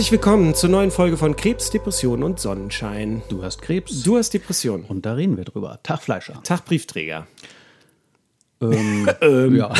Herzlich willkommen zur neuen Folge von Krebs, Depression und Sonnenschein. Du hast Krebs. Du hast Depression. Und da reden wir drüber. Tag Fleischer. Tag Briefträger. Ähm, ja.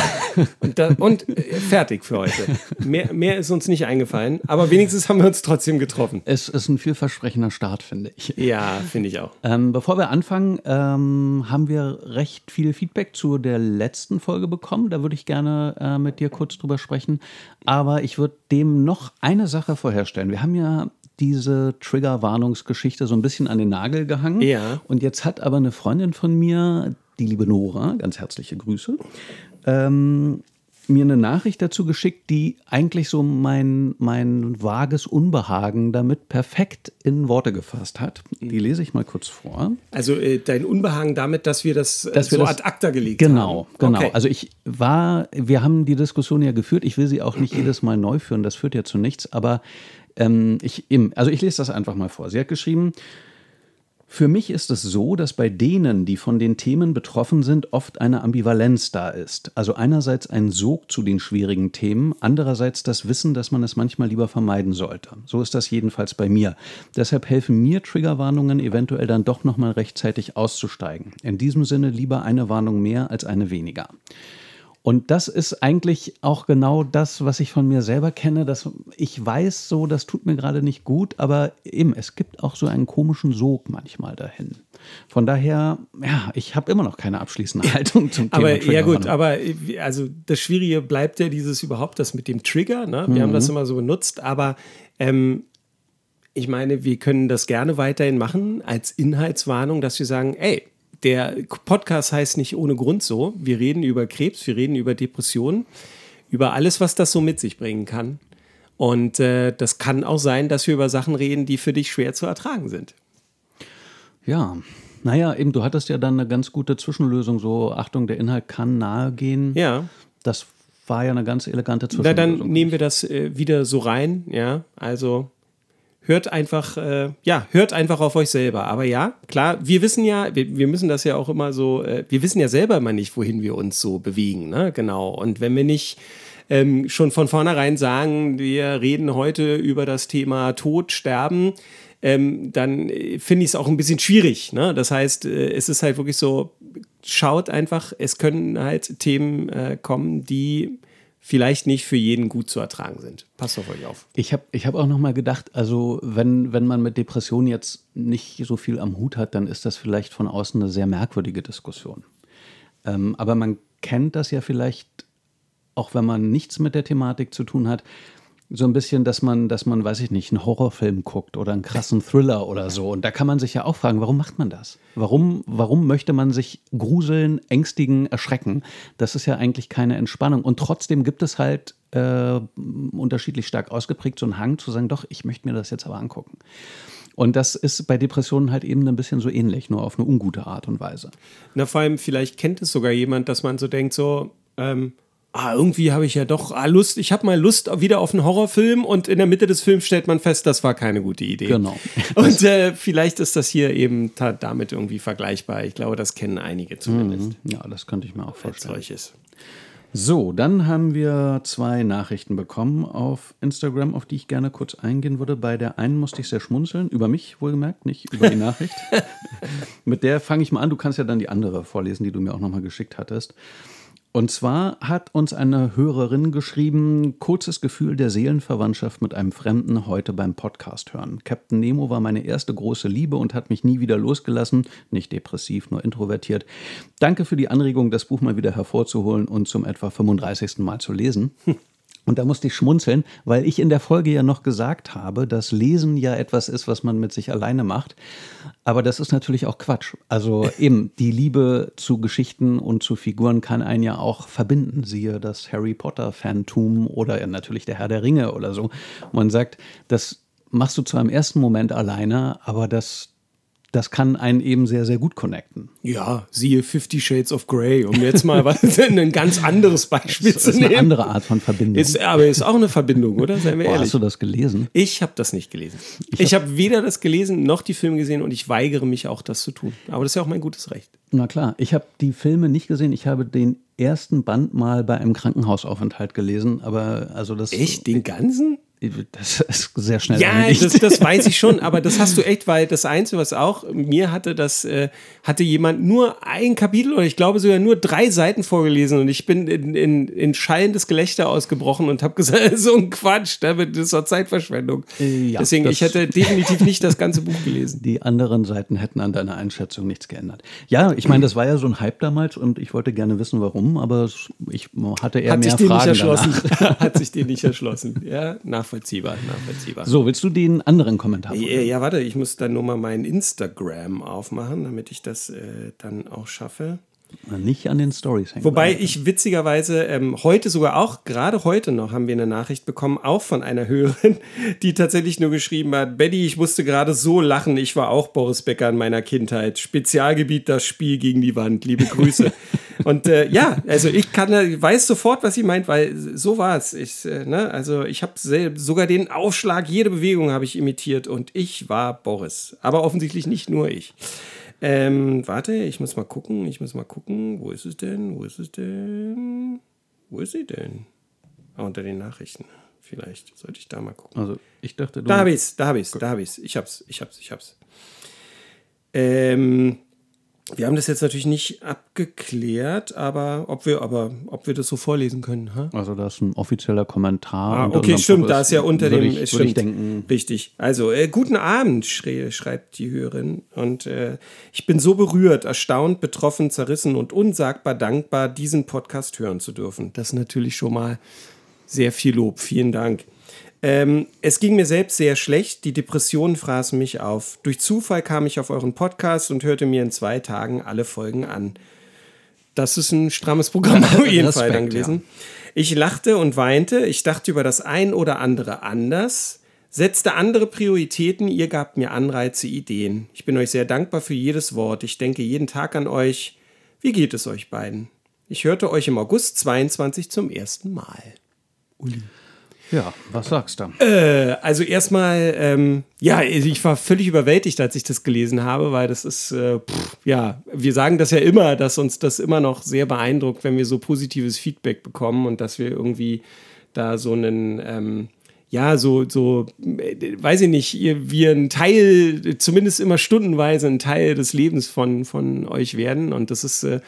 Und, da, und äh, fertig für heute. Mehr, mehr ist uns nicht eingefallen, aber wenigstens haben wir uns trotzdem getroffen. Es ist ein vielversprechender Start, finde ich. Ja, finde ich auch. Ähm, bevor wir anfangen, ähm, haben wir recht viel Feedback zu der letzten Folge bekommen. Da würde ich gerne äh, mit dir kurz drüber sprechen. Aber ich würde dem noch eine Sache vorherstellen. Wir haben ja diese Trigger-Warnungsgeschichte so ein bisschen an den Nagel gehangen. Ja. Und jetzt hat aber eine Freundin von mir, die liebe Nora, ganz herzliche Grüße, ähm, mir eine Nachricht dazu geschickt, die eigentlich so mein, mein vages Unbehagen damit perfekt in Worte gefasst hat. Die lese ich mal kurz vor. Also äh, dein Unbehagen damit, dass wir das äh, Dass wir so das- ad acta gelegt Genau, haben. genau. Okay. Also ich war, wir haben die Diskussion ja geführt. Ich will sie auch nicht jedes Mal neu führen, das führt ja zu nichts. Aber ähm, ich, also ich lese das einfach mal vor. Sie hat geschrieben, für mich ist es so, dass bei denen, die von den Themen betroffen sind, oft eine Ambivalenz da ist. Also einerseits ein Sog zu den schwierigen Themen, andererseits das Wissen, dass man es manchmal lieber vermeiden sollte. So ist das jedenfalls bei mir. Deshalb helfen mir Triggerwarnungen eventuell dann doch nochmal rechtzeitig auszusteigen. In diesem Sinne lieber eine Warnung mehr als eine weniger. Und das ist eigentlich auch genau das, was ich von mir selber kenne, dass ich weiß so, das tut mir gerade nicht gut, aber eben, es gibt auch so einen komischen Sog manchmal dahin. Von daher, ja, ich habe immer noch keine abschließende Haltung zum Thema. Aber ja gut, aber also das Schwierige bleibt ja dieses überhaupt das mit dem Trigger. Ne? Wir haben das Mhm. immer so benutzt, aber ähm, ich meine, wir können das gerne weiterhin machen als Inhaltswarnung, dass wir sagen, ey, der Podcast heißt nicht ohne Grund so. Wir reden über Krebs, wir reden über Depressionen, über alles, was das so mit sich bringen kann. Und äh, das kann auch sein, dass wir über Sachen reden, die für dich schwer zu ertragen sind. Ja, naja, eben, du hattest ja dann eine ganz gute Zwischenlösung, so Achtung, der Inhalt kann nahe gehen. Ja. Das war ja eine ganz elegante Na, Zwischenlösung. dann nehmen wir das äh, wieder so rein, ja. Also hört einfach, äh, ja, hört einfach auf euch selber. Aber ja, klar, wir wissen ja, wir, wir müssen das ja auch immer so, äh, wir wissen ja selber immer nicht, wohin wir uns so bewegen, ne? Genau. Und wenn wir nicht ähm, schon von vornherein sagen, wir reden heute über das Thema Tod, Sterben, ähm, dann äh, finde ich es auch ein bisschen schwierig. Ne? Das heißt, äh, es ist halt wirklich so, schaut einfach, es können halt Themen äh, kommen, die vielleicht nicht für jeden gut zu ertragen sind. Passt auf euch auf. Ich habe ich hab auch noch mal gedacht, also wenn, wenn man mit Depressionen jetzt nicht so viel am Hut hat, dann ist das vielleicht von außen eine sehr merkwürdige Diskussion. Ähm, aber man kennt das ja vielleicht, auch wenn man nichts mit der Thematik zu tun hat, so ein bisschen, dass man, dass man, weiß ich nicht, einen Horrorfilm guckt oder einen krassen Thriller oder so. Und da kann man sich ja auch fragen, warum macht man das? Warum, warum möchte man sich gruseln, ängstigen, erschrecken? Das ist ja eigentlich keine Entspannung. Und trotzdem gibt es halt äh, unterschiedlich stark ausgeprägt so einen Hang zu sagen, doch, ich möchte mir das jetzt aber angucken. Und das ist bei Depressionen halt eben ein bisschen so ähnlich, nur auf eine ungute Art und Weise. Na, vor allem, vielleicht kennt es sogar jemand, dass man so denkt, so, ähm, ah, irgendwie habe ich ja doch ah, Lust, ich habe mal Lust wieder auf einen Horrorfilm und in der Mitte des Films stellt man fest, das war keine gute Idee. Genau. Und äh, vielleicht ist das hier eben damit irgendwie vergleichbar. Ich glaube, das kennen einige zumindest Ja, das könnte ich mir auch als vorstellen. solches. So, dann haben wir zwei Nachrichten bekommen auf Instagram, auf die ich gerne kurz eingehen würde. Bei der einen musste ich sehr schmunzeln, über mich wohlgemerkt, nicht über die Nachricht. Mit der fange ich mal an. Du kannst ja dann die andere vorlesen, die du mir auch nochmal geschickt hattest. Und zwar hat uns eine Hörerin geschrieben, kurzes Gefühl der Seelenverwandtschaft mit einem Fremden heute beim Podcast hören. Captain Nemo war meine erste große Liebe und hat mich nie wieder losgelassen. Nicht depressiv, nur introvertiert. Danke für die Anregung, das Buch mal wieder hervorzuholen und zum etwa 35. Mal zu lesen. Und da musste ich schmunzeln, weil ich in der Folge ja noch gesagt habe, dass Lesen ja etwas ist, was man mit sich alleine macht. Aber das ist natürlich auch Quatsch. Also eben, die Liebe zu Geschichten und zu Figuren kann einen ja auch verbinden. Siehe das Harry Potter-Fantum oder natürlich der Herr der Ringe oder so. Man sagt, das machst du zwar im ersten Moment alleine, aber das, das kann einen eben sehr, sehr gut connecten. Ja, siehe Fifty Shades of Grey, um jetzt mal was, ein ganz anderes Beispiel Das zu ist eine nehmen. andere Art von Verbindung. Ist, aber ist auch eine Verbindung, oder? Seien wir Boah, ehrlich. hast du das gelesen? Ich habe das nicht gelesen. Ich habe weder das gelesen noch die Filme gesehen und ich weigere mich auch, das zu tun. Aber das ist ja auch mein gutes Recht. Na klar, ich habe die Filme nicht gesehen. Ich habe den ersten Band mal bei einem Krankenhausaufenthalt gelesen, aber also das Echt? Den ganzen? Das ist sehr schnell. Ja, das, das, weiß ich schon, aber das hast du echt, weil das Einzige, was auch mir hatte, das äh, hatte jemand nur ein Kapitel oder ich glaube sogar nur drei Seiten vorgelesen und ich bin in, in, in schallendes Gelächter ausgebrochen und habe gesagt, so ein Quatsch, damit ist doch Zeitverschwendung. Äh, ja, Deswegen, ich hätte definitiv nicht das ganze Buch gelesen. Die anderen Seiten hätten an deiner Einschätzung nichts geändert. Ja, ich meine, das war ja so ein Hype damals und ich wollte gerne wissen, warum, aber ich hatte eher Hat mehr sich Fragen nicht erschlossen. Hat sich dir nicht erschlossen. Ja, nach nachvollziehbar, nachvollziehbar. So, willst du den anderen Kommentar? Ja, ja, warte, ich muss dann nur mal mein Instagram aufmachen, damit ich das äh, dann auch schaffe. Nicht an den Stories hängen. Wobei ich witzigerweise ähm, heute sogar auch, gerade heute noch, haben wir eine Nachricht bekommen, auch von einer Hörerin, die tatsächlich nur geschrieben hat: Betty, ich musste gerade so lachen, ich war auch Boris Becker in meiner Kindheit. Spezialgebiet das Spiel gegen die Wand. Liebe Grüße. Und äh, ja, also ich kann, weiß sofort, was sie meint, weil so war es. Ich, äh, ne, also ich habe sogar den Aufschlag, jede Bewegung habe ich imitiert und ich war Boris. Aber offensichtlich nicht nur ich. Ähm, warte, ich muss mal gucken, ich muss mal gucken. Wo ist es denn? Wo ist es denn? Wo ist sie denn? Ah, unter den Nachrichten. Vielleicht sollte ich da mal gucken. Also, ich dachte, du. Da habe ich's, da habe ich's, da habe ich's. Ich hab's, ich hab's, ich hab's. Ähm, wir haben das jetzt natürlich nicht abgeklärt, aber ob wir, aber ob wir das so vorlesen können. Ha? Also das ist ein offizieller Kommentar. Ah, okay, stimmt, da ist ja unter dem, ich, stimmt, ich denken. Richtig. Also äh, guten Abend, schreibt die Hörerin. Und äh, ich bin so berührt, erstaunt, betroffen, zerrissen und unsagbar dankbar, diesen Podcast hören zu dürfen. Das ist natürlich schon mal sehr viel Lob. Vielen Dank. Ähm, es ging mir selbst sehr schlecht, die Depressionen fraßen mich auf. Durch Zufall kam ich auf euren Podcast und hörte mir in zwei Tagen alle Folgen an. Das ist ein strammes Programm auf jeden Fall dann gewesen. Ja. Ich lachte und weinte, ich dachte über das ein oder andere anders, setzte andere Prioritäten, ihr gabt mir Anreize, Ideen. Ich bin euch sehr dankbar für jedes Wort. Ich denke jeden Tag an euch. Wie geht es euch beiden? Ich hörte euch im August 22 zum ersten Mal. Uli. Ja, was sagst du? Äh, also erstmal, ähm, ja, ich war völlig überwältigt, als ich das gelesen habe, weil das ist, äh, pff, ja, wir sagen das ja immer, dass uns das immer noch sehr beeindruckt, wenn wir so positives Feedback bekommen und dass wir irgendwie da so einen, ähm, ja, so, so, äh, weiß ich nicht, ihr, wir ein Teil, zumindest immer stundenweise ein Teil des Lebens von, von euch werden und das ist, äh,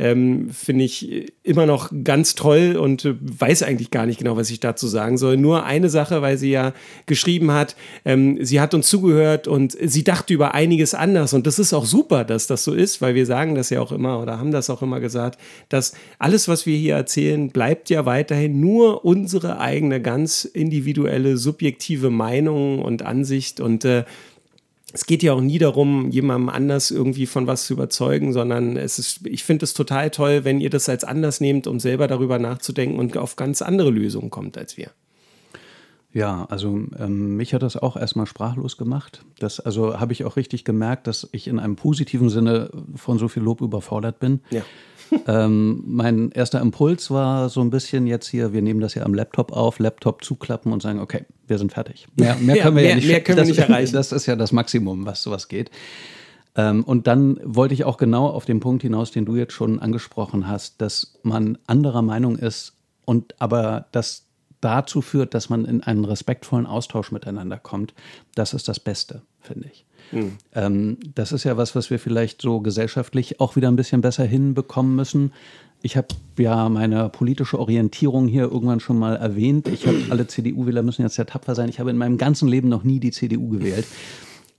ähm, finde ich immer noch ganz toll und äh, weiß eigentlich gar nicht genau, was ich dazu sagen soll. Nur eine Sache, weil sie ja geschrieben hat, ähm, sie hat uns zugehört und sie dachte über einiges anders. Und das ist auch super, dass das so ist, weil wir sagen das ja auch immer oder haben das auch immer gesagt, dass alles, was wir hier erzählen, bleibt ja weiterhin nur unsere eigene, ganz individuelle, subjektive Meinung und Ansicht. Und äh, es geht ja auch nie darum, jemandem anders irgendwie von was zu überzeugen, sondern es ist, ich finde es total toll, wenn ihr das als anders nehmt, um selber darüber nachzudenken und auf ganz andere Lösungen kommt als wir. Ja, also ähm, mich hat das auch erstmal sprachlos gemacht. Das, also habe ich auch richtig gemerkt, dass ich in einem positiven Sinne von so viel Lob überfordert bin. Ja. Ähm, mein erster Impuls war so ein bisschen jetzt hier, wir nehmen das ja am Laptop auf, Laptop zuklappen und sagen, okay, wir sind fertig. Mehr, mehr können wir ja, ja nicht, mehr können das, wir nicht erreichen. Das ist ja das Maximum, was sowas geht. Ähm, und dann wollte ich auch genau auf den Punkt hinaus, den du jetzt schon angesprochen hast, dass man anderer Meinung ist und aber das dazu führt, dass man in einen respektvollen Austausch miteinander kommt. Das ist das Beste, finde ich. Mhm. Ähm, das ist ja was, was wir vielleicht so gesellschaftlich auch wieder ein bisschen besser hinbekommen müssen. Ich habe ja meine politische Orientierung hier irgendwann schon mal erwähnt. Ich habe alle CDU-Wähler müssen jetzt ja tapfer sein. Ich habe in meinem ganzen Leben noch nie die CDU gewählt.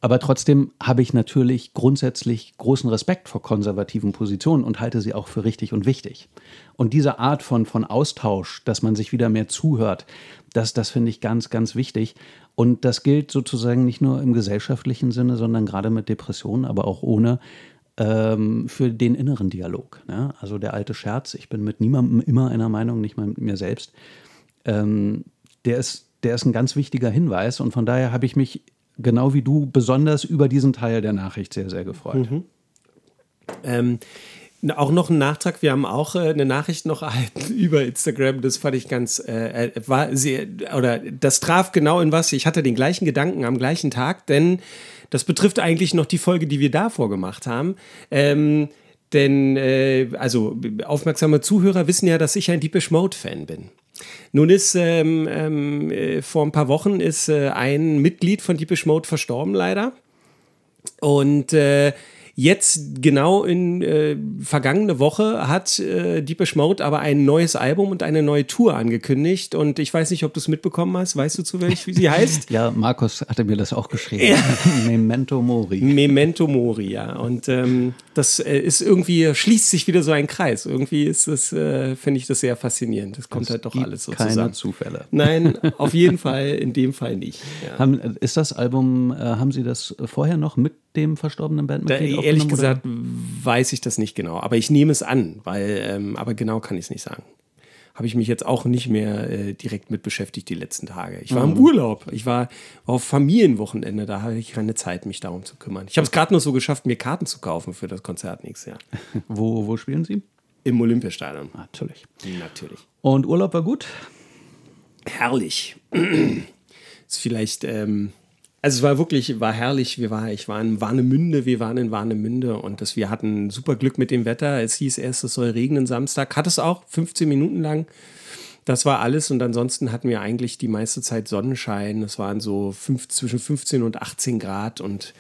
Aber trotzdem habe ich natürlich grundsätzlich großen Respekt vor konservativen Positionen und halte sie auch für richtig und wichtig. Und diese Art von, von Austausch, dass man sich wieder mehr zuhört, das, das finde ich ganz, ganz wichtig. Und das gilt sozusagen nicht nur im gesellschaftlichen Sinne, sondern gerade mit Depressionen, aber auch ohne, ähm, für den inneren Dialog. Ne? Also der alte Scherz, ich bin mit niemandem immer einer Meinung, nicht mal mit mir selbst, ähm, der, ist, der ist ein ganz wichtiger Hinweis. Und von daher habe ich mich genau wie du besonders über diesen Teil der Nachricht sehr, sehr gefreut. Mhm. Ähm, auch noch ein Nachtrag, wir haben auch äh, eine Nachricht noch erhalten über Instagram, das fand ich ganz, äh, äh, war sehr, oder das traf genau in was, ich hatte den gleichen Gedanken am gleichen Tag, denn das betrifft eigentlich noch die Folge, die wir davor gemacht haben. Ähm, denn, äh, also aufmerksame Zuhörer wissen ja, dass ich ein Deepish Mode-Fan bin. Nun ist ähm, ähm, äh, vor ein paar Wochen ist äh, ein Mitglied von Deepish Mode verstorben leider. Und äh, Jetzt genau in äh, vergangene Woche hat äh, Deepish Mode aber ein neues Album und eine neue Tour angekündigt und ich weiß nicht, ob du es mitbekommen hast. Weißt du zufällig, wie sie heißt? ja, Markus hatte mir das auch geschrieben. Ja. Memento Mori. Memento Mori, ja. Und ähm, das äh, ist irgendwie, schließt sich wieder so ein Kreis. Irgendwie ist das, äh, finde ich das sehr faszinierend. Das kommt das halt doch alles so keine zusammen. Zufälle. Nein, auf jeden Fall, in dem Fall nicht. Ja. Haben, ist das Album, äh, haben Sie das vorher noch mit dem verstorbenen Bandmitglied da, Ehrlich gesagt weiß ich das nicht genau, aber ich nehme es an, weil, ähm, aber genau kann ich es nicht sagen. Habe ich mich jetzt auch nicht mehr äh, direkt mit beschäftigt die letzten Tage. Ich war mhm. im Urlaub, ich war auf Familienwochenende, da hatte ich keine Zeit, mich darum zu kümmern. Ich habe es gerade nur so geschafft, mir Karten zu kaufen für das Konzert nächstes Jahr. wo, wo spielen Sie? Im Olympiastadion. Natürlich. Natürlich. Und Urlaub war gut? Herrlich. ist vielleicht ähm, also es war wirklich, war herrlich. Wir war, ich war in Warnemünde, wir waren in Warnemünde und das, wir hatten super Glück mit dem Wetter. Es hieß erst, es soll regnen Samstag. Hat es auch, 15 Minuten lang. Das war alles und ansonsten hatten wir eigentlich die meiste Zeit Sonnenschein. Es waren so fünf, zwischen 15 und 18 Grad und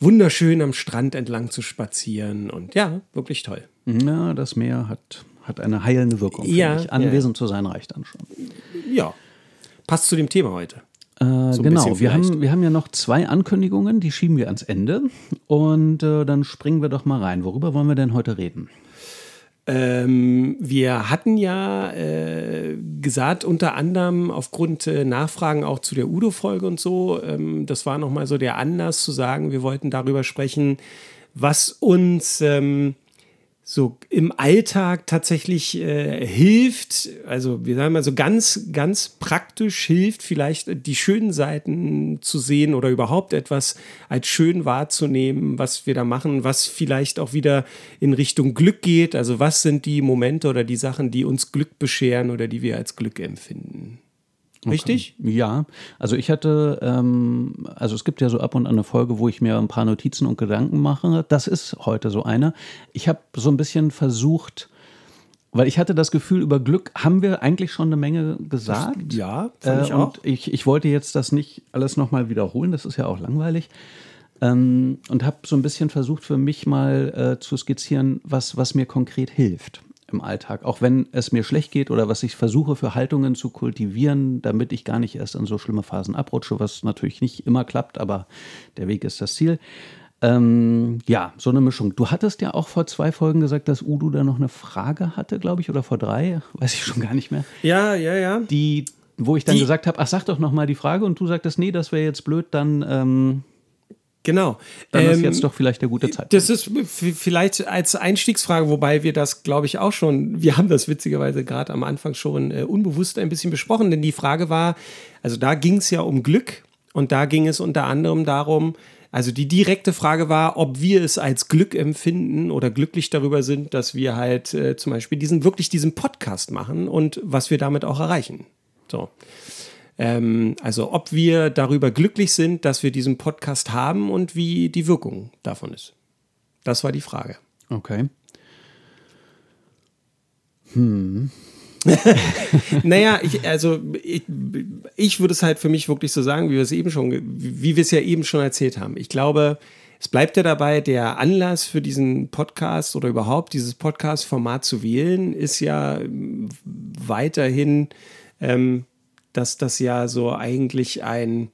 wunderschön am Strand entlang zu spazieren und ja, wirklich toll. Ja, das Meer hat, hat eine heilende Wirkung. Ja, Anwesend ja. zu sein reicht dann schon. Ja, passt zu dem Thema heute. Äh, so genau, wir haben, wir haben ja noch zwei Ankündigungen, die schieben wir ans Ende. Und äh, dann springen wir doch mal rein. Worüber wollen wir denn heute reden? Ähm, wir hatten ja äh, gesagt, unter anderem aufgrund äh, Nachfragen auch zu der Udo-Folge und so, ähm, das war nochmal so der Anlass zu sagen, wir wollten darüber sprechen, was uns ähm, so im Alltag tatsächlich äh, hilft, also wir sagen mal so ganz, ganz praktisch hilft, vielleicht die schönen Seiten zu sehen oder überhaupt etwas als schön wahrzunehmen, was wir da machen, was vielleicht auch wieder in Richtung Glück geht. Also was sind die Momente oder die Sachen, die uns Glück bescheren oder die wir als Glück empfinden? Richtig? Okay. Ja, also ich hatte, ähm, also es gibt ja so ab und an eine Folge, wo ich mir ein paar Notizen und Gedanken mache. Das ist heute so eine. Ich habe so ein bisschen versucht, weil ich hatte das Gefühl, über Glück haben wir eigentlich schon eine Menge gesagt. Ja, fand äh, ich auch. Und ich, ich wollte jetzt das nicht alles nochmal wiederholen, das ist ja auch langweilig. Ähm, und habe so ein bisschen versucht, für mich mal äh, zu skizzieren, was, was mir konkret hilft im Alltag, auch wenn es mir schlecht geht oder was ich versuche für Haltungen zu kultivieren, damit ich gar nicht erst in so schlimme Phasen abrutsche, was natürlich nicht immer klappt, aber der Weg ist das Ziel. Ähm, ja, so eine Mischung. Du hattest ja auch vor zwei Folgen gesagt, dass Udo da noch eine Frage hatte, glaube ich, oder vor drei, weiß ich schon gar nicht mehr. Ja, ja, ja. Die, wo ich dann die, gesagt habe, ach, sag doch noch mal die Frage und du sagtest, nee, das wäre jetzt blöd, dann ähm, Genau. Dann ähm, ist jetzt doch vielleicht der gute Zeitpunkt. Das ist vielleicht als Einstiegsfrage, wobei wir das, glaube ich, auch schon, wir haben das witzigerweise gerade am Anfang schon äh, unbewusst ein bisschen besprochen, denn die Frage war, also da ging es ja um Glück und da ging es unter anderem darum, also die direkte Frage war, ob wir es als Glück empfinden oder glücklich darüber sind, dass wir halt äh, zum Beispiel diesen, wirklich diesen Podcast machen und was wir damit auch erreichen. So. Ähm, also ob wir darüber glücklich sind, dass wir diesen Podcast haben und wie die Wirkung davon ist. Das war die Frage. Okay. Hm. naja, ich, also ich, ich würde es halt für mich wirklich so sagen, wie wir es eben schon, wie wir es ja eben schon erzählt haben. Ich glaube, es bleibt ja dabei, der Anlass für diesen Podcast oder überhaupt dieses Podcast-Format zu wählen, ist ja weiterhin ähm, dass das ja so eigentlich ein,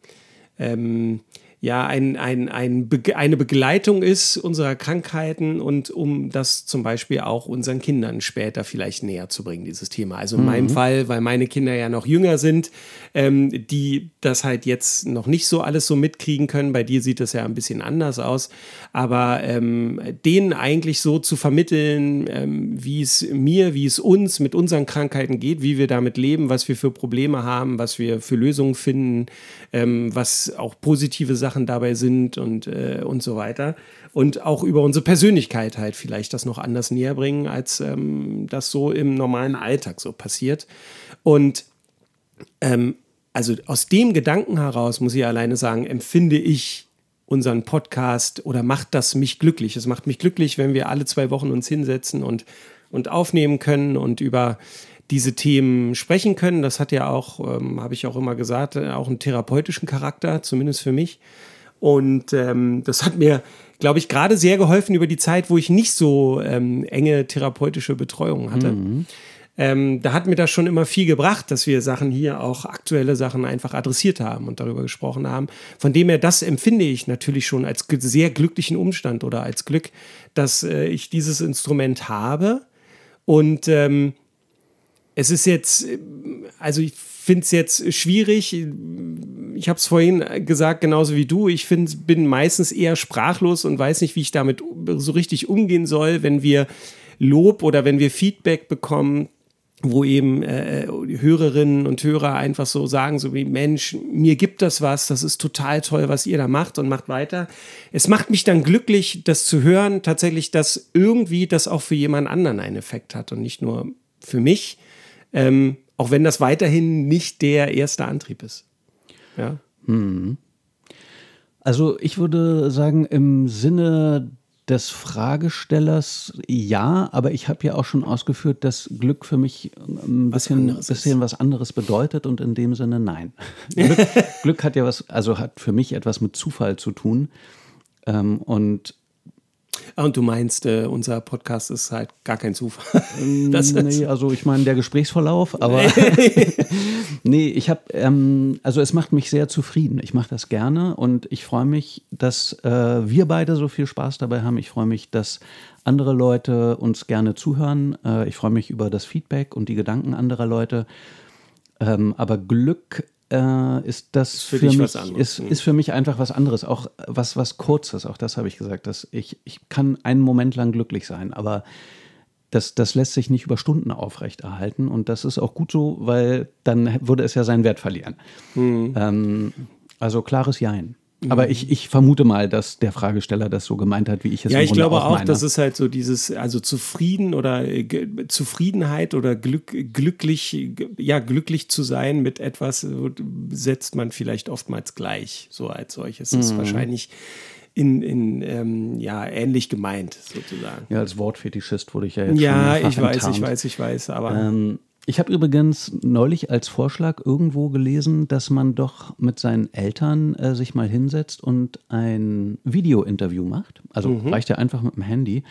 ähm, ja, ein, ein, ein Be eine Begleitung ist unserer Krankheiten und um das zum Beispiel auch unseren Kindern später vielleicht näher zu bringen, dieses Thema. Also in mhm. meinem Fall, weil meine Kinder ja noch jünger sind, ähm, die das halt jetzt noch nicht so alles so mitkriegen können. Bei dir sieht das ja ein bisschen anders aus. Aber ähm, denen eigentlich so zu vermitteln, ähm, wie es mir, wie es uns mit unseren Krankheiten geht, wie wir damit leben, was wir für Probleme haben, was wir für Lösungen finden, ähm, was auch positive Sachen dabei sind und, äh, und so weiter. Und auch über unsere Persönlichkeit halt vielleicht das noch anders näher bringen, als ähm, das so im normalen Alltag so passiert. Und ähm, also aus dem Gedanken heraus, muss ich alleine sagen, empfinde ich unseren Podcast oder macht das mich glücklich. Es macht mich glücklich, wenn wir alle zwei Wochen uns hinsetzen und, und aufnehmen können und über diese Themen sprechen können. Das hat ja auch, ähm, habe ich auch immer gesagt, äh, auch einen therapeutischen Charakter, zumindest für mich. Und ähm, das hat mir, glaube ich, gerade sehr geholfen über die Zeit, wo ich nicht so ähm, enge therapeutische Betreuung hatte. Mhm. Ähm, da hat mir das schon immer viel gebracht, dass wir Sachen hier auch aktuelle Sachen einfach adressiert haben und darüber gesprochen haben. Von dem her, das empfinde ich natürlich schon als sehr glücklichen Umstand oder als Glück, dass äh, ich dieses Instrument habe. Und ähm, es ist jetzt, also ich finde es jetzt schwierig. Ich habe es vorhin gesagt, genauso wie du. Ich find, bin meistens eher sprachlos und weiß nicht, wie ich damit so richtig umgehen soll, wenn wir Lob oder wenn wir Feedback bekommen, wo eben äh, Hörerinnen und Hörer einfach so sagen, so wie Mensch, mir gibt das was, das ist total toll, was ihr da macht und macht weiter. Es macht mich dann glücklich, das zu hören, tatsächlich, dass irgendwie das auch für jemand anderen einen Effekt hat und nicht nur für mich. Ähm, auch wenn das weiterhin nicht der erste Antrieb ist. Ja. Hm. Also ich würde sagen, im Sinne des Fragestellers ja, aber ich habe ja auch schon ausgeführt, dass Glück für mich ein bisschen was, bisschen was anderes bedeutet und in dem Sinne nein. Glück, Glück, hat ja was, also hat für mich etwas mit Zufall zu tun. Ähm, und und du meinst, äh, unser Podcast ist halt gar kein Zufall. das nee, also ich meine der Gesprächsverlauf, aber nee, ich habe, ähm, also es macht mich sehr zufrieden. Ich mache das gerne und ich freue mich, dass äh, wir beide so viel Spaß dabei haben. Ich freue mich, dass andere Leute uns gerne zuhören. Äh, ich freue mich über das Feedback und die Gedanken anderer Leute. Ähm, aber Glück äh, ist das ist für, für mich ist, ist für mich einfach was anderes, auch was was kurzes. Auch das habe ich gesagt, dass ich ich kann einen Moment lang glücklich sein, aber das, das lässt sich nicht über Stunden aufrechterhalten und das ist auch gut so, weil dann würde es ja seinen Wert verlieren. Mhm. Ähm, also klares Jein. Aber mhm. ich, ich vermute mal, dass der Fragesteller das so gemeint hat, wie ich es Ja, ich glaube auch, auch das ist halt so dieses, also zufrieden oder äh, Zufriedenheit oder Glück, glücklich, ja, glücklich zu sein mit etwas setzt man vielleicht oftmals gleich, so als solches. Mhm. ist wahrscheinlich in, in ähm, ja, ähnlich gemeint, sozusagen. Ja, als Wortfetischist wurde ich ja jetzt ja, schon Ja, ich weiß, enttarnt. ich weiß, ich weiß, aber. Ähm, ich habe übrigens neulich als Vorschlag irgendwo gelesen, dass man doch mit seinen Eltern äh, sich mal hinsetzt und ein Video-Interview macht. Also mhm. reicht ja einfach mit dem Handy,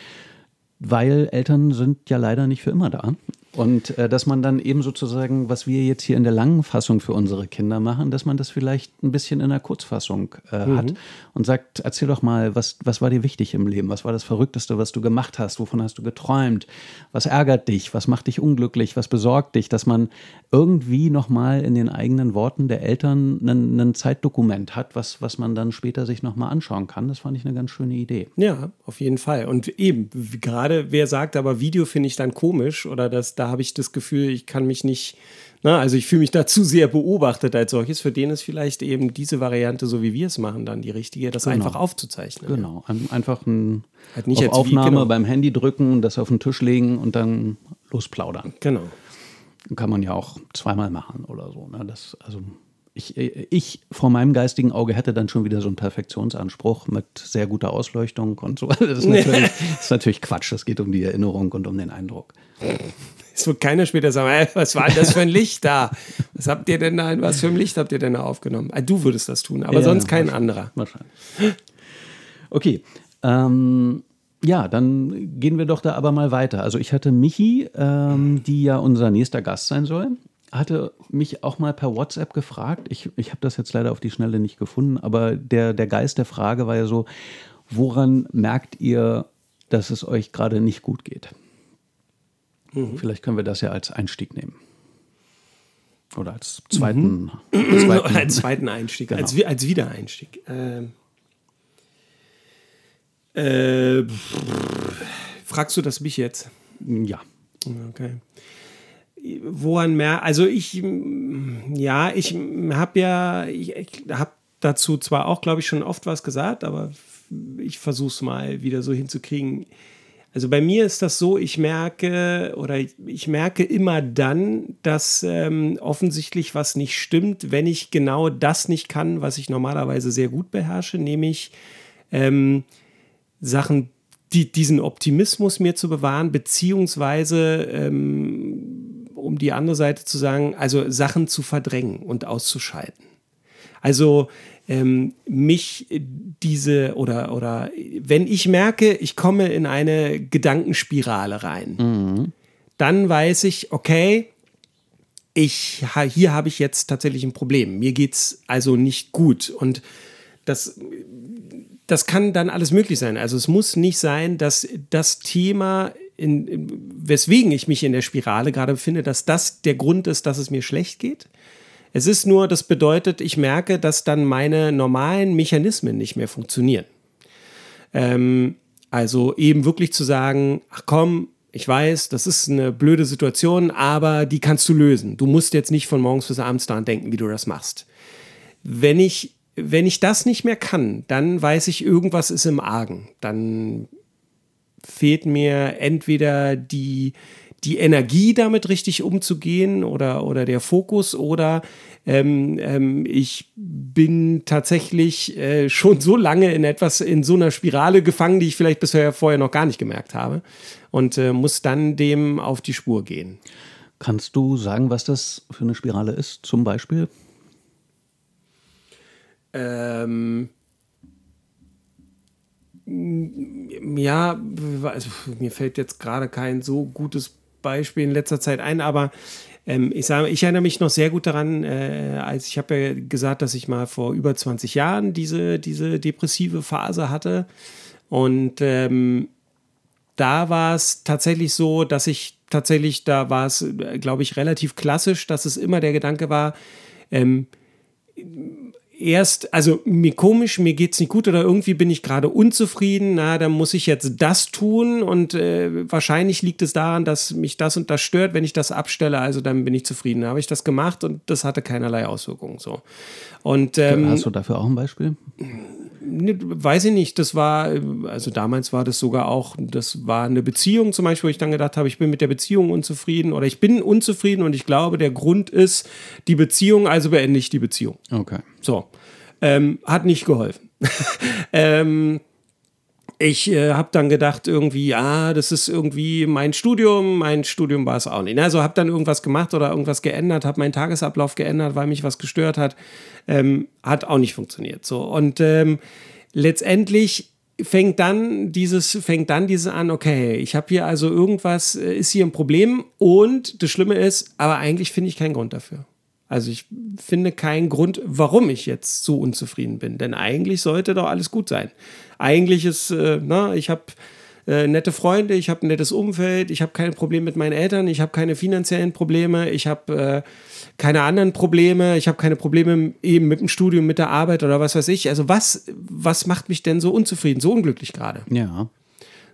weil Eltern sind ja leider nicht für immer da. Und äh, dass man dann eben sozusagen, was wir jetzt hier in der langen Fassung für unsere Kinder machen, dass man das vielleicht ein bisschen in der Kurzfassung äh, mhm. hat und sagt, erzähl doch mal, was, was war dir wichtig im Leben? Was war das Verrückteste, was du gemacht hast? Wovon hast du geträumt? Was ärgert dich? Was macht dich unglücklich? Was besorgt dich? Dass man irgendwie nochmal in den eigenen Worten der Eltern ein Zeitdokument hat, was, was man dann später sich nochmal anschauen kann. Das fand ich eine ganz schöne Idee. Ja, auf jeden Fall. Und eben, gerade wer sagt aber, Video finde ich dann komisch oder dass da habe ich das Gefühl, ich kann mich nicht, na, ne, also ich fühle mich da zu sehr beobachtet als solches. Für den ist vielleicht eben diese Variante, so wie wir es machen, dann die richtige, das genau. einfach aufzuzeichnen. Genau, einfach ein halt nicht auf Aufnahme wie, genau. beim Handy drücken, das auf den Tisch legen und dann losplaudern. Genau. Kann man ja auch zweimal machen oder so. Ne? Das, also ich, ich vor meinem geistigen Auge hätte dann schon wieder so einen Perfektionsanspruch mit sehr guter Ausleuchtung und so. Das ist natürlich, das ist natürlich Quatsch. Es geht um die Erinnerung und um den Eindruck. Es wird keiner später sagen, hey, was war denn das für ein Licht da? Was habt ihr denn da, was für ein Licht habt ihr denn da aufgenommen? Ah, du würdest das tun, aber ja, sonst kein anderer. Wahrscheinlich. Okay. Ähm, ja, dann gehen wir doch da aber mal weiter. Also ich hatte Michi, ähm, die ja unser nächster Gast sein soll, hatte mich auch mal per WhatsApp gefragt. Ich, ich habe das jetzt leider auf die Schnelle nicht gefunden, aber der, der Geist der Frage war ja so, woran merkt ihr, dass es euch gerade nicht gut geht? Mhm. Vielleicht können wir das ja als Einstieg nehmen. Oder als zweiten. Mhm. zweiten Oder als zweiten Einstieg, genau. als, als Wiedereinstieg. Ähm, äh, fragst du das mich jetzt? Ja. Okay. Woran mehr? Also ich, ja, ich habe ja, ich, ich habe dazu zwar auch, glaube ich, schon oft was gesagt, aber ich versuche es mal wieder so hinzukriegen. Also bei mir ist das so, ich merke oder ich merke immer dann, dass ähm, offensichtlich was nicht stimmt, wenn ich genau das nicht kann, was ich normalerweise sehr gut beherrsche, nämlich ähm, Sachen, die, diesen Optimismus mir zu bewahren, beziehungsweise ähm, um die andere Seite zu sagen, also Sachen zu verdrängen und auszuschalten. Also ähm, mich diese oder oder wenn ich merke, ich komme in eine Gedankenspirale rein, mhm. dann weiß ich, okay, ich hier habe ich jetzt tatsächlich ein Problem. Mir geht es also nicht gut und das das kann dann alles möglich sein. Also es muss nicht sein, dass das Thema, in, weswegen ich mich in der Spirale gerade befinde, dass das der Grund ist, dass es mir schlecht geht. Es ist nur, das bedeutet, ich merke, dass dann meine normalen Mechanismen nicht mehr funktionieren. Ähm, also eben wirklich zu sagen, ach komm, ich weiß, das ist eine blöde Situation, aber die kannst du lösen. Du musst jetzt nicht von morgens bis abends daran denken, wie du das machst. Wenn ich wenn ich das nicht mehr kann, dann weiß ich, irgendwas ist im Argen. Dann fehlt mir entweder die, die Energie, damit richtig umzugehen oder, oder der Fokus oder ähm, ähm, ich bin tatsächlich äh, schon so lange in etwas, in so einer Spirale gefangen, die ich vielleicht bisher vorher noch gar nicht gemerkt habe und äh, muss dann dem auf die Spur gehen. Kannst du sagen, was das für eine Spirale ist, zum Beispiel? Ähm, ja, also mir fällt jetzt gerade kein so gutes Beispiel in letzter Zeit ein, aber ähm, ich sage, ich erinnere mich noch sehr gut daran, äh, als ich habe ja gesagt, dass ich mal vor über 20 Jahren diese, diese depressive Phase hatte. Und ähm, da war es tatsächlich so, dass ich tatsächlich, da war es, glaube ich, relativ klassisch, dass es immer der Gedanke war, ähm, erst, also mir komisch, mir geht's nicht gut oder irgendwie bin ich gerade unzufrieden, na, dann muss ich jetzt das tun und äh, wahrscheinlich liegt es daran, dass mich das und das stört, wenn ich das abstelle, also dann bin ich zufrieden. Da habe ich das gemacht und das hatte keinerlei Auswirkungen so. Und ähm, hast du dafür auch ein Beispiel? Ne, weiß ich nicht, das war, also damals war das sogar auch, das war eine Beziehung zum Beispiel, wo ich dann gedacht habe, ich bin mit der Beziehung unzufrieden oder ich bin unzufrieden und ich glaube, der Grund ist die Beziehung, also beende ich die Beziehung. Okay. So. Ähm, hat nicht geholfen. ähm, ich äh, habe dann gedacht, irgendwie, ja, das ist irgendwie mein Studium. Mein Studium war es auch nicht. Also habe dann irgendwas gemacht oder irgendwas geändert, habe meinen Tagesablauf geändert, weil mich was gestört hat. Ähm, hat auch nicht funktioniert. So und ähm, letztendlich fängt dann dieses fängt dann dieses an. Okay, ich habe hier also irgendwas, äh, ist hier ein Problem und das Schlimme ist, aber eigentlich finde ich keinen Grund dafür. Also ich finde keinen Grund, warum ich jetzt so unzufrieden bin. Denn eigentlich sollte doch alles gut sein. Eigentlich ist, äh, na, ich habe äh, nette Freunde, ich habe ein nettes Umfeld, ich habe keine Probleme mit meinen Eltern, ich habe keine finanziellen Probleme, ich habe äh, keine anderen Probleme, ich habe keine Probleme eben mit dem Studium, mit der Arbeit oder was weiß ich. Also was, was macht mich denn so unzufrieden, so unglücklich gerade? Ja.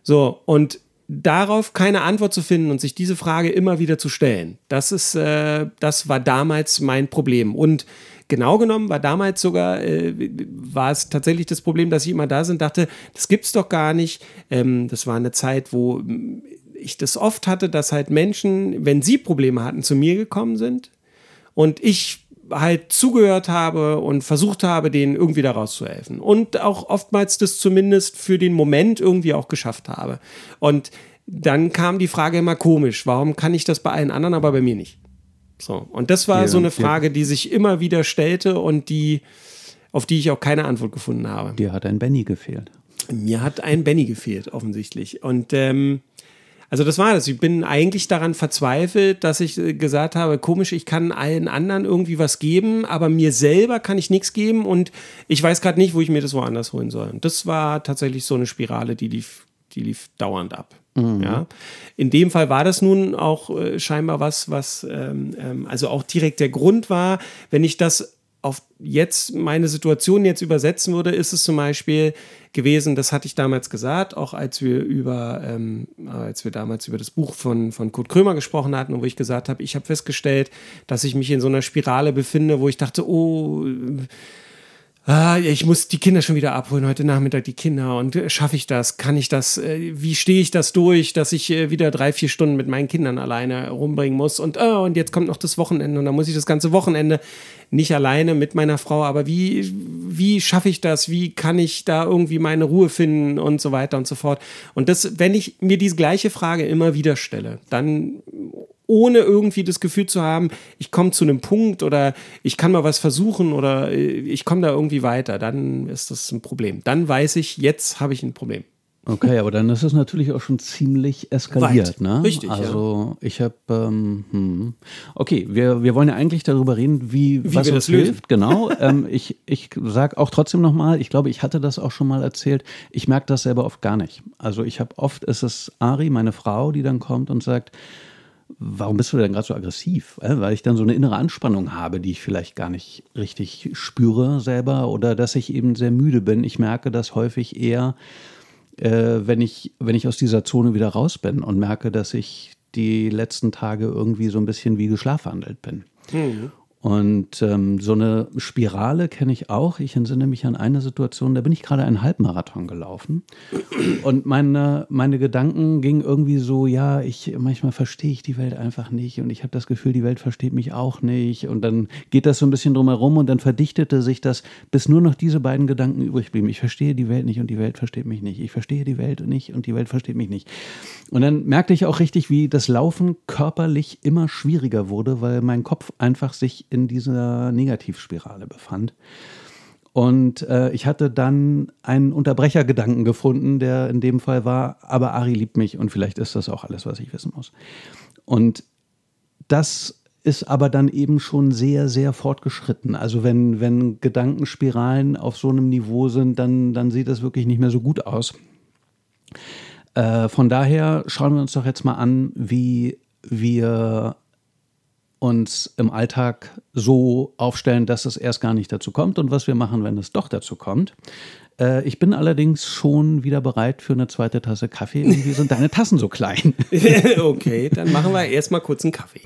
So, und darauf keine Antwort zu finden und sich diese Frage immer wieder zu stellen, das ist, äh, das war damals mein Problem. Und genau genommen war damals sogar, äh, war es tatsächlich das Problem, dass ich immer da sind, dachte, das gibt's doch gar nicht. Ähm, das war eine Zeit, wo ich das oft hatte, dass halt Menschen, wenn sie Probleme hatten, zu mir gekommen sind und ich halt zugehört habe und versucht habe, denen irgendwie da rauszuhelfen. Und auch oftmals das zumindest für den Moment irgendwie auch geschafft habe. Und dann kam die Frage immer komisch, warum kann ich das bei allen anderen, aber bei mir nicht? So, und das war ja, so eine Frage, ja. die sich immer wieder stellte und die, auf die ich auch keine Antwort gefunden habe. Dir hat ein Benny gefehlt. Mir hat ein Benny gefehlt, offensichtlich. Und ähm, also das war das. Ich bin eigentlich daran verzweifelt, dass ich äh, gesagt habe, komisch, ich kann allen anderen irgendwie was geben, aber mir selber kann ich nichts geben und ich weiß gerade nicht, wo ich mir das woanders holen soll. Und das war tatsächlich so eine Spirale, die lief, die lief dauernd ab. Mhm. Ja. In dem Fall war das nun auch äh, scheinbar was, was ähm, ähm, also auch direkt der Grund war, wenn ich das auf jetzt meine Situation jetzt übersetzen würde, ist es zum Beispiel gewesen, das hatte ich damals gesagt, auch als wir über, ähm, als wir damals über das Buch von, von Kurt Krömer gesprochen hatten wo ich gesagt habe, ich habe festgestellt, dass ich mich in so einer Spirale befinde, wo ich dachte, oh, ah, ich muss die Kinder schon wieder abholen, heute Nachmittag die Kinder. Und äh, schaffe ich das, kann ich das, äh, wie stehe ich das durch, dass ich äh, wieder drei, vier Stunden mit meinen Kindern alleine rumbringen muss? Und, oh, und jetzt kommt noch das Wochenende und dann muss ich das ganze Wochenende nicht alleine mit meiner Frau, aber wie, wie schaffe ich das, wie kann ich da irgendwie meine Ruhe finden? Und so weiter und so fort. Und das, wenn ich mir diese gleiche Frage immer wieder stelle, dann ohne irgendwie das Gefühl zu haben, ich komme zu einem Punkt oder ich kann mal was versuchen oder äh, ich komme da irgendwie weiter, dann ist das ein Problem. Dann weiß ich, jetzt habe ich ein Problem. Okay, aber dann ist es natürlich auch schon ziemlich eskaliert, Weit. ne? Richtig, Also ich habe, ähm, hm. okay, wir, wir wollen ja eigentlich darüber reden, wie, Wie was uns das lösen. hilft. Genau. ähm, ich ich sage auch trotzdem nochmal, ich glaube, ich hatte das auch schon mal erzählt. Ich merke das selber oft gar nicht. Also ich habe oft, ist es Ari, meine Frau, die dann kommt und sagt, warum bist du denn gerade so aggressiv? Äh, Weil ich dann so eine innere Anspannung habe, die ich vielleicht gar nicht richtig spüre selber oder dass ich eben sehr müde bin. Ich merke das häufig eher, äh, wenn, ich, wenn ich aus dieser Zone wieder raus bin und merke, dass ich die letzten Tage irgendwie so ein bisschen wie geschlafwandelt bin. Und ähm, so eine Spirale kenne ich auch. Ich entsinne mich an eine Situation, da bin ich gerade einen Halbmarathon gelaufen. Und meine, meine Gedanken gingen irgendwie so, ja, ich manchmal verstehe ich die Welt einfach nicht und ich habe das Gefühl, die Welt versteht mich auch nicht. Und dann geht das so ein bisschen drumherum und dann verdichtete sich das, bis nur noch diese beiden Gedanken übrig blieben. Ich verstehe die Welt nicht und die Welt versteht mich nicht. Ich verstehe die Welt nicht und die Welt versteht mich nicht. Und dann merkte ich auch richtig, wie das Laufen körperlich immer schwieriger wurde, weil mein Kopf einfach sich in dieser Negativspirale befand. Und äh, ich hatte dann einen Unterbrechergedanken gefunden, der in dem Fall war, aber Ari liebt mich und vielleicht ist das auch alles, was ich wissen muss. Und das ist aber dann eben schon sehr, sehr fortgeschritten. Also wenn, wenn Gedankenspiralen auf so einem Niveau sind, dann, dann sieht das wirklich nicht mehr so gut aus. Äh, von daher schauen wir uns doch jetzt mal an, wie wir uns im Alltag so aufstellen, dass es erst gar nicht dazu kommt und was wir machen, wenn es doch dazu kommt. Äh, ich bin allerdings schon wieder bereit für eine zweite Tasse Kaffee. Irgendwie sind deine Tassen so klein. okay, dann machen wir erstmal kurz einen Kaffee.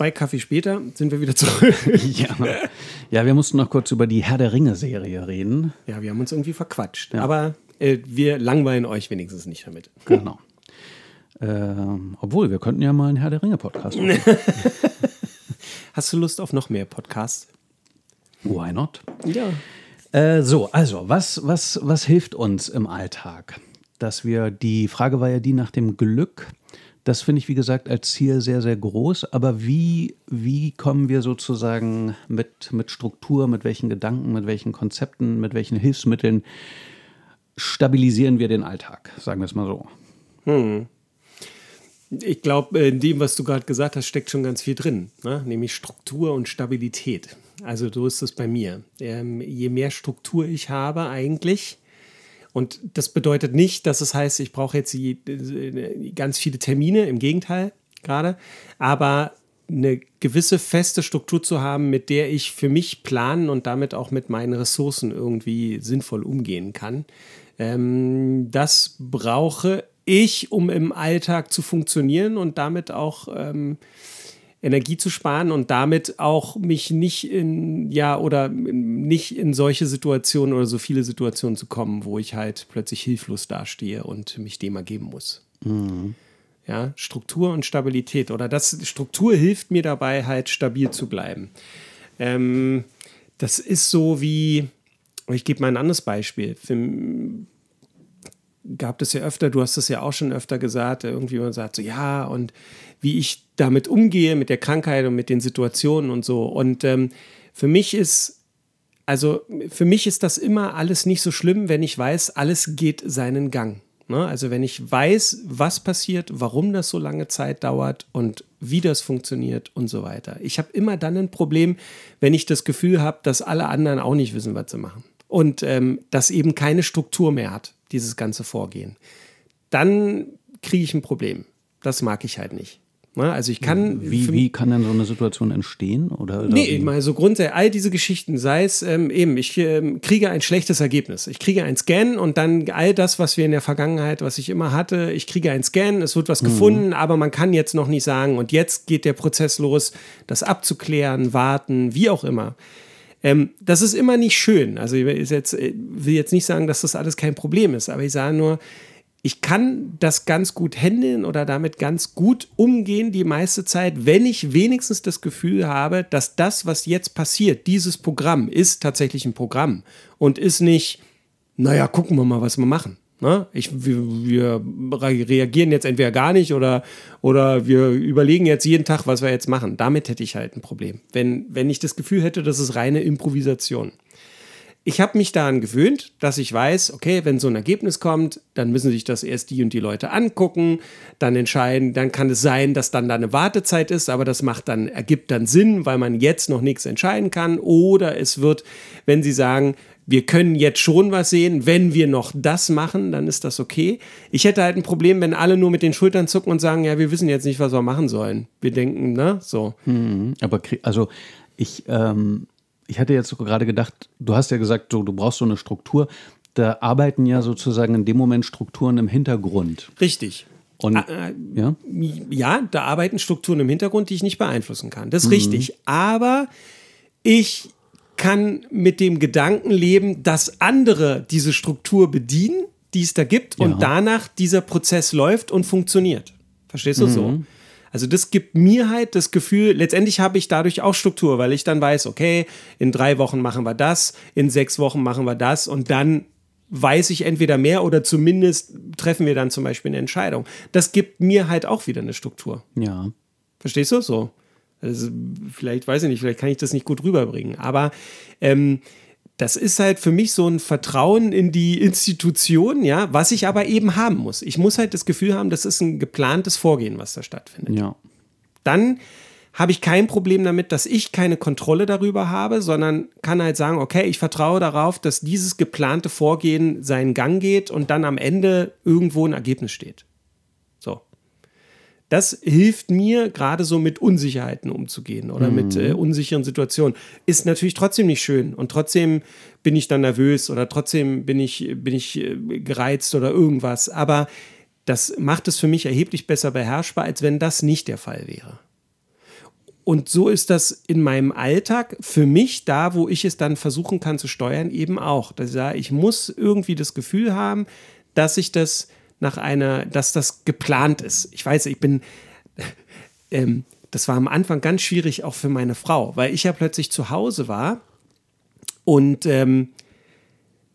Zwei Kaffee später sind wir wieder zurück. ja. ja, wir mussten noch kurz über die Herr der Ringe-Serie reden. Ja, wir haben uns irgendwie verquatscht. Aber äh, wir langweilen euch wenigstens nicht damit. Genau. Ähm, obwohl, wir könnten ja mal einen Herr der Ringe-Podcast machen. Hast du Lust auf noch mehr Podcasts? Why not? Ja. Äh, so, also, was, was, was hilft uns im Alltag? Dass wir, die Frage war ja die nach dem Glück. Das finde ich, wie gesagt, als Ziel sehr, sehr groß. Aber wie, wie kommen wir sozusagen mit, mit Struktur, mit welchen Gedanken, mit welchen Konzepten, mit welchen Hilfsmitteln stabilisieren wir den Alltag? Sagen wir es mal so. Ich glaube, in dem, was du gerade gesagt hast, steckt schon ganz viel drin, ne? nämlich Struktur und Stabilität. Also so ist es bei mir. Ähm, je mehr Struktur ich habe eigentlich, und das bedeutet nicht, dass es heißt, ich brauche jetzt ganz viele Termine, im Gegenteil gerade, aber eine gewisse feste Struktur zu haben, mit der ich für mich planen und damit auch mit meinen Ressourcen irgendwie sinnvoll umgehen kann. Ähm, das brauche ich, um im Alltag zu funktionieren und damit auch ähm, Energie zu sparen und damit auch mich nicht in, ja, oder nicht in solche Situationen oder so viele Situationen zu kommen, wo ich halt plötzlich hilflos dastehe und mich dem ergeben muss. Ja, Struktur und Stabilität. Oder das Struktur hilft mir dabei, halt stabil zu bleiben. Ähm, das ist so wie, ich gebe mal ein anderes Beispiel. Für, gab es ja öfter, du hast es ja auch schon öfter gesagt, irgendwie man sagt so, ja, und wie ich damit umgehe, mit der Krankheit und mit den Situationen und so. Und ähm, für mich ist, also für mich ist das immer alles nicht so schlimm, wenn ich weiß, alles geht seinen Gang. Ne? Also wenn ich weiß, was passiert, warum das so lange Zeit dauert und wie das funktioniert und so weiter. Ich habe immer dann ein Problem, wenn ich das Gefühl habe, dass alle anderen auch nicht wissen, was sie machen. Und ähm, das eben keine Struktur mehr hat, dieses ganze Vorgehen. Dann kriege ich ein Problem. Das mag ich halt nicht. Ne? Also ich kann. Wie, wie kann denn so eine Situation entstehen? Oder, oder Nee, wie? ich meine, so grundsätzlich, all diese Geschichten, sei es ähm, eben, ich ähm, kriege ein schlechtes Ergebnis. Ich kriege ein Scan und dann all das, was wir in der Vergangenheit, was ich immer hatte, ich kriege ein Scan, es wird was gefunden, aber man kann jetzt noch nicht sagen, und jetzt geht der Prozess los, das abzuklären, warten, wie auch immer. Ähm, das ist immer nicht schön. Also ich jetzt, äh, will jetzt nicht sagen, dass das alles kein Problem ist, aber ich sage nur, ich kann das ganz gut handeln oder damit ganz gut umgehen die meiste Zeit, wenn ich wenigstens das Gefühl habe, dass das, was jetzt passiert, dieses Programm ist tatsächlich ein Programm und ist nicht, naja, gucken wir mal, was wir machen. Ne? Ich, wir, wir, reagieren jetzt entweder gar nicht oder, oder wir überlegen jetzt jeden Tag, was wir jetzt machen. Damit hätte ich halt ein Problem. Wenn, wenn ich das Gefühl hätte, das ist reine Improvisation ich habe mich daran gewöhnt, dass ich weiß, okay, wenn so ein Ergebnis kommt, dann müssen sich das erst die und die Leute angucken, dann entscheiden, dann kann es sein, dass dann da eine Wartezeit ist, aber das macht dann, ergibt dann Sinn, weil man jetzt noch nichts entscheiden kann. Oder es wird, wenn sie sagen, wir können jetzt schon was sehen, wenn wir noch das machen, dann ist das okay. Ich hätte halt ein Problem, wenn alle nur mit den Schultern zucken und sagen, ja, wir wissen jetzt nicht, was wir machen sollen. Wir denken, ne, so. Hm, aber also ich, ähm, ich hatte jetzt gerade gedacht, du hast ja gesagt, du, du brauchst so eine Struktur. Da arbeiten ja sozusagen in dem Moment Strukturen im Hintergrund. Richtig. Und, äh, ja? ja, da arbeiten Strukturen im Hintergrund, die ich nicht beeinflussen kann. Das ist mhm. richtig. Aber ich kann mit dem Gedanken leben, dass andere diese Struktur bedienen, die es da gibt, ja. und danach dieser Prozess läuft und funktioniert. Verstehst du mhm. so? Also das gibt mir halt das Gefühl, letztendlich habe ich dadurch auch Struktur, weil ich dann weiß, okay, in drei Wochen machen wir das, in sechs Wochen machen wir das und dann weiß ich entweder mehr oder zumindest treffen wir dann zum Beispiel eine Entscheidung. Das gibt mir halt auch wieder eine Struktur. Ja. Verstehst du so? Also vielleicht weiß ich nicht, vielleicht kann ich das nicht gut rüberbringen, aber ähm, das ist halt für mich so ein Vertrauen in die Institution, ja, was ich aber eben haben muss. Ich muss halt das Gefühl haben, das ist ein geplantes Vorgehen, was da stattfindet. Ja. Dann habe ich kein Problem damit, dass ich keine Kontrolle darüber habe, sondern kann halt sagen, okay, ich vertraue darauf, dass dieses geplante Vorgehen seinen Gang geht und dann am Ende irgendwo ein Ergebnis steht. Das hilft mir gerade so mit Unsicherheiten umzugehen oder mhm. mit äh, unsicheren Situationen. Ist natürlich trotzdem nicht schön und trotzdem bin ich dann nervös oder trotzdem bin ich, bin ich äh, gereizt oder irgendwas. Aber das macht es für mich erheblich besser beherrschbar, als wenn das nicht der Fall wäre. Und so ist das in meinem Alltag für mich da, wo ich es dann versuchen kann zu steuern, eben auch. Dass ich sage, ich muss irgendwie das Gefühl haben, dass ich das nach einer, dass das geplant ist. Ich weiß, ich bin, ähm, das war am Anfang ganz schwierig auch für meine Frau, weil ich ja plötzlich zu Hause war und ähm,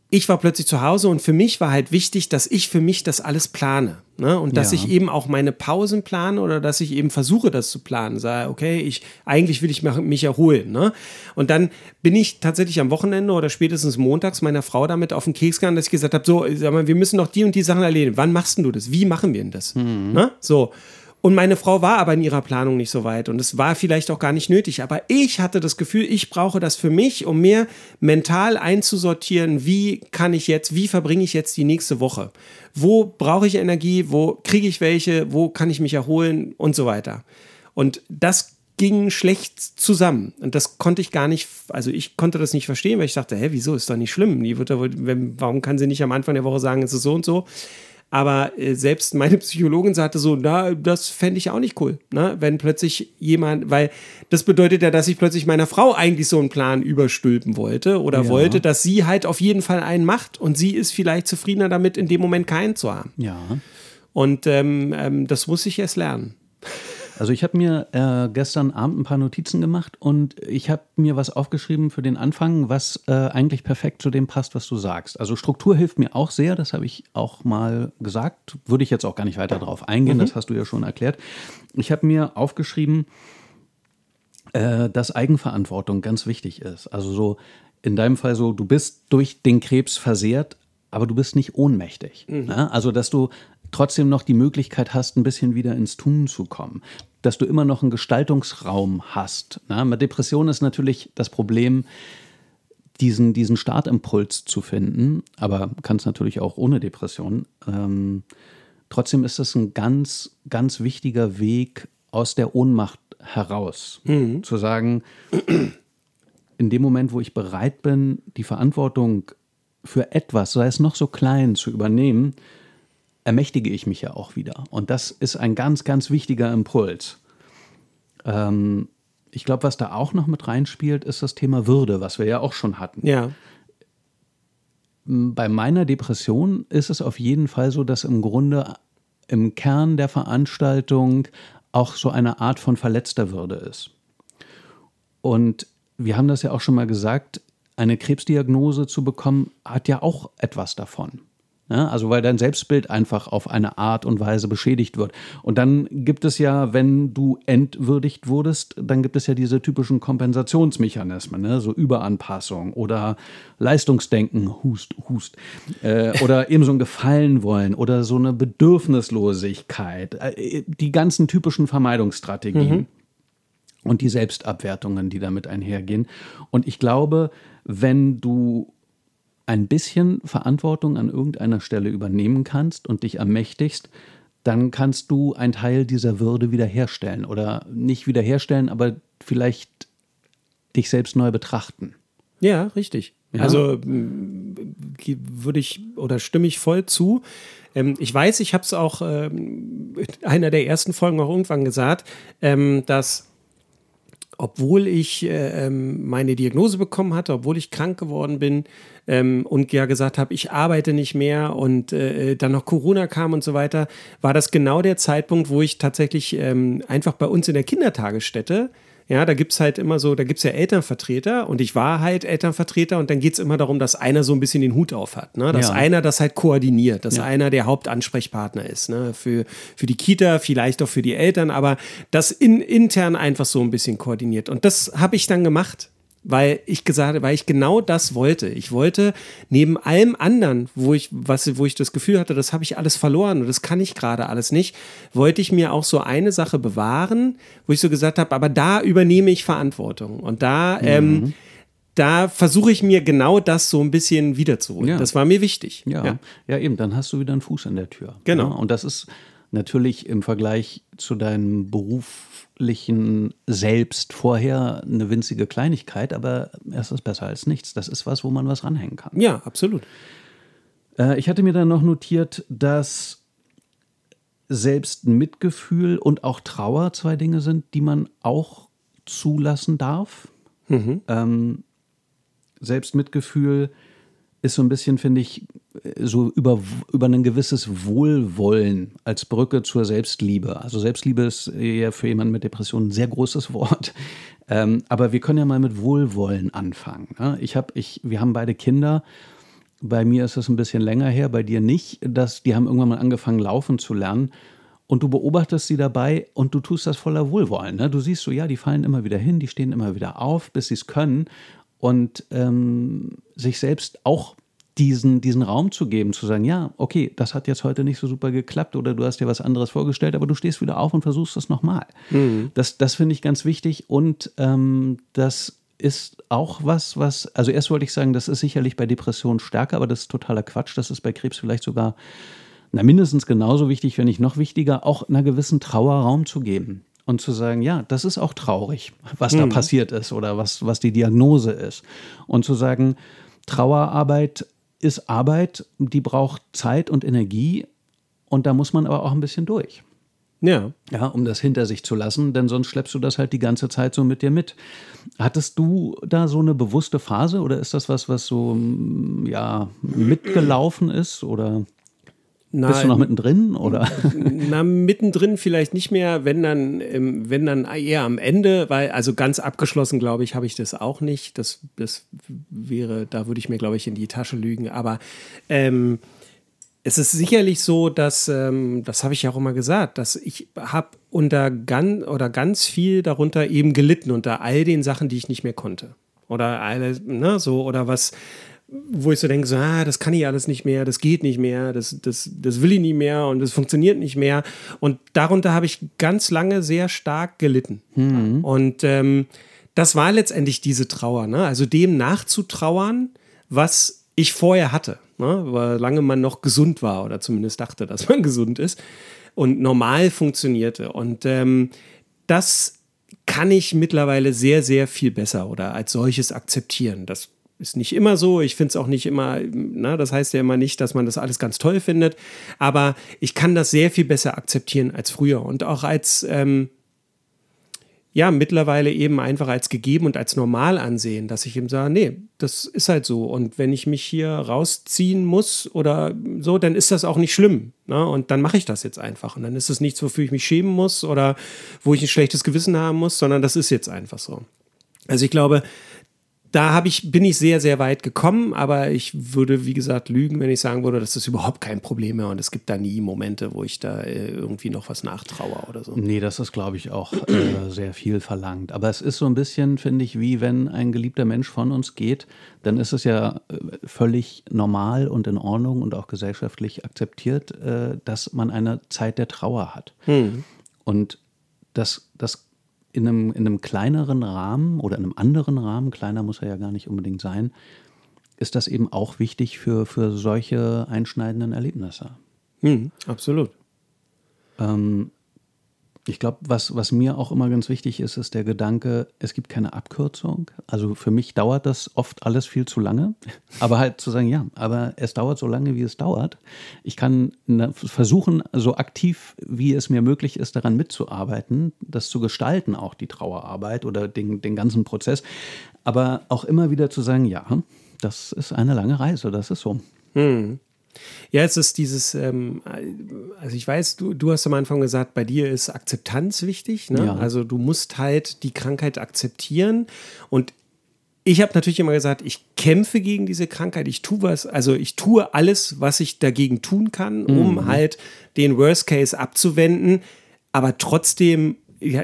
ich war plötzlich zu Hause und für mich war halt wichtig, dass ich für mich das alles plane. Ne? Und dass ja. ich eben auch meine Pausen plane oder dass ich eben versuche, das zu planen. Sage, okay, ich, eigentlich will ich mich erholen. Ne? Und dann bin ich tatsächlich am Wochenende oder spätestens montags meiner Frau damit auf den Keks gegangen, dass ich gesagt habe: So, sag mal, wir müssen noch die und die Sachen erledigen. Wann machst du das? Wie machen wir denn das? Mhm. Ne? So. Und meine Frau war aber in ihrer Planung nicht so weit und es war vielleicht auch gar nicht nötig. Aber ich hatte das Gefühl, ich brauche das für mich, um mir mental einzusortieren, wie kann ich jetzt, wie verbringe ich jetzt die nächste Woche? Wo brauche ich Energie? Wo kriege ich welche? Wo kann ich mich erholen? Und so weiter. Und das ging schlecht zusammen. Und das konnte ich gar nicht, also ich konnte das nicht verstehen, weil ich dachte, hä, wieso ist doch nicht schlimm? Die wird, warum kann sie nicht am Anfang der Woche sagen, es ist so und so? Aber äh, selbst meine Psychologin sagte so, na, das fände ich auch nicht cool, ne? wenn plötzlich jemand, weil das bedeutet ja, dass ich plötzlich meiner Frau eigentlich so einen Plan überstülpen wollte oder ja. wollte, dass sie halt auf jeden Fall einen macht und sie ist vielleicht zufriedener damit, in dem Moment keinen zu haben. Ja. Und ähm, ähm, das muss ich erst lernen. Also ich habe mir äh, gestern Abend ein paar Notizen gemacht und ich habe mir was aufgeschrieben für den Anfang, was äh, eigentlich perfekt zu dem passt, was du sagst. Also Struktur hilft mir auch sehr, das habe ich auch mal gesagt. Würde ich jetzt auch gar nicht weiter darauf eingehen, mhm. das hast du ja schon erklärt. Ich habe mir aufgeschrieben, äh, dass Eigenverantwortung ganz wichtig ist. Also so in deinem Fall so, du bist durch den Krebs versehrt, aber du bist nicht ohnmächtig. Mhm. Ne? Also, dass du trotzdem noch die Möglichkeit hast, ein bisschen wieder ins Tun zu kommen. Dass du immer noch einen Gestaltungsraum hast. Na, mit Depression ist natürlich das Problem, diesen, diesen Startimpuls zu finden, aber kann es natürlich auch ohne Depression. Ähm, trotzdem ist es ein ganz, ganz wichtiger Weg aus der Ohnmacht heraus. Mhm. Zu sagen, in dem Moment, wo ich bereit bin, die Verantwortung für etwas, sei es noch so klein, zu übernehmen, ermächtige ich mich ja auch wieder. Und das ist ein ganz, ganz wichtiger Impuls. Ähm, ich glaube, was da auch noch mit reinspielt, ist das Thema Würde, was wir ja auch schon hatten. Ja. bei meiner Depression ist es auf jeden Fall so, dass im Grunde im Kern der Veranstaltung auch so eine Art von verletzter Würde ist. Und wir haben das ja auch schon mal gesagt, eine Krebsdiagnose zu bekommen, hat ja auch etwas davon. Ja, also weil dein Selbstbild einfach auf eine Art und Weise beschädigt wird. Und dann gibt es ja, wenn du entwürdigt wurdest, dann gibt es ja diese typischen Kompensationsmechanismen, ne? so Überanpassung oder Leistungsdenken, Hust, Hust, äh, oder eben so ein Gefallen wollen oder so eine Bedürfnislosigkeit, äh, die ganzen typischen Vermeidungsstrategien. Mhm. Und die Selbstabwertungen, die damit einhergehen. Und ich glaube, wenn du ein bisschen Verantwortung an irgendeiner Stelle übernehmen kannst und dich ermächtigst, dann kannst du einen Teil dieser Würde wiederherstellen oder nicht wiederherstellen, aber vielleicht dich selbst neu betrachten. Ja, richtig. Ja. Also würde ich oder stimme ich voll zu. Ähm, ich weiß, ich habe es auch ähm, in einer der ersten Folgen auch irgendwann gesagt, ähm, dass obwohl ich äh, ähm, meine Diagnose bekommen hatte, obwohl ich krank geworden bin ähm, und ja gesagt habe, ich arbeite nicht mehr und äh, dann noch Corona kam und so weiter, war das genau der Zeitpunkt, wo ich tatsächlich ähm, einfach bei uns in der Kindertagesstätte ja, da gibt es halt immer so, da gibt es ja Elternvertreter und ich war halt Elternvertreter und dann geht es immer darum, dass einer so ein bisschen den Hut auf hat. Ne? Dass ja. einer das halt koordiniert, dass ja. einer der Hauptansprechpartner ist. Ne? Für, für die Kita, vielleicht auch für die Eltern, aber das in, intern einfach so ein bisschen koordiniert. Und das habe ich dann gemacht weil ich gesagt, weil ich genau das wollte. Ich wollte neben allem anderen, wo ich, was, wo ich das Gefühl hatte, das habe ich alles verloren und das kann ich gerade alles nicht, wollte ich mir auch so eine Sache bewahren, wo ich so gesagt habe, aber da übernehme ich Verantwortung und da, mhm. ähm, da versuche ich mir genau das so ein bisschen wiederzuholen. Ja. Das war mir wichtig. Ja. ja. ja, eben, dann hast du wieder einen Fuß in der Tür. Genau. Ja, und das ist natürlich im Vergleich zu deinem Beruf beruflichen Selbst vorher eine winzige Kleinigkeit, aber es ist besser als nichts. Das ist was, wo man was ranhängen kann. Ja, absolut. Äh, ich hatte mir dann noch notiert, dass selbst Mitgefühl und auch Trauer zwei Dinge sind, die man auch zulassen darf. Mhm. Ähm, Selbstmitgefühl ist so ein bisschen, finde ich, so über, über ein gewisses Wohlwollen als Brücke zur Selbstliebe. Also Selbstliebe ist ja für jemanden mit Depressionen ein sehr großes Wort. Ähm, aber wir können ja mal mit Wohlwollen anfangen. Ne? Ich hab, ich, wir haben beide Kinder. Bei mir ist es ein bisschen länger her, bei dir nicht. Dass, die haben irgendwann mal angefangen, laufen zu lernen. Und du beobachtest sie dabei und du tust das voller Wohlwollen. Ne? Du siehst so, ja, die fallen immer wieder hin, die stehen immer wieder auf, bis sie es können und ähm, sich selbst auch diesen, diesen Raum zu geben, zu sagen, ja, okay, das hat jetzt heute nicht so super geklappt oder du hast dir was anderes vorgestellt, aber du stehst wieder auf und versuchst es nochmal. Mhm. Das, das finde ich ganz wichtig und ähm, das ist auch was, was, also erst wollte ich sagen, das ist sicherlich bei Depressionen stärker, aber das ist totaler Quatsch. Das ist bei Krebs vielleicht sogar na, mindestens genauso wichtig, wenn nicht noch wichtiger, auch einer gewissen Trauer Raum zu geben und zu sagen, ja, das ist auch traurig, was mhm. da passiert ist oder was, was die Diagnose ist. Und zu sagen, Trauerarbeit ist Arbeit, die braucht Zeit und Energie und da muss man aber auch ein bisschen durch. Ja. Ja, um das hinter sich zu lassen, denn sonst schleppst du das halt die ganze Zeit so mit dir mit. Hattest du da so eine bewusste Phase oder ist das was, was so, ja, mitgelaufen ist oder? Na, Bist du noch mittendrin oder? Na, mittendrin vielleicht nicht mehr, wenn dann, wenn dann eher am Ende, weil also ganz abgeschlossen, glaube ich, habe ich das auch nicht. Das, das wäre, da würde ich mir, glaube ich, in die Tasche lügen. Aber ähm, es ist sicherlich so, dass, ähm, das habe ich ja auch immer gesagt, dass ich habe unter ganz oder ganz viel darunter eben gelitten, unter all den Sachen, die ich nicht mehr konnte. Oder alle, ne, so, oder was, wo ich so denke, so, ah, das kann ich alles nicht mehr, das geht nicht mehr, das, das, das will ich nicht mehr und das funktioniert nicht mehr. Und darunter habe ich ganz lange sehr stark gelitten. Mhm. Und ähm, das war letztendlich diese Trauer, ne? also dem nachzutrauern, was ich vorher hatte, ne? weil lange man noch gesund war oder zumindest dachte, dass man gesund ist und normal funktionierte. Und ähm, das kann ich mittlerweile sehr, sehr viel besser oder als solches akzeptieren. Das ist nicht immer so. Ich finde es auch nicht immer, na, das heißt ja immer nicht, dass man das alles ganz toll findet. Aber ich kann das sehr viel besser akzeptieren als früher. Und auch als, ähm, ja mittlerweile eben einfach als gegeben und als normal ansehen, dass ich eben sage, nee, das ist halt so. Und wenn ich mich hier rausziehen muss oder so, dann ist das auch nicht schlimm. Ne? Und dann mache ich das jetzt einfach. Und dann ist es nichts, wofür ich mich schämen muss oder wo ich ein schlechtes Gewissen haben muss, sondern das ist jetzt einfach so. Also ich glaube, da habe ich, bin ich sehr, sehr weit gekommen, aber ich würde, wie gesagt, lügen, wenn ich sagen würde, das ist überhaupt kein Problem mehr und es gibt da nie Momente, wo ich da äh, irgendwie noch was nachtraue oder so. Nee, das ist, glaube ich, auch äh, sehr viel verlangt. Aber es ist so ein bisschen, finde ich, wie wenn ein geliebter Mensch von uns geht, dann ist es ja äh, völlig normal und in Ordnung und auch gesellschaftlich akzeptiert, äh, dass man eine Zeit der Trauer hat. Hm. Und das, das in einem, in einem kleineren Rahmen oder in einem anderen Rahmen, kleiner muss er ja gar nicht unbedingt sein, ist das eben auch wichtig für, für solche einschneidenden Erlebnisse. Hm, absolut. Ähm, ich glaube, was, was mir auch immer ganz wichtig ist, ist der Gedanke, es gibt keine Abkürzung. Also für mich dauert das oft alles viel zu lange. Aber halt zu sagen, ja, aber es dauert so lange, wie es dauert. Ich kann versuchen, so aktiv, wie es mir möglich ist, daran mitzuarbeiten, das zu gestalten, auch die Trauerarbeit oder den, den ganzen Prozess. Aber auch immer wieder zu sagen, ja, das ist eine lange Reise, das ist so. Hm. Ja, es ist dieses, ähm, also ich weiß, du, du hast am Anfang gesagt, bei dir ist Akzeptanz wichtig. Ne? Ja. Also du musst halt die Krankheit akzeptieren. Und ich habe natürlich immer gesagt, ich kämpfe gegen diese Krankheit. Ich tue was, also ich tue alles, was ich dagegen tun kann, um mhm. halt den Worst Case abzuwenden. Aber trotzdem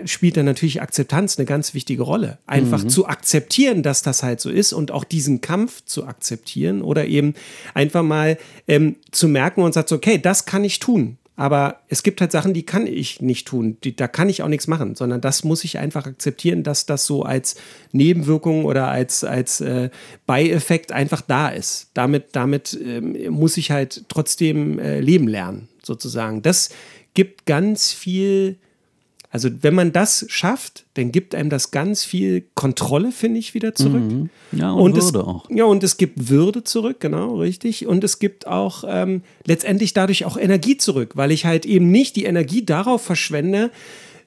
spielt dann natürlich Akzeptanz eine ganz wichtige Rolle. Einfach mhm. zu akzeptieren, dass das halt so ist und auch diesen Kampf zu akzeptieren oder eben einfach mal ähm, zu merken und sagt, okay, das kann ich tun. Aber es gibt halt Sachen, die kann ich nicht tun. Die, da kann ich auch nichts machen, sondern das muss ich einfach akzeptieren, dass das so als Nebenwirkung oder als, als äh, Beieffekt einfach da ist. Damit, damit ähm, muss ich halt trotzdem äh, leben lernen, sozusagen. Das gibt ganz viel also wenn man das schafft, dann gibt einem das ganz viel Kontrolle, finde ich, wieder zurück. Mhm. Ja, und, und Würde es, auch. Ja, und es gibt Würde zurück, genau, richtig. Und es gibt auch ähm, letztendlich dadurch auch Energie zurück, weil ich halt eben nicht die Energie darauf verschwende,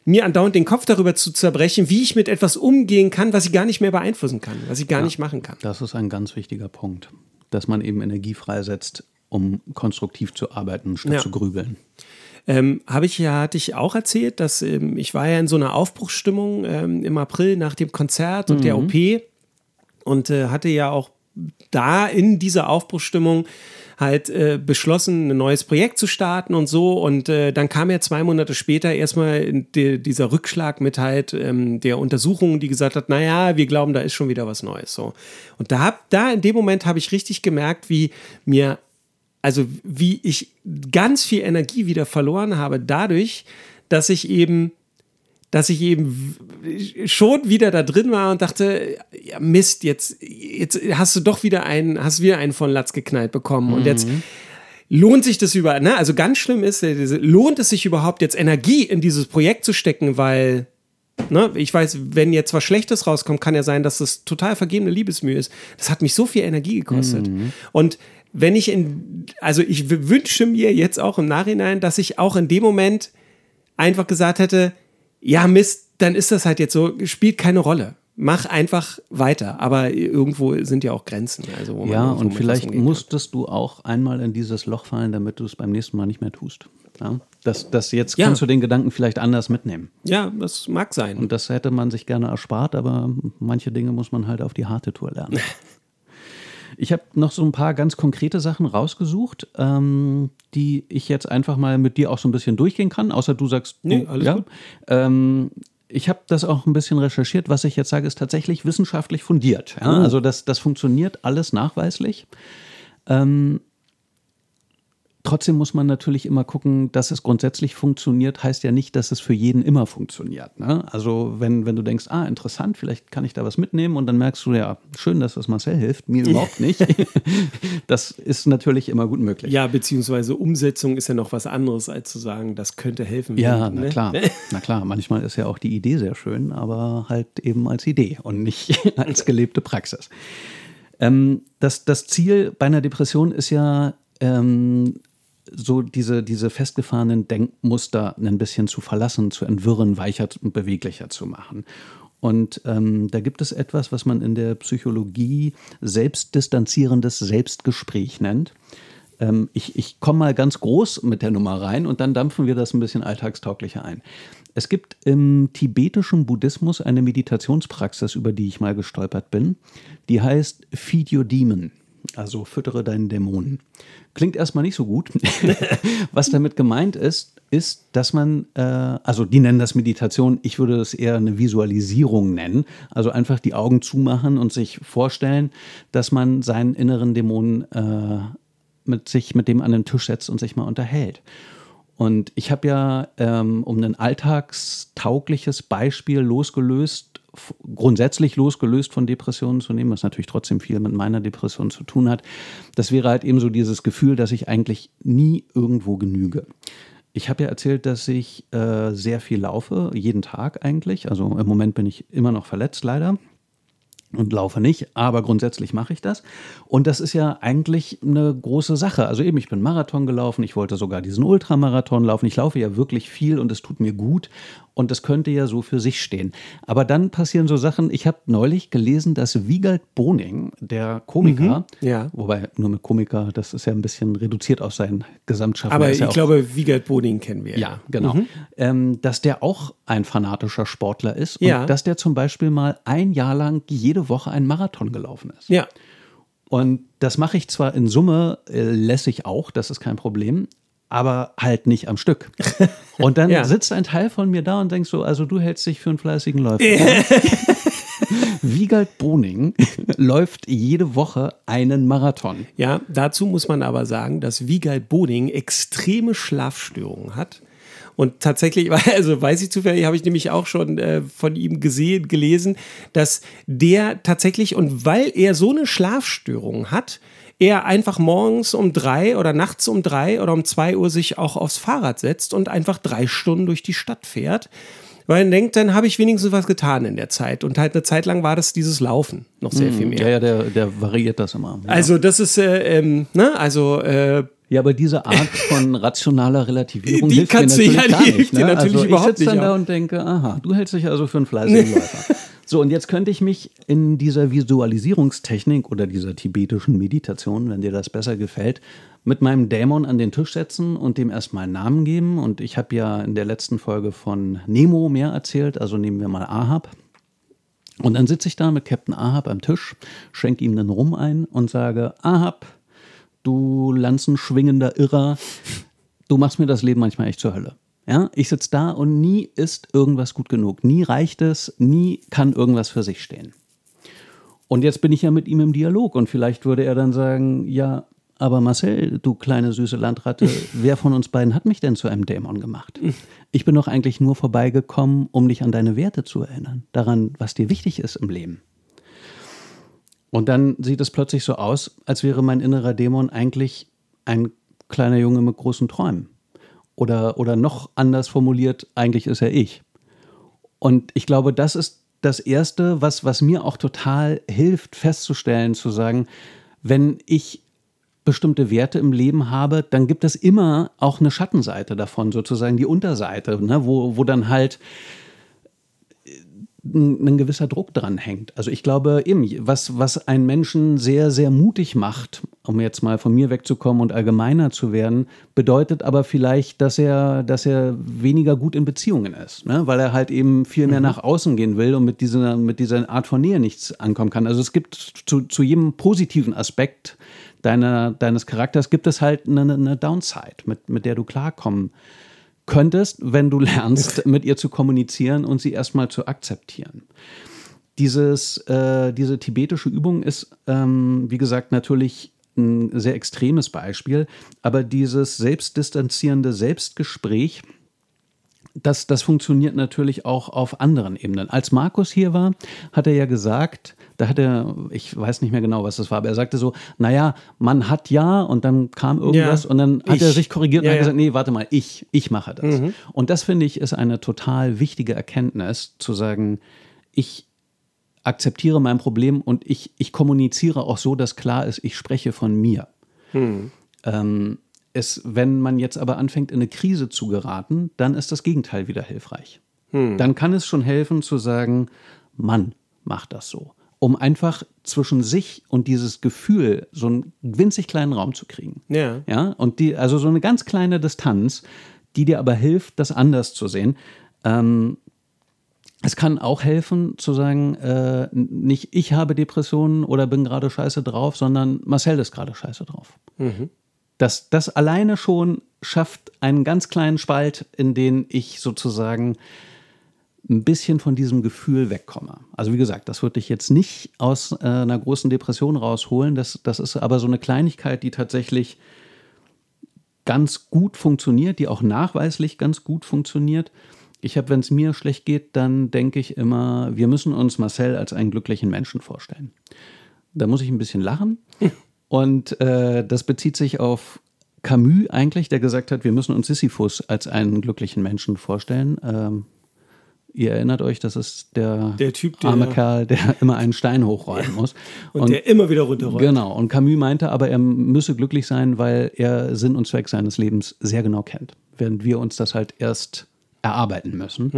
mir andauernd den Kopf darüber zu zerbrechen, wie ich mit etwas umgehen kann, was ich gar nicht mehr beeinflussen kann, was ich gar ja, nicht machen kann. Das ist ein ganz wichtiger Punkt, dass man eben Energie freisetzt, um konstruktiv zu arbeiten, statt ja. zu grübeln. Ähm, Habe ich ja, hatte ich auch erzählt, dass ähm, ich war ja in so einer Aufbruchsstimmung ähm, im April nach dem Konzert und mhm. der OP und äh, hatte ja auch da in dieser Aufbruchsstimmung halt äh, beschlossen, ein neues Projekt zu starten und so. Und äh, dann kam ja zwei Monate später erstmal die, dieser Rückschlag mit halt ähm, der Untersuchung, die gesagt hat, naja, wir glauben, da ist schon wieder was Neues. So. Und da, hab, da in dem Moment habe ich richtig gemerkt, wie mir also wie ich ganz viel Energie wieder verloren habe, dadurch, dass ich eben, dass ich eben schon wieder da drin war und dachte, ja Mist, jetzt, jetzt hast du doch wieder einen, hast wieder einen von Latz geknallt bekommen mhm. und jetzt mhm. lohnt sich das überhaupt, ne? Also ganz schlimm ist, äh, lohnt es sich überhaupt jetzt Energie in dieses Projekt zu stecken, weil Ne, ich weiß, wenn jetzt was Schlechtes rauskommt, kann ja sein, dass das total vergebene Liebesmühe ist. Das hat mich so viel Energie gekostet. Mhm. Und wenn ich in, also ich wünsche mir jetzt auch im Nachhinein, dass ich auch in dem Moment einfach gesagt hätte, ja Mist, dann ist das halt jetzt so, spielt keine Rolle. Mach einfach weiter, aber irgendwo sind ja auch Grenzen. Also man, ja, und vielleicht musstest du auch einmal in dieses Loch fallen, damit du es beim nächsten Mal nicht mehr tust. Ja? Das, das jetzt ja. kannst du den Gedanken vielleicht anders mitnehmen. Ja, das mag sein. Und das hätte man sich gerne erspart, aber manche Dinge muss man halt auf die harte Tour lernen. Ich habe noch so ein paar ganz konkrete Sachen rausgesucht, ähm, die ich jetzt einfach mal mit dir auch so ein bisschen durchgehen kann, außer du sagst, nee, alles ja. gut. Ähm, ich habe das auch ein bisschen recherchiert. Was ich jetzt sage, ist tatsächlich wissenschaftlich fundiert. Ja? Oh. Also das, das funktioniert alles nachweislich. Ähm, Trotzdem muss man natürlich immer gucken, dass es grundsätzlich funktioniert, heißt ja nicht, dass es für jeden immer funktioniert. Ne? Also wenn, wenn du denkst, ah, interessant, vielleicht kann ich da was mitnehmen und dann merkst du, ja, schön, dass das Marcel hilft, mir überhaupt nicht. das ist natürlich immer gut möglich. Ja, beziehungsweise Umsetzung ist ja noch was anderes, als zu sagen, das könnte helfen. Ja, na ne? klar. na klar, manchmal ist ja auch die Idee sehr schön, aber halt eben als Idee und nicht als gelebte Praxis. Ähm, das, das Ziel bei einer Depression ist ja, ähm, so diese, diese festgefahrenen Denkmuster ein bisschen zu verlassen, zu entwirren, weicher und beweglicher zu machen. Und ähm, da gibt es etwas, was man in der Psychologie selbstdistanzierendes Selbstgespräch nennt. Ähm, ich ich komme mal ganz groß mit der Nummer rein und dann dampfen wir das ein bisschen alltagstauglicher ein. Es gibt im tibetischen Buddhismus eine Meditationspraxis, über die ich mal gestolpert bin. Die heißt Feed Your Demon. Also füttere deinen Dämonen. Klingt erstmal nicht so gut. Was damit gemeint ist, ist, dass man, äh, also die nennen das Meditation, ich würde das eher eine Visualisierung nennen. Also einfach die Augen zumachen und sich vorstellen, dass man seinen inneren Dämonen äh, mit sich mit dem an den Tisch setzt und sich mal unterhält. Und ich habe ja, ähm, um ein alltagstaugliches Beispiel losgelöst, grundsätzlich losgelöst von Depressionen zu nehmen, was natürlich trotzdem viel mit meiner Depression zu tun hat, das wäre halt eben so dieses Gefühl, dass ich eigentlich nie irgendwo genüge. Ich habe ja erzählt, dass ich äh, sehr viel laufe, jeden Tag eigentlich. Also im Moment bin ich immer noch verletzt, leider und laufe nicht, aber grundsätzlich mache ich das. Und das ist ja eigentlich eine große Sache. Also eben, ich bin Marathon gelaufen, ich wollte sogar diesen Ultramarathon laufen. Ich laufe ja wirklich viel und es tut mir gut und das könnte ja so für sich stehen. Aber dann passieren so Sachen. Ich habe neulich gelesen, dass Wiegald Boning, der Komiker, mhm, ja. wobei nur mit Komiker, das ist ja ein bisschen reduziert auf sein Gesamtschaffen. Aber ich ja glaube, Wiegald Boning kennen wir. Ja, genau. Mhm. Ähm, dass der auch ein fanatischer Sportler ist und ja. dass der zum Beispiel mal ein Jahr lang jede Woche einen Marathon gelaufen ist. Ja. Und das mache ich zwar in Summe äh, lässig auch, das ist kein Problem, aber halt nicht am Stück. Und dann ja. sitzt ein Teil von mir da und denkst so, also du hältst dich für einen fleißigen Läufer. Wiegald Boning läuft jede Woche einen Marathon. Ja, dazu muss man aber sagen, dass Wiegald Boning extreme Schlafstörungen hat. Und tatsächlich, also weiß ich zufällig, habe ich nämlich auch schon äh, von ihm gesehen, gelesen, dass der tatsächlich, und weil er so eine Schlafstörung hat, er einfach morgens um drei oder nachts um drei oder um zwei Uhr sich auch aufs Fahrrad setzt und einfach drei Stunden durch die Stadt fährt. Weil er denkt, dann habe ich wenigstens was getan in der Zeit. Und halt eine Zeit lang war das dieses Laufen noch sehr mm, viel mehr. Ja, ja, der, der variiert das immer. Ja. Also das ist, äh, ähm, ne, also äh, ja, aber diese Art von rationaler Relativierung die hilft kannst dir natürlich du, ja, gar die nicht. hilft dir Ne? natürlich also überhaupt ich sitze dann nicht da auch. und denke, aha, du hältst dich also für einen fleißigen Läufer. So, und jetzt könnte ich mich in dieser Visualisierungstechnik oder dieser tibetischen Meditation, wenn dir das besser gefällt, mit meinem Dämon an den Tisch setzen und dem erstmal einen Namen geben. Und ich habe ja in der letzten Folge von Nemo mehr erzählt, also nehmen wir mal Ahab. Und dann sitze ich da mit Captain Ahab am Tisch, schenke ihm dann Rum ein und sage, Ahab, du lanzenschwingender Irrer, du machst mir das Leben manchmal echt zur Hölle. Ja, ich sitze da und nie ist irgendwas gut genug. Nie reicht es, nie kann irgendwas für sich stehen. Und jetzt bin ich ja mit ihm im Dialog und vielleicht würde er dann sagen, ja, aber Marcel, du kleine süße Landratte, wer von uns beiden hat mich denn zu einem Dämon gemacht? Ich bin doch eigentlich nur vorbeigekommen, um dich an deine Werte zu erinnern, daran, was dir wichtig ist im Leben. Und dann sieht es plötzlich so aus, als wäre mein innerer Dämon eigentlich ein kleiner Junge mit großen Träumen. Oder, oder noch anders formuliert, eigentlich ist er ich. Und ich glaube, das ist das Erste, was, was mir auch total hilft, festzustellen, zu sagen, wenn ich bestimmte Werte im Leben habe, dann gibt es immer auch eine Schattenseite davon, sozusagen die Unterseite, ne, wo, wo dann halt ein, ein gewisser Druck dran hängt. Also ich glaube eben, was, was einen Menschen sehr, sehr mutig macht, um jetzt mal von mir wegzukommen und allgemeiner zu werden, bedeutet aber vielleicht, dass er, dass er weniger gut in Beziehungen ist, ne? weil er halt eben viel mehr mhm. nach außen gehen will und mit dieser, mit dieser Art von Nähe nichts ankommen kann. Also es gibt zu, zu jedem positiven Aspekt deiner, deines Charakters gibt es halt eine, eine Downside, mit, mit der du klarkommen könntest, wenn du lernst, mit ihr zu kommunizieren und sie erstmal zu akzeptieren. Dieses, äh, diese tibetische Übung ist, ähm, wie gesagt, natürlich ein sehr extremes Beispiel, aber dieses selbstdistanzierende Selbstgespräch, das, das funktioniert natürlich auch auf anderen Ebenen. Als Markus hier war, hat er ja gesagt, da hat er, ich weiß nicht mehr genau, was das war, aber er sagte so, naja, man hat ja und dann kam irgendwas Ja, und dann hat ich. er sich korrigiert Ja, und hat ja. gesagt, nee, warte mal, ich, ich mache das. Mhm. Und das finde ich ist eine total wichtige Erkenntnis, zu sagen, ich akzeptiere mein Problem und ich, ich kommuniziere auch so, dass klar ist, ich spreche von mir. Hm. Ähm, es, wenn man jetzt aber anfängt, in eine Krise zu geraten, dann ist das Gegenteil wieder hilfreich. Dann kann es schon helfen zu sagen, Mann, mach das so. Um einfach zwischen sich und dieses Gefühl so einen winzig kleinen Raum zu kriegen. Ja. Ja, und die, also so eine ganz kleine Distanz, die dir aber hilft, das anders zu sehen. Ähm, es kann auch helfen zu sagen, äh, nicht ich habe Depressionen oder bin gerade scheiße drauf, sondern Marcel ist gerade scheiße drauf. Das, das alleine schon schafft einen ganz kleinen Spalt, in den ich sozusagen ein bisschen von diesem Gefühl wegkomme. Also wie gesagt, das würde ich jetzt nicht aus äh, einer großen Depression rausholen. Das, das ist aber so eine Kleinigkeit, die tatsächlich ganz gut funktioniert, die auch nachweislich ganz gut funktioniert. Ich habe, wenn es mir schlecht geht, dann denke ich immer, wir müssen uns Marcel als einen glücklichen Menschen vorstellen. Da muss ich ein bisschen lachen. Und äh, das bezieht sich auf Camus eigentlich, der gesagt hat, wir müssen uns Sisyphus als einen glücklichen Menschen vorstellen. Ähm, ihr erinnert euch, das ist der, Der Typ, der- arme Kerl, der immer einen Stein hochrollen muss. Und, der immer wieder runterrollt. Genau. Und Camus meinte aber, er müsse glücklich sein, weil er Sinn und Zweck seines Lebens sehr genau kennt. Während wir uns das halt erst erarbeiten müssen.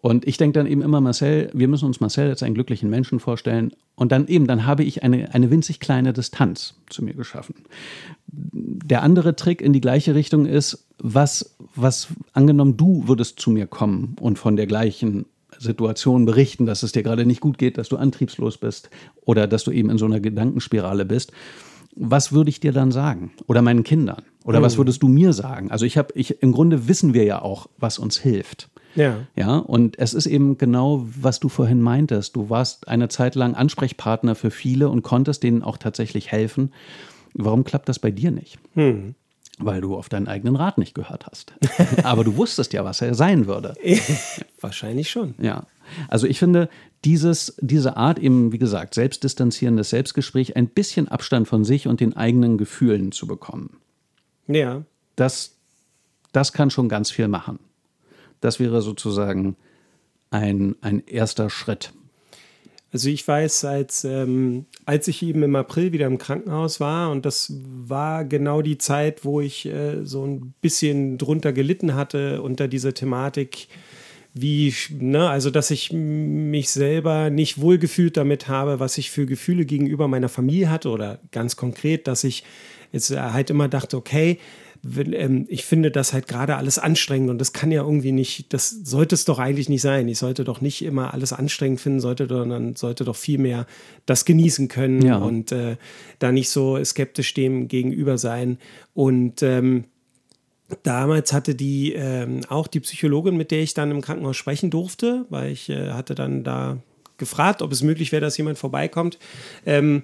Und ich denke dann eben immer, Marcel, wir müssen uns Marcel als einen glücklichen Menschen vorstellen. Und dann eben, dann habe ich eine, eine winzig kleine Distanz zu mir geschaffen. Der andere Trick in die gleiche Richtung ist, was, was angenommen, du würdest zu mir kommen und von der gleichen Situation berichten, dass es dir gerade nicht gut geht, dass du antriebslos bist oder dass du eben in so einer Gedankenspirale bist. Was würde ich dir dann sagen? Oder meinen Kindern? Oder was würdest du mir sagen? Also ich habe, ich, im Grunde wissen wir ja auch, was uns hilft. Ja. Ja, und es ist eben genau, was du vorhin meintest. Du warst eine Zeit lang Ansprechpartner für viele und konntest denen auch tatsächlich helfen. Warum klappt das bei dir nicht? Weil du auf deinen eigenen Rat nicht gehört hast. Aber du wusstest ja, was er sein würde. Wahrscheinlich schon. Ja. Also ich finde, dieses, diese Art eben, wie gesagt, selbstdistanzierendes Selbstgespräch, ein bisschen Abstand von sich und den eigenen Gefühlen zu bekommen Ja. das, das kann schon ganz viel machen. Das wäre sozusagen ein, ein erster Schritt. Also ich weiß, als, ähm, als ich eben im April wieder im Krankenhaus war und das war genau die Zeit, wo ich äh, so ein bisschen drunter gelitten hatte unter dieser Thematik, wie, ne, also dass ich mich selber nicht wohlgefühlt damit habe, was ich für Gefühle gegenüber meiner Familie hatte oder ganz konkret, dass ich jetzt halt immer dachte, okay, wenn, ähm, ich finde das halt gerade alles anstrengend und das kann ja irgendwie nicht, das sollte es doch eigentlich nicht sein. Ich sollte doch nicht immer alles anstrengend finden, sollte, sondern sollte doch viel mehr das genießen können Ja. und äh, da nicht so skeptisch dem gegenüber sein. Und ähm, damals hatte die ähm, auch die Psychologin, mit der ich dann im Krankenhaus sprechen durfte, weil ich äh, hatte dann da gefragt, ob es möglich wäre, dass jemand vorbeikommt. Ähm,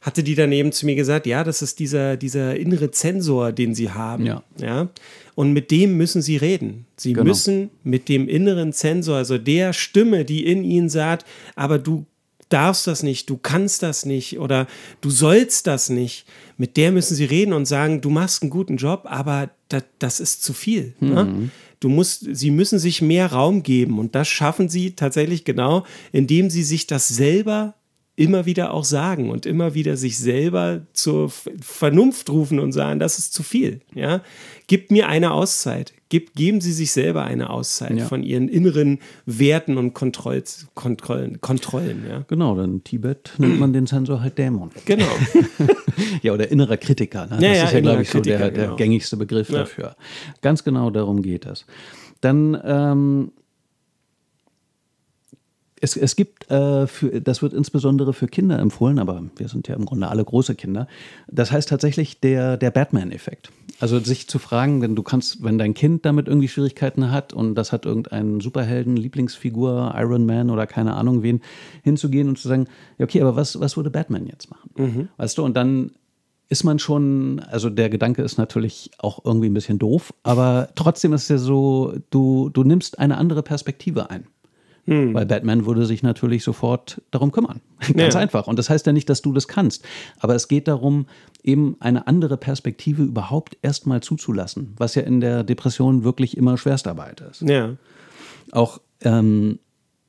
hatte die dann eben zu mir gesagt, ja, das ist dieser, dieser innere Zensor, den sie haben. Ja. ja. Und mit dem müssen sie reden. Sie Genau. müssen mit dem inneren Zensor, also der Stimme, die in ihnen sagt, aber du darfst das nicht, du kannst das nicht oder du sollst das nicht. Mit der müssen sie reden und sagen, du machst einen guten Job, aber das, das ist zu viel. Ne? Du musst, sie müssen sich mehr Raum geben und das schaffen sie tatsächlich genau, indem sie sich das selber immer wieder auch sagen und immer wieder sich selber zur Vernunft rufen und sagen, das ist zu viel. Ja? Gib mir eine Auszeit. Gib, geben Sie sich selber eine Auszeit Ja. von Ihren inneren Werten und Kontroll, Kontrollen. Kontrollen ja? Genau, dann in Tibet nennt man den Sensor halt Dämon. Genau. Ja, oder innerer Kritiker. Ne? Ja, das ist ja, glaube ich, so der, Kritiker, der genau. gängigste Begriff dafür. Ganz genau darum geht es. Dann, ähm, es, es gibt, äh, für, das wird insbesondere für Kinder empfohlen, aber wir sind ja im Grunde alle große Kinder. Das heißt tatsächlich der, der Batman-Effekt. Also sich zu fragen, wenn du kannst, wenn dein Kind damit irgendwie Schwierigkeiten hat und das hat irgendeinen Superhelden, Lieblingsfigur, Iron Man oder keine Ahnung wen, hinzugehen und zu sagen, ja, okay, aber was, was würde Batman jetzt machen? Weißt du, und dann ist man schon, also der Gedanke ist natürlich auch irgendwie ein bisschen doof, aber trotzdem ist es ja so, du, du nimmst eine andere Perspektive ein. Weil Batman würde sich natürlich sofort darum kümmern. Ganz Ja. einfach. Und das heißt ja nicht, dass du das kannst. Aber es geht darum, eben eine andere Perspektive überhaupt erstmal zuzulassen, was ja in der Depression wirklich immer Schwerstarbeit ist ja. auch ähm,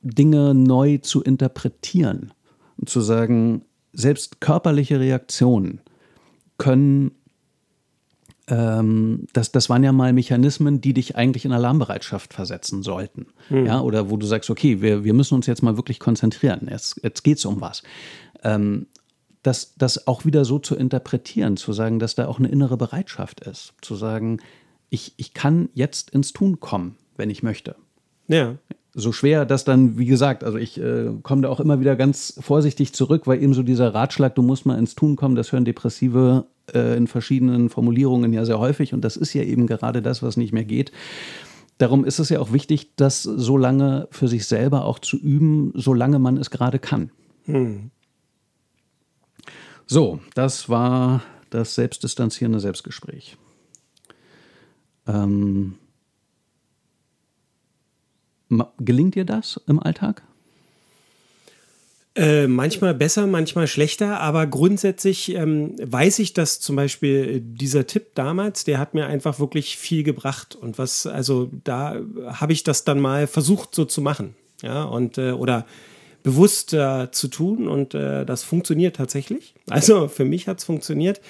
Dinge neu zu interpretieren und zu sagen, selbst körperliche Reaktionen können ähm, das, das waren ja mal Mechanismen, die dich eigentlich in Alarmbereitschaft versetzen sollten. Mhm. Ja, oder wo du sagst, okay, wir, wir müssen uns jetzt mal wirklich konzentrieren. Jetzt, jetzt geht es um was. Ähm, das, das auch wieder so zu interpretieren, zu sagen, dass da auch eine innere Bereitschaft ist, zu sagen, ich, ich kann jetzt ins Tun kommen, wenn ich möchte. Ja. So schwer das dann, wie gesagt, also ich äh, komme da auch immer wieder ganz vorsichtig zurück, weil eben so dieser Ratschlag, du musst mal ins Tun kommen, das hören Depressive äh, in verschiedenen Formulierungen ja sehr häufig und das ist ja eben gerade das, was nicht mehr geht. Darum ist es ja auch wichtig, das so lange für sich selber auch zu üben, solange man es gerade kann. Hm. So, das war das selbstdistanzierende Selbstgespräch. Ähm, gelingt dir das im Alltag? Äh, manchmal besser, manchmal schlechter, aber grundsätzlich ähm, weiß ich, dass zum Beispiel äh, dieser Tipp damals, der hat mir einfach wirklich viel gebracht. Und was, also da habe ich das dann mal versucht so zu machen. Ja, und äh, oder bewusst äh, zu tun und äh, das funktioniert tatsächlich. Also für mich hat es funktioniert.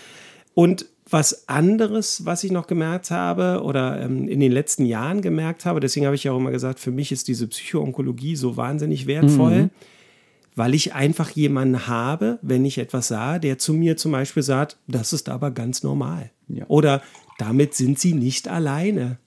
Und was anderes, was ich noch gemerkt habe oder ähm, in den letzten Jahren gemerkt habe, deswegen habe ich ja auch immer gesagt, für mich ist diese Psychoonkologie so wahnsinnig wertvoll. Mhm weil ich einfach jemanden habe, wenn ich etwas sah, der zu mir zum Beispiel sagt, das ist aber ganz normal. Ja. Oder damit sind sie nicht alleine.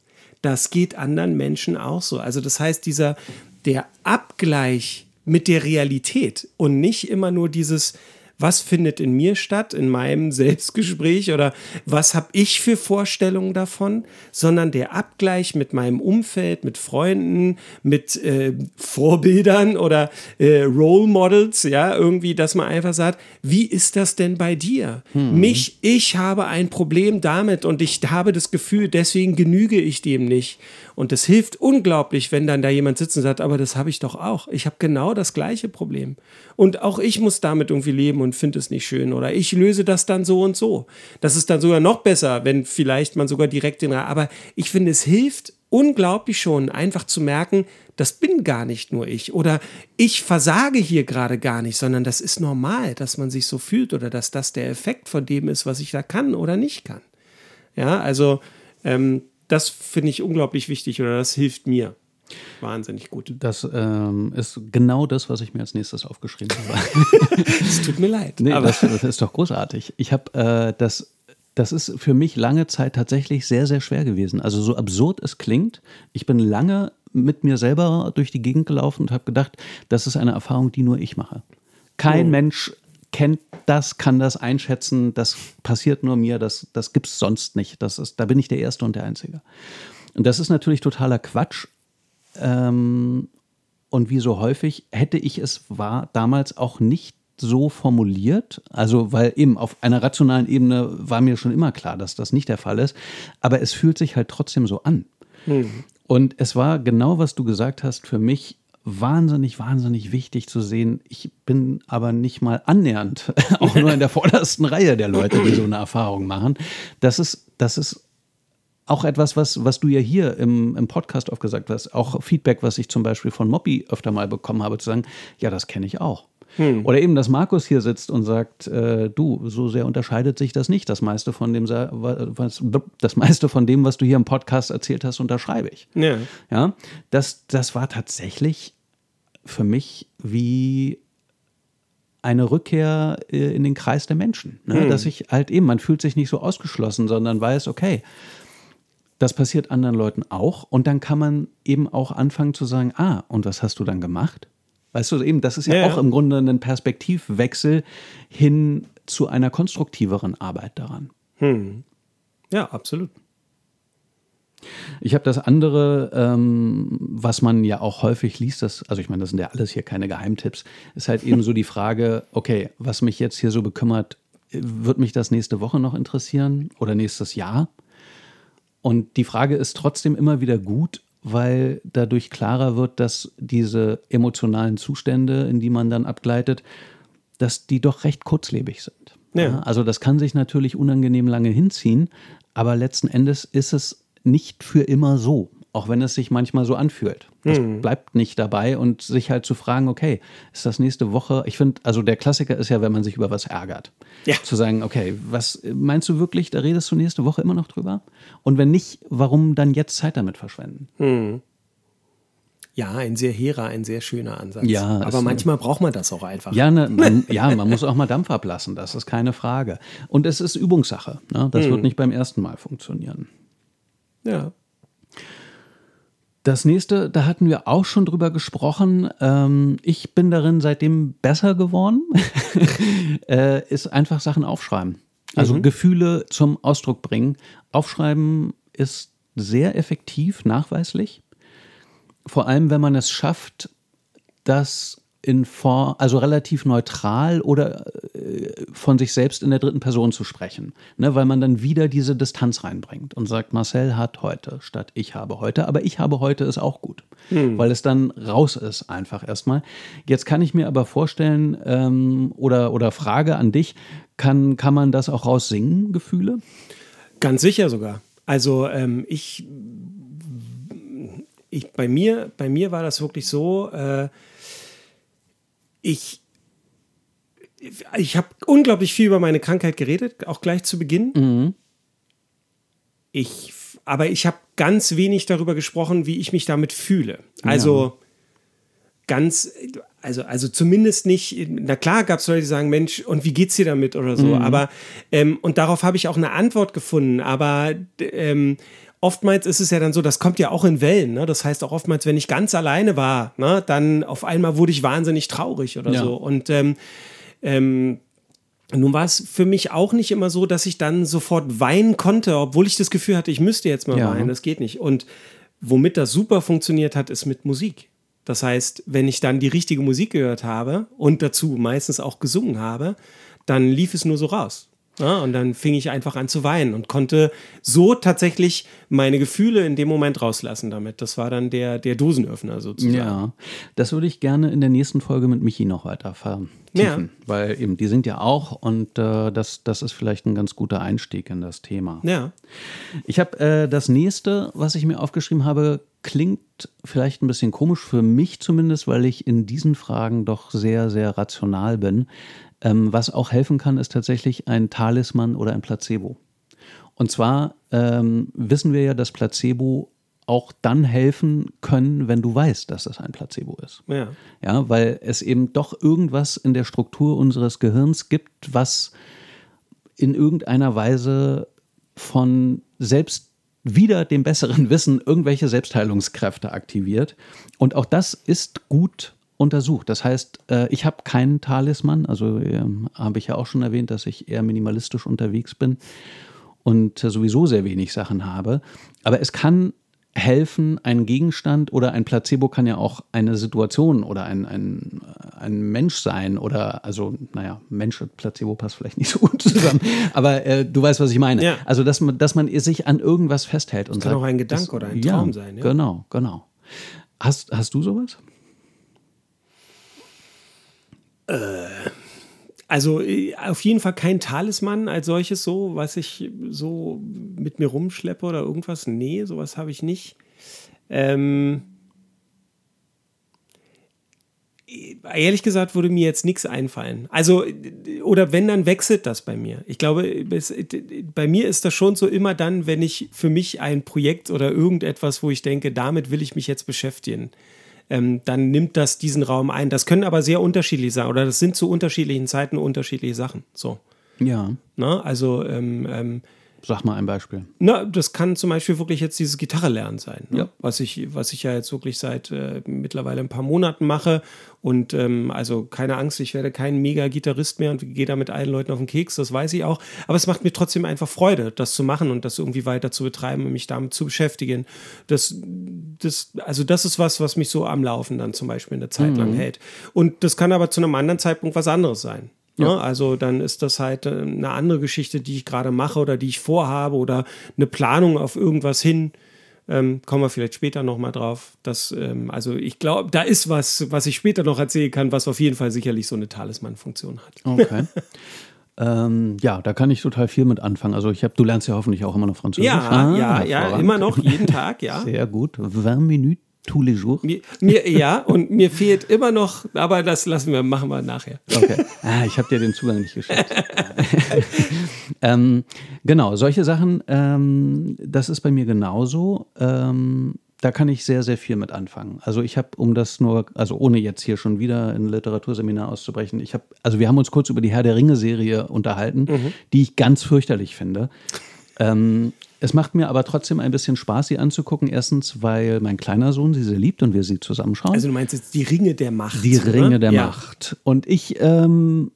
Das geht anderen Menschen auch so. Also das heißt, dieser, der Abgleich mit der Realität und nicht immer nur dieses, was findet in mir statt, in meinem Selbstgespräch oder was habe ich für Vorstellungen davon, sondern der Abgleich mit meinem Umfeld, mit Freunden, mit äh, Vorbildern oder äh, Role Models, ja, irgendwie, dass man einfach sagt, wie ist das denn bei dir? Hm. Mich, ich habe ein Problem damit und ich habe das Gefühl, deswegen genüge ich dem nicht. Und es hilft unglaublich, wenn dann da jemand sitzt und sagt, aber das habe ich doch auch. Ich habe genau das gleiche Problem. Und auch ich muss damit irgendwie leben und finde es nicht schön. Oder ich löse das dann so und so. Das ist dann sogar noch besser, wenn vielleicht man sogar direkt den... Aber ich finde, es hilft unglaublich schon, einfach zu merken, das bin gar nicht nur ich. Oder ich versage hier gerade gar nicht, sondern das ist normal, dass man sich so fühlt oder dass das der Effekt von dem ist, was ich da kann oder nicht kann. Ja, also ähm, das finde ich unglaublich wichtig oder das hilft mir. Wahnsinnig gut. Das ähm, ist genau das, was ich mir als nächstes aufgeschrieben habe. Es tut mir leid. Nee, aber das, das ist doch großartig. Ich habe äh, das das ist für mich lange Zeit tatsächlich sehr, sehr schwer gewesen. Also so absurd es klingt, ich bin lange mit mir selber durch die Gegend gelaufen und habe gedacht, das ist eine Erfahrung, die nur ich mache. Kein oh. Mensch kennt das, kann das einschätzen, das passiert nur mir, das, das gibt es sonst nicht. Das ist, da bin ich der Erste und der Einzige. Und das ist natürlich totaler Quatsch. Ähm, und wie so häufig hätte ich es war damals auch nicht so formuliert, also weil eben auf einer rationalen Ebene war mir schon immer klar, dass das nicht der Fall ist, aber es fühlt sich halt trotzdem so an. Mhm. Und es war genau, was du gesagt hast, für mich wahnsinnig, wahnsinnig wichtig zu sehen. Ich bin aber nicht mal annähernd, auch nur in der vordersten Reihe der Leute, die so eine Erfahrung machen. Das ist, das ist auch etwas, was, was du ja hier im, im Podcast oft gesagt hast, auch Feedback, was ich zum Beispiel von Moppy öfter mal bekommen habe, zu sagen, ja, das kenne ich auch. Hm. Oder eben, dass Markus hier sitzt und sagt, äh, du, so sehr unterscheidet sich das nicht. Das meiste von dem, was, das meiste von dem, was du hier im Podcast erzählt hast, unterschreibe ich. Ja. ja das, das war tatsächlich für mich wie eine Rückkehr äh, in den Kreis der Menschen. Ne? Hm. Dass ich halt eben, man fühlt sich nicht so ausgeschlossen, sondern weiß, okay, das passiert anderen Leuten auch. Und dann kann man eben auch anfangen zu sagen, ah, und was hast du dann gemacht? Weißt du, eben, das ist ja, ja, auch im Grunde ein Perspektivwechsel hin zu einer konstruktiveren Arbeit daran. Hm. Ja, absolut. Ich habe das andere, ähm, was man ja auch häufig liest, das, also ich meine, das sind ja alles hier keine Geheimtipps, ist halt eben so die Frage, okay, was mich jetzt hier so bekümmert, wird mich das nächste Woche noch interessieren oder nächstes Jahr? Und die Frage ist trotzdem immer wieder gut, weil dadurch klarer wird, dass diese emotionalen Zustände, in die man dann abgleitet, dass die doch recht kurzlebig sind. Ja. Also das kann sich natürlich unangenehm lange hinziehen, aber letzten Endes ist es nicht für immer so, auch wenn es sich manchmal so anfühlt. Das bleibt nicht dabei und sich halt zu fragen, okay, ist das nächste Woche? Ich finde, also der Klassiker ist ja, wenn man sich über was ärgert. Ja. Zu sagen, okay, was meinst du wirklich, da redest du nächste Woche immer noch drüber? Und wenn nicht, warum dann jetzt Zeit damit verschwenden? Ja, ein sehr hehrer, ein sehr schöner Ansatz. Ja, aber manchmal braucht man das auch einfach. Ja, ne, man, ja, man muss auch mal Dampf ablassen, das ist keine Frage. Und es ist Übungssache. Ne? Das wird nicht beim ersten Mal funktionieren. Ja. Das nächste, da hatten wir auch schon drüber gesprochen. Ähm, ich bin darin seitdem besser geworden, äh, ist einfach Sachen aufschreiben. Also Gefühle zum Ausdruck bringen. Aufschreiben ist sehr effektiv, nachweislich. Vor allem, wenn man es schafft, das in Form, also relativ neutral oder äh, von sich selbst in der dritten Person zu sprechen. Ne, weil man dann wieder diese Distanz reinbringt und sagt, Marcel hat heute statt ich habe heute, aber ich habe heute ist auch gut. Weil es dann raus ist einfach erstmal. Jetzt kann ich mir aber vorstellen, ähm, oder, oder Frage an dich, kann, kann man das auch raussingen, Gefühle? Ganz sicher sogar. Also ähm, ich, ich bei mir, bei mir war das wirklich so. Äh, ich ich habe unglaublich viel über meine Krankheit geredet, auch gleich zu Beginn. Ich, aber ich habe ganz wenig darüber gesprochen, wie ich mich damit fühle. Also ganz, also, also zumindest nicht, na klar gab es Leute, die sagen, Mensch, und wie geht's dir damit oder so, aber, ähm, und darauf habe ich auch eine Antwort gefunden, aber ähm, oftmals ist es ja dann so, das kommt ja auch in Wellen, ne? das heißt auch oftmals, wenn ich ganz alleine war, ne, dann auf einmal wurde ich wahnsinnig traurig oder Ja. so und ähm, ähm, nun war es für mich auch nicht immer so, dass ich dann sofort weinen konnte, obwohl ich das Gefühl hatte, ich müsste jetzt mal Ja. weinen. Das geht nicht. Und womit das super funktioniert hat, ist mit Musik. Das heißt, wenn ich dann die richtige Musik gehört habe und dazu meistens auch gesungen habe, dann lief es nur so raus. Ja, und dann fing ich einfach an zu weinen und konnte so tatsächlich meine Gefühle in dem Moment rauslassen damit. Das war dann der, der Dosenöffner sozusagen. Ja, das würde ich gerne in der nächsten Folge mit Michi noch weiter vertiefen, Ja. weil eben die sind ja auch und äh, das, das ist vielleicht ein ganz guter Einstieg in das Thema. Ja. Ich habe äh, das nächste, was ich mir aufgeschrieben habe, klingt vielleicht ein bisschen komisch für mich zumindest, weil ich in diesen Fragen doch sehr, sehr rational bin. Ähm, was auch helfen kann, ist tatsächlich ein Talisman oder ein Placebo. Und zwar ähm, wissen wir ja, dass Placebo auch dann helfen können, wenn du weißt, dass es ein Placebo ist. Ja. Ja, weil es eben doch irgendwas in der Struktur unseres Gehirns gibt, was in irgendeiner Weise von selbst wieder dem besseren Wissen irgendwelche Selbstheilungskräfte aktiviert. Und auch das ist gut untersucht. Das heißt, äh, ich habe keinen Talisman, also ähm, habe ich ja auch schon erwähnt, dass ich eher minimalistisch unterwegs bin und sowieso sehr wenig Sachen habe. Aber es kann helfen, ein Gegenstand oder ein Placebo kann ja auch eine Situation oder ein, ein, ein Mensch sein oder, also, naja, Mensch und Placebo passt vielleicht nicht so gut zusammen, aber äh, du weißt, was ich meine. Ja. Also, dass man, dass man sich an irgendwas festhält und kann sagt, auch ein Gedanke das- oder ein ja, Traum sein, ja. Genau, genau. Hast, hast du sowas? Also äh, auf jeden Fall kein Talisman als solches so, was ich so mit mir rumschleppe oder irgendwas. Nee, sowas habe ich nicht. Ähm, ehrlich gesagt würde mir jetzt nichts einfallen. Also, äh, oder wenn, dann wechselt das bei mir. Ich glaube, es, äh, bei mir ist das schon so immer dann, wenn ich für mich ein Projekt oder irgendetwas, wo ich denke, damit will ich mich jetzt beschäftigen, ähm, dann nimmt das diesen Raum ein. Das können aber sehr unterschiedlich sein oder das sind zu unterschiedlichen Zeiten unterschiedliche Sachen. So. Ja. Ne? Also, ähm, ähm, Sag mal ein Beispiel. na, das kann zum Beispiel wirklich jetzt dieses Gitarre-Lernen sein, ne? Ja. was, ich, was ich ja jetzt wirklich seit äh, mittlerweile ein paar Monaten mache. Und ähm, also keine Angst, ich werde kein Mega-Gitarrist mehr und gehe da mit allen Leuten auf den Keks, das weiß ich auch. Aber es macht mir trotzdem einfach Freude, das zu machen und das irgendwie weiter zu betreiben und mich damit zu beschäftigen. Das, das, also das ist was, was mich so am Laufen dann zum Beispiel eine Zeit lang hält. Und das kann aber zu einem anderen Zeitpunkt was anderes sein. Ne? Also dann ist das halt äh, eine andere Geschichte, die ich gerade mache oder die ich vorhabe oder eine Planung auf irgendwas hin. Ähm, kommen wir vielleicht später nochmal drauf. Das, ähm, also ich glaube, da ist was, was ich später noch erzählen kann, was auf jeden Fall sicherlich so eine Talisman-Funktion hat. Okay. ähm, ja, da kann ich total viel mit anfangen. Also ich habe, du lernst ja hoffentlich auch immer noch Französisch. Ja, Ah, ja, ja, immer noch, jeden Tag, ja. Sehr gut. 20 Minuten tous les jours? Mir, mir, ja, und mir fehlt immer noch, aber das lassen wir, machen wir nachher. Okay. Ah, ich habe dir den Zugang nicht geschickt. ähm, genau, solche Sachen, ähm, das ist bei mir genauso. Ähm, da kann ich sehr, sehr viel mit anfangen. Also ich habe, um das nur, also ohne jetzt hier schon wieder ein Literaturseminar auszubrechen, ich habe, also wir haben uns kurz über die Herr der Ringe-Serie unterhalten, mhm. die ich ganz fürchterlich finde. Ähm, es macht mir aber trotzdem ein bisschen Spaß, sie anzugucken. Erstens, weil mein kleiner Sohn sie sehr liebt und wir sie zusammenschauen. Also du meinst jetzt die Ringe der Macht. Die oder? Ringe der ja. Macht. Und ich, ähm,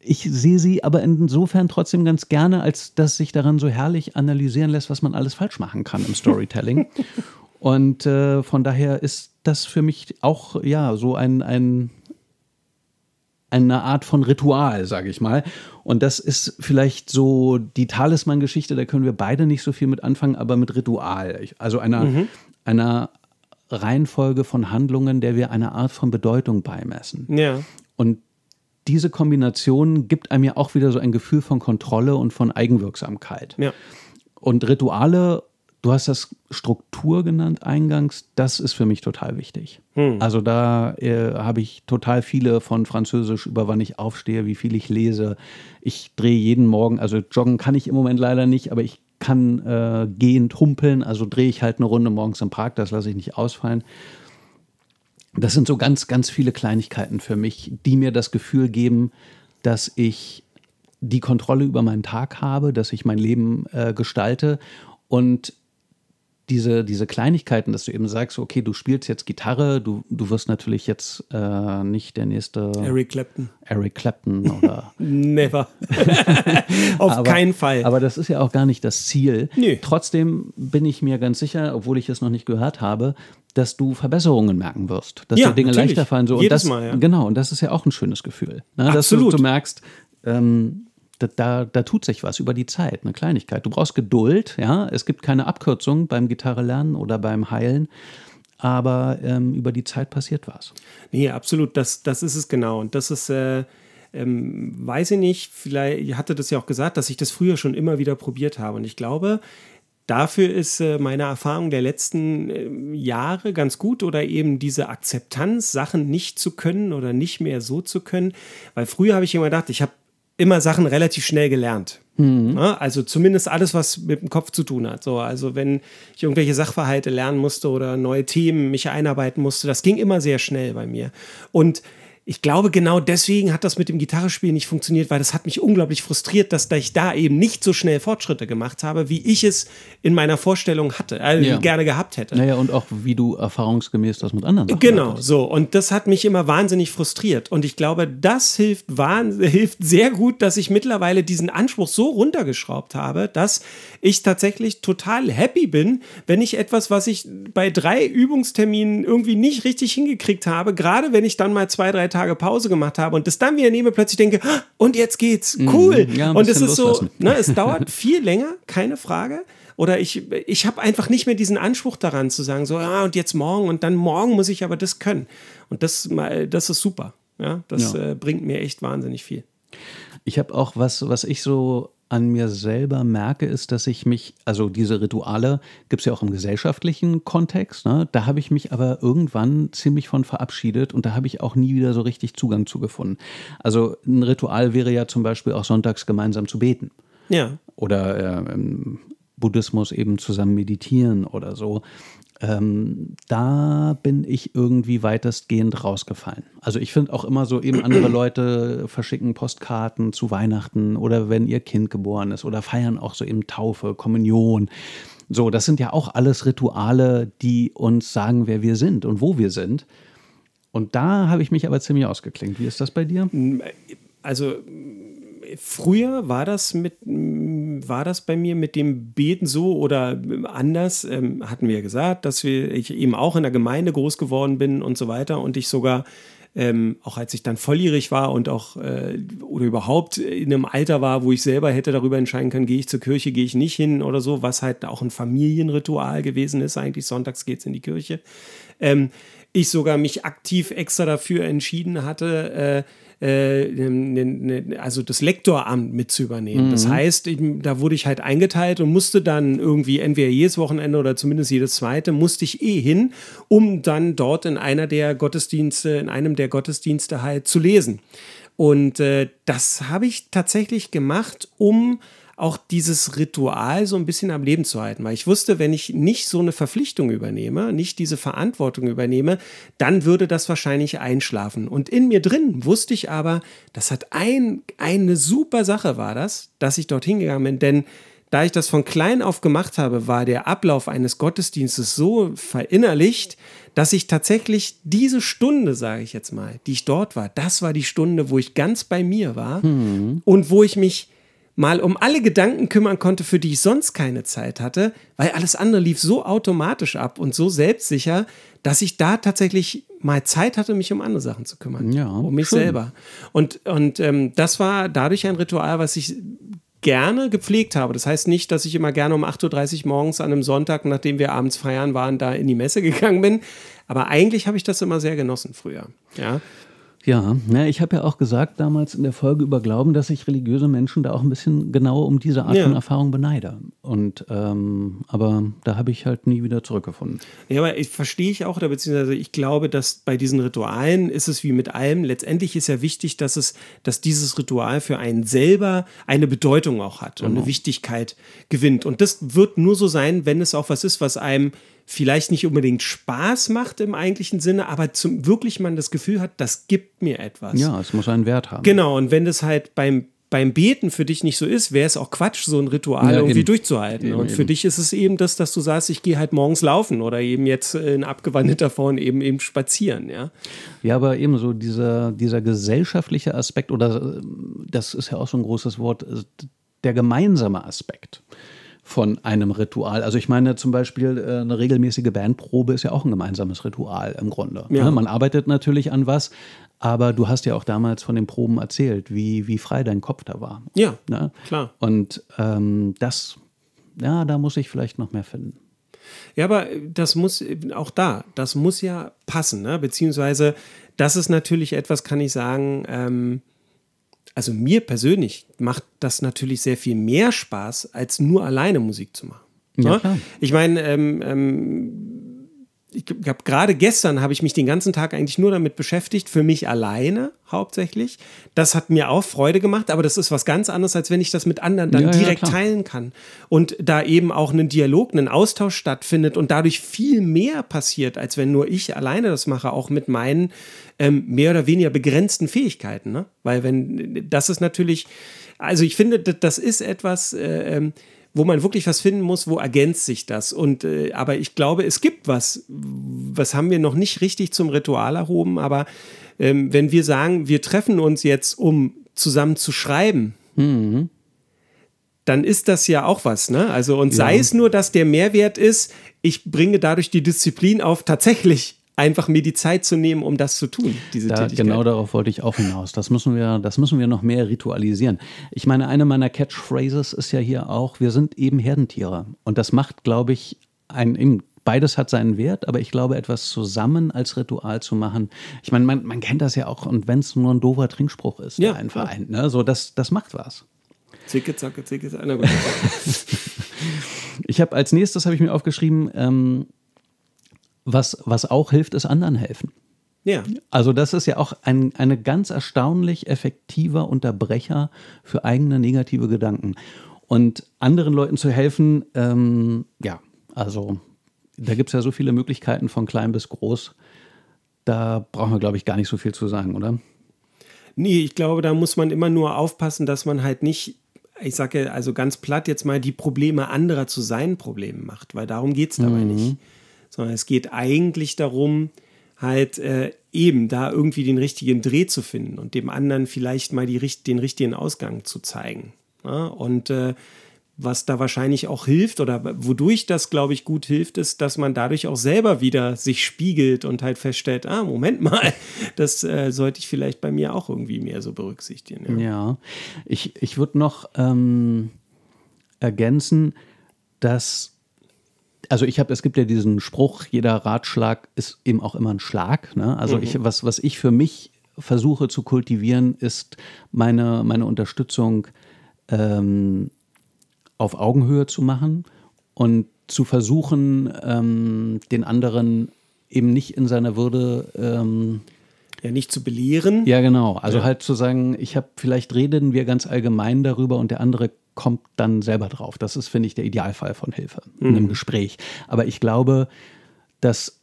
ich sehe sie aber insofern trotzdem ganz gerne, als dass sich daran so herrlich analysieren lässt, was man alles falsch machen kann im Storytelling. und äh, von daher ist das für mich auch ja so ein, ein eine Art von Ritual, sage ich mal. Und das ist vielleicht so die Talisman-Geschichte, da können wir beide nicht so viel mit anfangen, aber mit Ritual. Also einer, mhm. einer Reihenfolge von Handlungen, der wir eine Art von Bedeutung beimessen. Ja. Und diese Kombination gibt einem ja auch wieder so ein Gefühl von Kontrolle und von Eigenwirksamkeit. Ja. Und Rituale Du hast das Struktur genannt eingangs. Das ist für mich total wichtig. Hm. Also da äh, habe ich total viele von Französisch über wann ich aufstehe, wie viel ich lese. Ich drehe jeden Morgen, also joggen kann ich im Moment leider nicht, aber ich kann äh, gehend humpeln. Also drehe ich halt eine Runde morgens im Park, das lasse ich nicht ausfallen. Das sind so ganz, ganz viele Kleinigkeiten für mich, die mir das Gefühl geben, dass ich die Kontrolle über meinen Tag habe, dass ich mein Leben äh, gestalte und diese, diese Kleinigkeiten, dass du eben sagst, okay, du spielst jetzt Gitarre, du, du wirst natürlich jetzt äh, nicht der nächste Eric Clapton. Eric Clapton oder. Never. Auf aber, keinen Fall. Aber das ist ja auch gar nicht das Ziel. Nö. Trotzdem bin ich mir ganz sicher, obwohl ich es noch nicht gehört habe, dass du Verbesserungen merken wirst, dass ja, dir Dinge natürlich. leichter fallen. So. Jedes das, Mal, ja. Genau, und das ist ja auch ein schönes Gefühl. Ne? Absolut. Dass du, du merkst, ähm, da, da, da, tut sich was über die Zeit, eine Kleinigkeit. Du brauchst Geduld, ja. Es gibt keine Abkürzung beim Gitarre oder beim Heilen, aber ähm, über die Zeit passiert was. Nee, absolut, das, das ist es genau. Und das ist, äh, ähm, weiß ich nicht, vielleicht, ich hatte das ja auch gesagt, dass ich das früher schon immer wieder probiert habe. Und ich glaube, Dafür ist äh, meine Erfahrung der letzten äh, Jahre ganz gut oder eben diese Akzeptanz, Sachen nicht zu können oder nicht mehr so zu können. Weil früher habe ich immer gedacht, ich habe immer Sachen relativ schnell gelernt. Mhm. Also zumindest alles, was mit dem Kopf zu tun hat. So, also wenn ich irgendwelche Sachverhalte lernen musste oder neue Themen mich einarbeiten musste, das ging immer sehr schnell bei mir. Und ich glaube, genau deswegen hat das mit dem Gitarrespielen nicht funktioniert, weil das hat mich unglaublich frustriert, dass ich da eben nicht so schnell Fortschritte gemacht habe, wie ich es in meiner Vorstellung hatte, also ja. gerne gehabt hätte. Naja, und auch wie du erfahrungsgemäß das mit anderen Sachen Genau, hattest. so. Und das hat mich immer wahnsinnig frustriert. Und ich glaube, das hilft, hilft sehr gut, dass ich mittlerweile diesen Anspruch so runtergeschraubt habe, dass ich tatsächlich total happy bin, wenn ich etwas, was ich bei drei Übungsterminen irgendwie nicht richtig hingekriegt habe, gerade wenn ich dann mal zwei, drei Tage Tage Pause gemacht habe und das dann wieder nehme, plötzlich denke, ah, und jetzt geht's, mhm. cool. Ja, und es ist so, ne, es dauert viel länger, keine Frage. Oder ich, ich habe einfach nicht mehr diesen Anspruch daran zu sagen, so, ja, und jetzt morgen und dann morgen muss ich aber das können. Und das, das ist super. Ja, das ja. Äh, bringt mir echt wahnsinnig viel. Ich habe auch was, was ich so an mir selber merke, ist, dass ich mich, also diese Rituale gibt es ja auch im gesellschaftlichen Kontext, ne? da habe ich mich aber irgendwann ziemlich von verabschiedet und da habe ich auch nie wieder so richtig Zugang zu gefunden. Also ein Ritual wäre ja zum Beispiel auch sonntags gemeinsam zu beten. Ja. Oder äh, im Buddhismus eben zusammen meditieren oder so ähm, da bin ich irgendwie weitestgehend rausgefallen. Also ich finde auch immer so eben andere Leute verschicken Postkarten zu Weihnachten oder wenn ihr Kind geboren ist oder feiern auch so eben Taufe, Kommunion. So, das sind ja auch alles Rituale, die uns sagen, wer wir sind und wo wir sind. Und da habe ich mich aber ziemlich ausgeklingt. Wie ist das bei dir? Also früher war das mit war das bei mir mit dem Beten so oder anders? Ähm, hatten wir gesagt, dass wir, ich eben auch in der Gemeinde groß geworden bin und so weiter und ich sogar ähm, auch als ich dann volljährig war und auch äh, oder überhaupt in einem Alter war, wo ich selber hätte darüber entscheiden können, gehe ich zur Kirche, gehe ich nicht hin oder so, was halt auch ein Familienritual gewesen ist. Eigentlich sonntags geht es in die Kirche. Ähm, ich sogar mich aktiv extra dafür entschieden hatte, äh, äh, also das Lektoramt mit zu übernehmen. Mhm. Das heißt, da wurde ich halt eingeteilt und musste dann irgendwie entweder jedes Wochenende oder zumindest jedes zweite, musste ich eh hin, um dann dort in einer der Gottesdienste, in einem der Gottesdienste halt zu lesen. Und äh, das habe ich tatsächlich gemacht, um auch dieses Ritual so ein bisschen am Leben zu halten. Weil ich wusste, wenn ich nicht so eine Verpflichtung übernehme, nicht diese Verantwortung übernehme, dann würde das wahrscheinlich einschlafen. Und in mir drin wusste ich aber, das hat ein, eine super Sache war das, dass ich dorthin gegangen bin, denn da ich das von klein auf gemacht habe, war der Ablauf eines Gottesdienstes so verinnerlicht, dass ich tatsächlich diese Stunde, sage ich jetzt mal, die ich dort war, das war die Stunde, wo ich ganz bei mir war hm. und wo ich mich mal um alle Gedanken kümmern konnte, für die ich sonst keine Zeit hatte, weil alles andere lief so automatisch ab und so selbstsicher, dass ich da tatsächlich mal Zeit hatte, mich um andere Sachen zu kümmern. Ja, um mich schön. selber. Und, und ähm, das war dadurch ein Ritual, was ich gerne gepflegt habe. Das heißt nicht, dass ich immer gerne um 8.30 Uhr morgens an einem Sonntag, nachdem wir abends feiern waren, da in die Messe gegangen bin. Aber eigentlich habe ich das immer sehr genossen früher. Ja. Ja, ne, ich habe ja auch gesagt damals in der Folge über Glauben, dass ich religiöse Menschen da auch ein bisschen genau um diese Art ja. von Erfahrung beneide. Und ähm, aber da habe ich halt nie wieder zurückgefunden. Ja, aber ich verstehe ich auch, oder beziehungsweise ich glaube, dass bei diesen Ritualen ist es wie mit allem. Letztendlich ist ja wichtig, dass es, dass dieses Ritual für einen selber eine Bedeutung auch hat und eine genau. Wichtigkeit gewinnt. Und das wird nur so sein, wenn es auch was ist, was einem vielleicht nicht unbedingt Spaß macht im eigentlichen Sinne, aber zum, wirklich man das Gefühl hat, das gibt mir etwas. Ja, es muss einen Wert haben. Genau, und wenn das halt beim beim Beten für dich nicht so ist, wäre es auch Quatsch, so ein Ritual ja, irgendwie eben. durchzuhalten. Eben, und für eben. dich ist es eben das, dass du sagst, ich gehe halt morgens laufen oder eben jetzt in abgewandelter Form eben eben spazieren, ja. Ja, aber eben so dieser, dieser gesellschaftliche Aspekt oder das ist ja auch so ein großes Wort, der gemeinsame Aspekt von einem Ritual. Also ich meine zum Beispiel äh, eine regelmäßige Bandprobe ist ja auch ein gemeinsames Ritual im Grunde. Ja. Ne? Man arbeitet natürlich an was, aber du hast ja auch damals von den Proben erzählt, wie, wie frei dein Kopf da war. Ja, ne? klar. Und ähm, das, ja, da muss ich vielleicht noch mehr finden. Ja, aber das muss auch da, das muss ja passen, ne? beziehungsweise das ist natürlich etwas, kann ich sagen, ähm, also mir persönlich macht das natürlich sehr viel mehr Spaß, als nur alleine Musik zu machen. Ja, ne? ich meine, ähm, ähm, ich habe gerade gestern habe ich mich den ganzen Tag eigentlich nur damit beschäftigt, für mich alleine hauptsächlich. Das hat mir auch Freude gemacht, aber das ist was ganz anderes, als wenn ich das mit anderen dann ja, direkt ja, teilen kann. Und da eben auch ein Dialog, ein Austausch stattfindet und dadurch viel mehr passiert, als wenn nur ich alleine das mache, auch mit meinen ähm, mehr oder weniger begrenzten Fähigkeiten. Ne? Weil wenn, das ist natürlich, also ich finde, das ist etwas, äh, ähm, wo man wirklich was finden muss, wo ergänzt sich das. Und äh, aber ich glaube, es gibt was, was haben wir noch nicht richtig zum Ritual erhoben, aber ähm, wenn wir sagen, wir treffen uns jetzt, um zusammen zu schreiben, mhm. dann ist das ja auch was, ne? Also, und sei ja. es nur, dass der Mehrwert ist, ich bringe dadurch die Disziplin auf, tatsächlich einfach mir die Zeit zu nehmen, um das zu tun, diese da, Tätigkeit. Genau darauf wollte ich auch hinaus. Das müssen wir, das müssen wir noch mehr ritualisieren. Ich meine, eine meiner Catchphrases ist ja hier auch, wir sind eben Herdentiere. Und das macht, glaube ich, ein, beides hat seinen Wert, aber ich glaube, etwas zusammen als Ritual zu machen, ich meine, man, man kennt das ja auch, und wenn es nur ein doofer Trinkspruch ist, ja, ein Verein, ne? so, das, das macht was. Zicke, zacke, zicke, zacke. ich habe als nächstes habe ich mir aufgeschrieben, ähm, was, was auch hilft, ist anderen helfen. Ja. Also das ist ja auch ein eine ganz erstaunlich effektiver Unterbrecher für eigene negative Gedanken. Und anderen Leuten zu helfen, ähm, ja, also da gibt es ja so viele Möglichkeiten von klein bis groß. Da brauchen wir, glaube ich, gar nicht so viel zu sagen, oder? Nee, ich glaube, da muss man immer nur aufpassen, dass man halt nicht, ich sage also ganz platt jetzt mal, die Probleme anderer zu seinen Problemen macht, weil darum geht es dabei mhm. nicht sondern es geht eigentlich darum, halt äh, eben da irgendwie den richtigen Dreh zu finden und dem anderen vielleicht mal die, den richtigen Ausgang zu zeigen. Ja? Und äh, was da wahrscheinlich auch hilft oder wodurch das, glaube ich, gut hilft, ist, dass man dadurch auch selber wieder sich spiegelt und halt feststellt, ah, Moment mal, das äh, sollte ich vielleicht bei mir auch irgendwie mehr so berücksichtigen. Ja, ja. ich, ich würde noch ähm, ergänzen, dass also ich habe, es gibt ja diesen Spruch, jeder Ratschlag ist eben auch immer ein Schlag. Ne? Also mhm. ich, was, was ich für mich versuche zu kultivieren, ist meine, meine Unterstützung ähm, auf Augenhöhe zu machen und zu versuchen, ähm, den anderen eben nicht in seiner Würde ähm, ja nicht zu belehren. Ja, genau. Also ja. halt zu sagen, ich habe, vielleicht reden wir ganz allgemein darüber und der andere kommt dann selber drauf. Das ist, finde ich, der Idealfall von Hilfe mhm. in einem Gespräch. Aber ich glaube, dass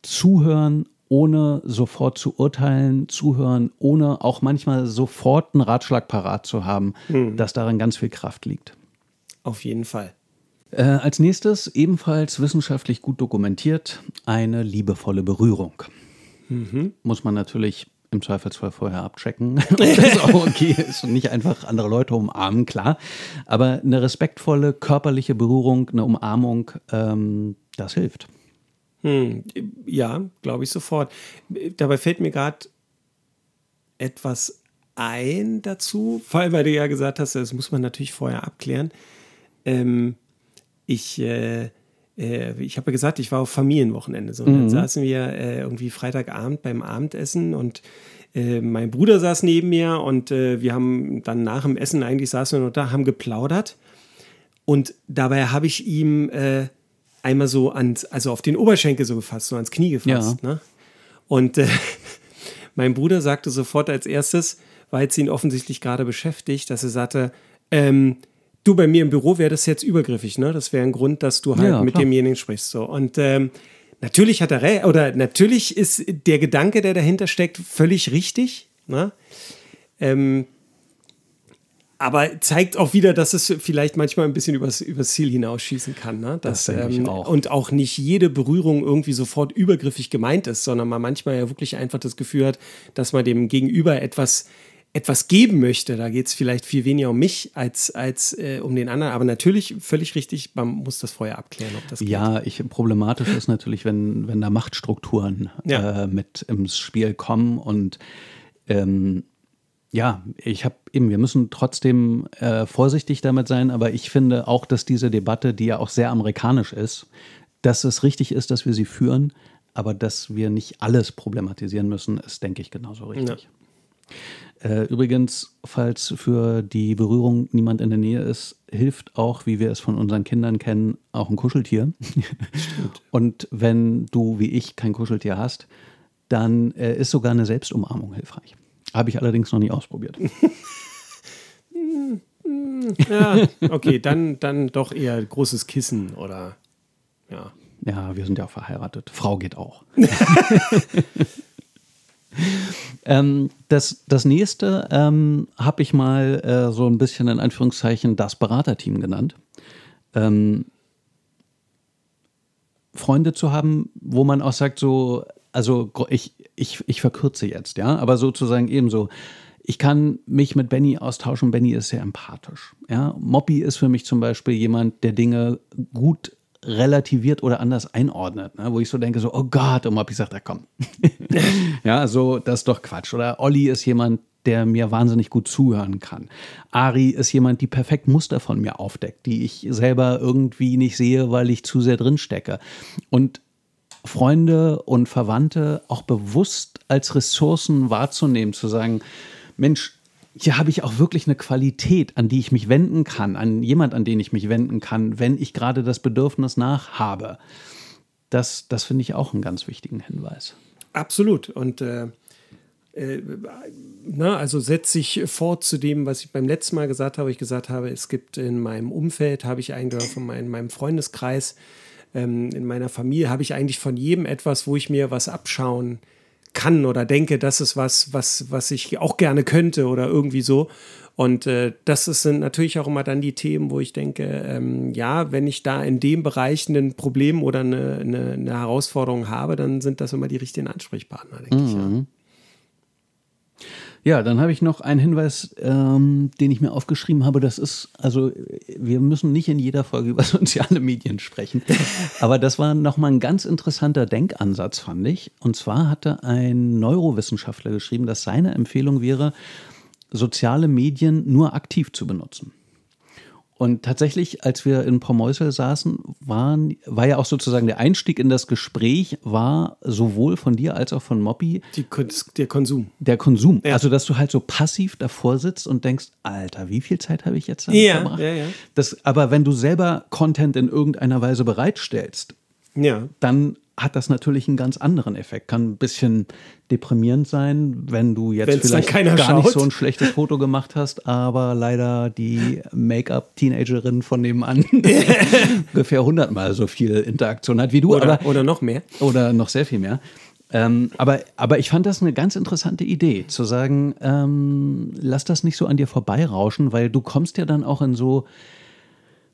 Zuhören ohne sofort zu urteilen, zuhören, ohne auch manchmal sofort einen Ratschlag parat zu haben, mhm. dass darin ganz viel Kraft liegt. Auf jeden Fall. Äh, als nächstes, ebenfalls wissenschaftlich gut dokumentiert, eine liebevolle Berührung. Mhm. Muss man natürlich im Zweifelsfall vorher abchecken, ob das auch okay ist und nicht einfach andere Leute umarmen, klar. Aber eine respektvolle körperliche Berührung, eine Umarmung, ähm, das hilft. Hm, ja, glaube ich sofort. Dabei fällt mir gerade etwas ein dazu, vor allem weil du ja gesagt hast, das muss man natürlich vorher abklären. Ähm, ich äh, ich habe ja gesagt, ich war auf Familienwochenende. So. Und dann mhm. saßen wir äh, irgendwie Freitagabend beim Abendessen und äh, mein Bruder saß neben mir und äh, wir haben dann nach dem Essen eigentlich saßen wir noch da, haben geplaudert. Und dabei habe ich ihm äh, einmal so ans, also auf den Oberschenkel so gefasst, so ans Knie gefasst. Ja. Ne? Und äh, mein Bruder sagte sofort als erstes, weil es ihn offensichtlich gerade beschäftigt, dass er sagte, ähm, Du, bei mir im Büro wäre das jetzt übergriffig, ne? Das wäre ein Grund, dass du halt ja, mit demjenigen sprichst. So. Und ähm, natürlich hat er oder natürlich ist der Gedanke, der dahinter steckt, völlig richtig. Ne? Ähm, aber zeigt auch wieder, dass es vielleicht manchmal ein bisschen übers, übers Ziel hinausschießen kann. Ne? Dass, das ähm, ich auch. Und auch nicht jede Berührung irgendwie sofort übergriffig gemeint ist, sondern man manchmal ja wirklich einfach das Gefühl hat, dass man dem Gegenüber etwas etwas geben möchte, da geht es vielleicht viel weniger um mich als, als äh, um den anderen. Aber natürlich völlig richtig, man muss das vorher abklären, ob das geht. Ja, ich, problematisch ist natürlich, wenn, wenn da Machtstrukturen ja. äh, mit ins Spiel kommen. Und ähm, ja, ich habe eben, wir müssen trotzdem äh, vorsichtig damit sein, aber ich finde auch, dass diese Debatte, die ja auch sehr amerikanisch ist, dass es richtig ist, dass wir sie führen, aber dass wir nicht alles problematisieren müssen, ist, denke ich, genauso richtig. Ja. Äh, übrigens, falls für die Berührung niemand in der Nähe ist, hilft auch, wie wir es von unseren Kindern kennen, auch ein Kuscheltier. Stimmt. Und wenn du wie ich kein Kuscheltier hast, dann äh, ist sogar eine Selbstumarmung hilfreich. Habe ich allerdings noch nie ausprobiert. ja, okay, dann, dann doch eher großes Kissen oder ja. Ja, wir sind ja auch verheiratet. Frau geht auch. Ähm, das, das nächste ähm, habe ich mal äh, so ein bisschen in Anführungszeichen das Beraterteam genannt. Ähm, Freunde zu haben, wo man auch sagt, so, also ich, ich, ich verkürze jetzt, ja, aber sozusagen ebenso. Ich kann mich mit Benny austauschen. Benny ist sehr empathisch. Ja? Moppy ist für mich zum Beispiel jemand, der Dinge gut relativiert oder anders einordnet, ne? wo ich so denke, so, oh Gott, und ob ich sage, da komm. ja, so, das ist doch Quatsch. Oder Olli ist jemand, der mir wahnsinnig gut zuhören kann. Ari ist jemand, die perfekt Muster von mir aufdeckt, die ich selber irgendwie nicht sehe, weil ich zu sehr drin stecke. Und Freunde und Verwandte auch bewusst als Ressourcen wahrzunehmen, zu sagen, Mensch, hier habe ich auch wirklich eine Qualität, an die ich mich wenden kann, an jemand, an den ich mich wenden kann, wenn ich gerade das Bedürfnis nach habe. Das, das finde ich auch einen ganz wichtigen Hinweis. Absolut. Und äh, äh, na, also setze ich fort zu dem, was ich beim letzten Mal gesagt habe. Ich gesagt habe, es gibt in meinem Umfeld, habe ich eingehört von meinem, meinem Freundeskreis, ähm, in meiner Familie, habe ich eigentlich von jedem etwas, wo ich mir was abschauen kann kann oder denke, das ist was, was, was ich auch gerne könnte oder irgendwie so. Und äh, das sind natürlich auch immer dann die Themen, wo ich denke, ähm, ja, wenn ich da in dem Bereich ein Problem oder eine, eine, eine, Herausforderung habe, dann sind das immer die richtigen Ansprechpartner, denke mhm. ich. Ja. Ja, dann habe ich noch einen Hinweis, ähm, den ich mir aufgeschrieben habe. Das ist, also wir müssen nicht in jeder Folge über soziale Medien sprechen, aber das war nochmal ein ganz interessanter Denkansatz, fand ich. Und zwar hatte ein Neurowissenschaftler geschrieben, dass seine Empfehlung wäre, soziale Medien nur aktiv zu benutzen. Und tatsächlich, als wir in Promäusel saßen, waren, war ja auch sozusagen der Einstieg in das Gespräch, war sowohl von dir als auch von Moppy der Konsum. der Konsum. Ja. Also, dass du halt so passiv davor sitzt und denkst, Alter, wie viel Zeit habe ich jetzt damit Ja, verbracht? ja, ja. Das, aber wenn du selber Content in irgendeiner Weise bereitstellst, Ja. dann hat das natürlich einen ganz anderen Effekt. Kann ein bisschen deprimierend sein, wenn du jetzt Wenn's vielleicht gar nicht schaut. so ein schlechtes Foto gemacht hast, aber leider die Make-up-Teenagerin von nebenan ungefähr hundertmal so viel Interaktion hat wie du. Oder, aber, oder noch mehr. oder noch sehr viel mehr. Ähm, aber, aber ich fand das eine ganz interessante Idee, zu sagen, ähm, lass das nicht so an dir vorbeirauschen, weil du kommst ja dann auch in so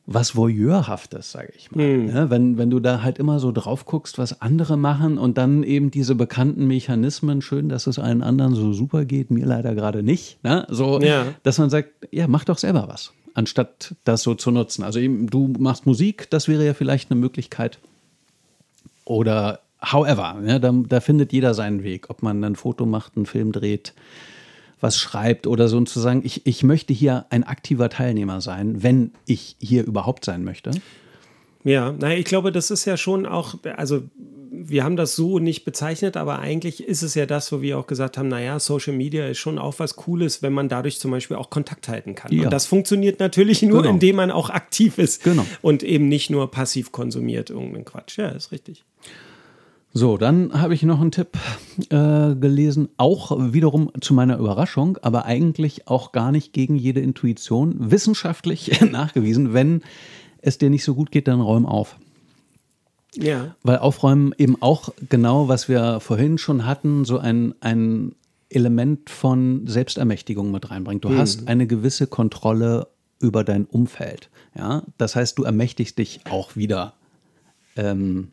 was Voyeurhaftes, sage ich mal. Ja, wenn, wenn du da halt immer so drauf guckst, was andere machen und dann eben diese bekannten Mechanismen, schön, dass es allen anderen so super geht, mir leider gerade nicht. Ne? So, Ja. dass man sagt, ja, mach doch selber was, anstatt das so zu nutzen. Also eben, du machst Musik, das wäre ja vielleicht eine Möglichkeit. Oder however, ja, da, da findet jeder seinen Weg, ob man ein Foto macht, einen Film dreht, was schreibt oder so und zu sagen, ich, ich möchte hier ein aktiver Teilnehmer sein, wenn ich hier überhaupt sein möchte. Ja, naja, ich glaube, das ist ja schon auch, also wir haben das so nicht bezeichnet, aber eigentlich ist es ja das, wo wir auch gesagt haben, naja, Social Media ist schon auch was Cooles, wenn man dadurch zum Beispiel auch Kontakt halten kann. Ja. Und das funktioniert natürlich nur, Genau. indem man auch aktiv ist Genau. und eben nicht nur passiv konsumiert irgendeinen Quatsch. Ja, ist richtig. So, dann habe ich noch einen Tipp äh, gelesen, auch wiederum zu meiner Überraschung, aber eigentlich auch gar nicht gegen jede Intuition, wissenschaftlich nachgewiesen, wenn es dir nicht so gut geht, dann räum auf. Ja. Weil Aufräumen eben auch genau, was wir vorhin schon hatten, so ein, ein Element von Selbstermächtigung mit reinbringt. Du hast eine gewisse Kontrolle über dein Umfeld. Ja? Das heißt, du ermächtigst dich auch wieder ähm,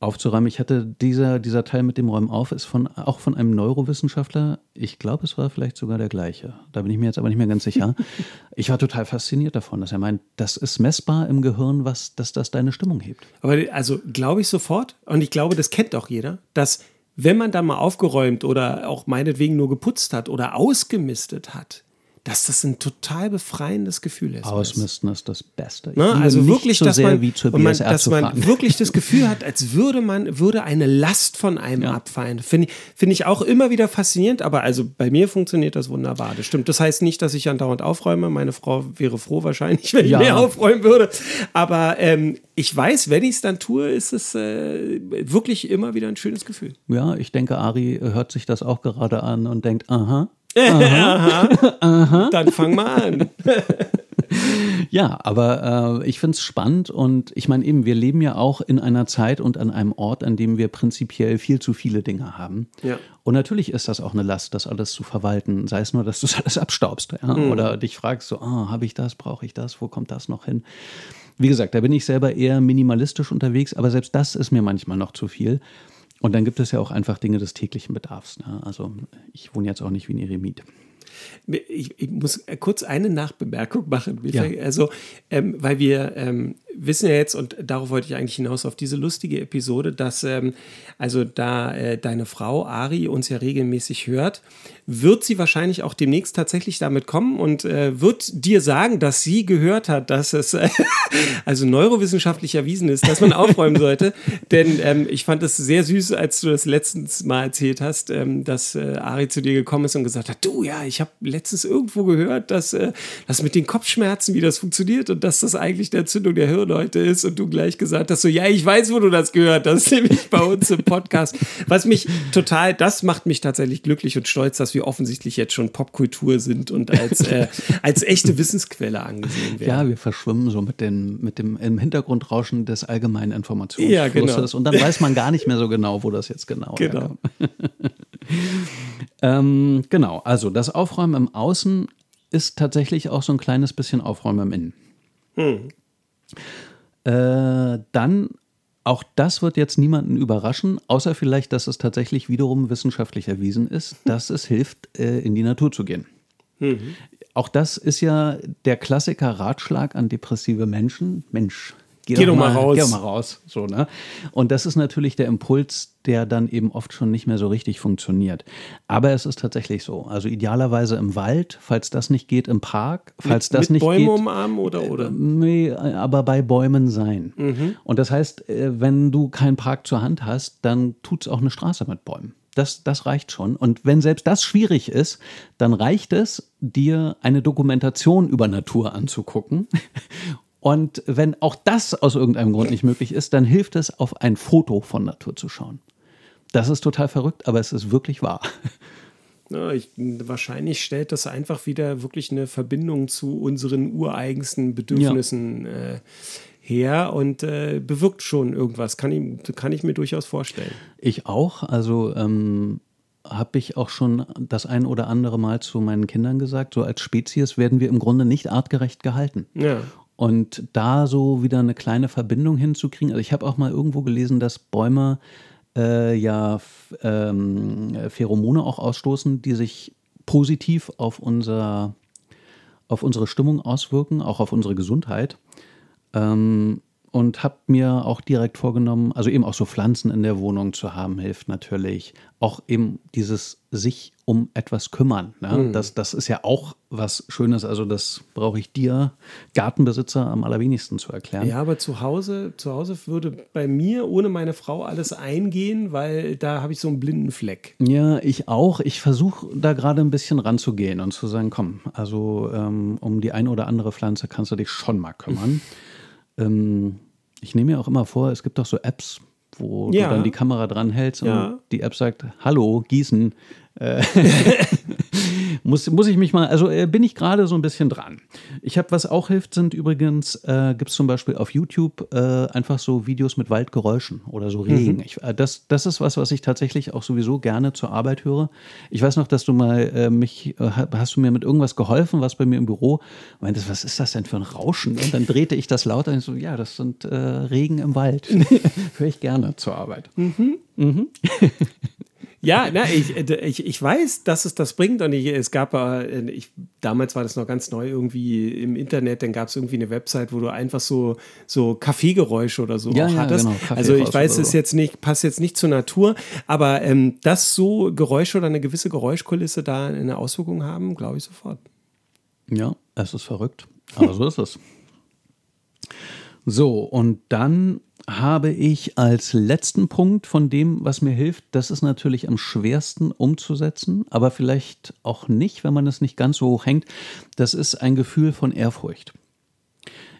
aufzuräumen. Ich hatte dieser, dieser Teil mit dem Räumen auf, ist von, auch von einem Neurowissenschaftler. Ich glaube, es war vielleicht sogar der gleiche. Da bin ich mir jetzt aber nicht mehr ganz sicher. Ich war total fasziniert davon, dass er meint, das ist messbar im Gehirn, was, dass das deine Stimmung hebt. Aber also glaube ich sofort, und ich glaube, das kennt auch jeder, dass wenn man da mal aufgeräumt oder auch meinetwegen nur geputzt hat oder ausgemistet hat, dass das ein total befreiendes Gefühl ist. Ausmisten ist das Beste. Ne? Also wirklich, so dass, man, man, dass man wirklich das Gefühl hat, als würde man würde eine Last von einem Ja. abfallen. Finde ich, finde ich auch immer wieder faszinierend, aber also bei mir funktioniert das wunderbar. Das stimmt. Das heißt nicht, dass ich andauernd aufräume. Meine Frau wäre froh wahrscheinlich, wenn ich Ja. mehr aufräumen würde. Aber ähm, ich weiß, wenn ich es dann tue, ist es äh, wirklich immer wieder ein schönes Gefühl. Ja, ich denke, Ari hört sich das auch gerade an und denkt, aha. Dann fang mal an. Ja, aber äh, ich finde es spannend und ich meine eben, wir leben ja auch in einer Zeit und an einem Ort, an dem wir prinzipiell viel zu viele Dinge haben. Ja. Und natürlich ist das auch eine Last, das alles zu verwalten. Sei es nur, dass du es alles abstaubst ja? oder dich fragst, so, ah, habe ich das, brauche ich das, wo kommt das noch hin? Wie gesagt, da bin ich selber eher minimalistisch unterwegs, aber selbst das ist mir manchmal noch zu viel. Und dann gibt es ja auch einfach Dinge des täglichen Bedarfs. Ne? Also ich wohne jetzt auch nicht wie ein Eremit. Ich, ich muss kurz eine Nachbemerkung machen. Ja. Also, ähm, weil wir ähm, wissen ja jetzt, und darauf wollte ich eigentlich hinaus, auf diese lustige Episode, dass, ähm, also da äh, deine Frau Ari uns ja regelmäßig hört, wird sie wahrscheinlich auch demnächst tatsächlich damit kommen und äh, wird dir sagen, dass sie gehört hat, dass es äh, also neurowissenschaftlich erwiesen ist, dass man aufräumen sollte. Denn ähm, ich fand es sehr süß, als du das letztens mal erzählt hast, ähm, dass äh, Ari zu dir gekommen ist und gesagt hat, du ja, ich habe letztens irgendwo gehört, dass äh, das mit den Kopfschmerzen, wie das funktioniert und dass das eigentlich eine Entzündung der Hirnhäute ist und du gleich gesagt hast, so ja, ich weiß, wo du das gehört hast, nämlich bei uns im Podcast. Was mich total, das macht mich tatsächlich glücklich und stolz, dass wir offensichtlich jetzt schon Popkultur sind und als, äh, als echte Wissensquelle angesehen werden. Ja, wir verschwimmen so mit, den, mit dem im Hintergrundrauschen des allgemeinen Informationsflusses. Ja, genau. Und dann weiß man gar nicht mehr so genau, wo das jetzt genau Genau. ähm, genau, also das Aufräumen im Außen ist tatsächlich auch so ein kleines bisschen Aufräumen im Innen. Äh, dann, auch das wird jetzt niemanden überraschen, außer vielleicht, dass es tatsächlich wiederum wissenschaftlich erwiesen ist, dass es hilft, äh, in die Natur zu gehen. Auch das ist ja der Klassiker Ratschlag an depressive Menschen. Mensch, geh, Geh doch doch mal raus. Geh doch mal raus. So, ne? Und das ist natürlich der Impuls, der dann eben oft schon nicht mehr so richtig funktioniert. Aber es ist tatsächlich so. Also idealerweise im Wald, falls das nicht geht, im Park, falls das Mit nicht Bäume geht. umarmen oder, oder? Nee, aber bei Bäumen sein. Mhm. Und das heißt, äh, wenn du keinen Park zur Hand hast, dann tut es auch eine Straße mit Bäumen. Das, das reicht schon. Und wenn selbst das schwierig ist, dann reicht es, dir eine Dokumentation über Natur anzugucken. Und wenn auch das aus irgendeinem Grund nicht möglich ist, dann hilft es, auf ein Foto von Natur zu schauen. Das ist total verrückt, aber es ist wirklich wahr. Ja, ich, wahrscheinlich stellt das einfach wieder wirklich eine Verbindung zu unseren ureigensten Bedürfnissen äh, her und äh, bewirkt schon irgendwas. Kann ich, kann ich mir durchaus vorstellen. Ich auch. Also ähm, habe ich auch schon das ein oder andere Mal zu meinen Kindern gesagt, so als Spezies werden wir im Grunde nicht artgerecht gehalten. Ja. Und da so wieder eine kleine Verbindung hinzukriegen. Also ich habe auch mal irgendwo gelesen, dass Bäume äh, ja ähm, Pheromone auch ausstoßen, die sich positiv auf, unser, auf unsere Stimmung auswirken, auch auf unsere Gesundheit. Ähm, und habe mir auch direkt vorgenommen, also eben auch so Pflanzen in der Wohnung zu haben, hilft natürlich. Auch eben dieses sich um etwas kümmern. Ne? Das, das ist ja auch was Schönes. Also das brauche ich dir, Gartenbesitzer, am allerwenigsten zu erklären. Ja, aber zu Hause, zu Hause würde bei mir ohne meine Frau alles eingehen, weil da habe ich so einen blinden Fleck. Ja, ich auch. Ich versuche da gerade ein bisschen ranzugehen und zu sagen, komm, also ähm, um die ein oder andere Pflanze kannst du dich schon mal kümmern. ähm, ich nehme mir auch immer vor, es gibt doch so Apps, wo Ja. du dann die Kamera dran hältst Ja. und die App sagt, hallo, gießen. Äh, muss, muss ich mich mal, also äh, bin ich gerade so ein bisschen dran. Ich habe, was auch hilft, sind übrigens, äh, gibt es zum Beispiel auf YouTube äh, einfach so Videos mit Waldgeräuschen oder so Regen. Ich, äh, das, das ist was, was ich tatsächlich auch sowieso gerne zur Arbeit höre. Ich weiß noch, dass du mal äh, mich, äh, ha- hast du mir mit irgendwas geholfen, was bei mir im Büro, meintest, was ist das denn für ein Rauschen? Und dann drehte ich das lauter und so, ja, das sind äh, Regen im Wald. Höre ich gerne zur Arbeit. Ja, na, ich, äh, ich, ich weiß, dass es das bringt und ich, es gab, äh, ich, damals war das noch ganz neu irgendwie im Internet, dann gab es irgendwie eine Website, wo du einfach so, so Kaffeegeräusche oder so Ja, ja, hattest. genau, also ich weiß, es so. jetzt nicht, passt jetzt nicht zur Natur, aber ähm, dass so Geräusche oder eine gewisse Geräuschkulisse da eine Auswirkung haben, glaube ich sofort. Ja, es ist verrückt. Aber so ist es. So, und dann habe ich als letzten Punkt von dem, was mir hilft, das ist natürlich am schwersten umzusetzen, aber vielleicht auch nicht, wenn man es nicht ganz so hoch hängt, das ist ein Gefühl von Ehrfurcht.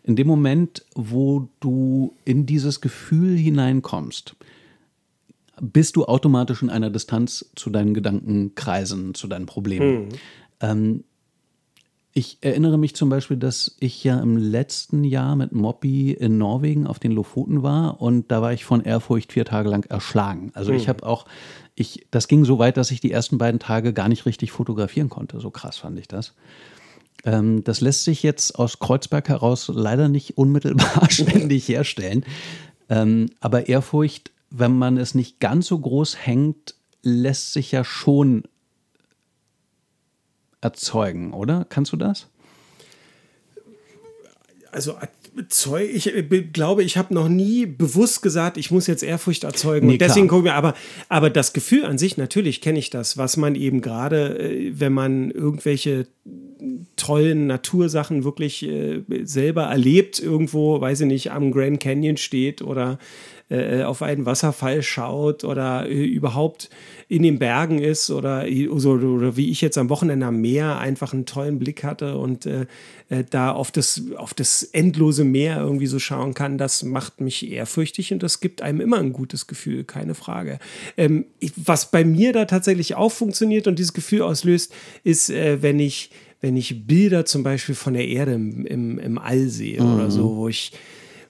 In dem Moment, wo du in dieses Gefühl hineinkommst, bist du automatisch in einer Distanz zu deinen Gedankenkreisen, zu deinen Problemen. Ähm, ich erinnere mich zum Beispiel, dass ich ja im letzten Jahr mit Moppy in Norwegen auf den Lofoten war und da war ich von Ehrfurcht vier Tage lang erschlagen. Also ich habe auch, ich, das ging so weit, dass ich die ersten beiden Tage gar nicht richtig fotografieren konnte. So krass fand ich das. Ähm, das lässt sich jetzt aus Kreuzberg heraus leider nicht unmittelbar ständig herstellen. Ähm, aber Ehrfurcht, wenn man es nicht ganz so groß hängt, lässt sich ja schon erzeugen, oder? Kannst du das? Also ich be- glaube, ich habe noch nie bewusst gesagt, ich muss jetzt Ehrfurcht erzeugen. Nee, und deswegen klar. gucke ich mir, aber, aber das Gefühl an sich, natürlich kenne ich das, was man eben gerade, äh, wenn man irgendwelche tollen Natursachen wirklich äh, selber erlebt, irgendwo, weiß ich nicht, am Grand Canyon steht oder äh, auf einen Wasserfall schaut oder äh, überhaupt in den Bergen ist oder, so, oder wie ich jetzt am Wochenende am Meer einfach einen tollen Blick hatte und äh, äh, da auf das, auf das endlose Meer irgendwie so schauen kann, das macht mich ehrfürchtig und das gibt einem immer ein gutes Gefühl, keine Frage. Ähm, ich, was bei mir da tatsächlich auch funktioniert und dieses Gefühl auslöst, ist, äh, wenn ich wenn ich Bilder zum Beispiel von der Erde im, im, im All sehe oder so, wo ich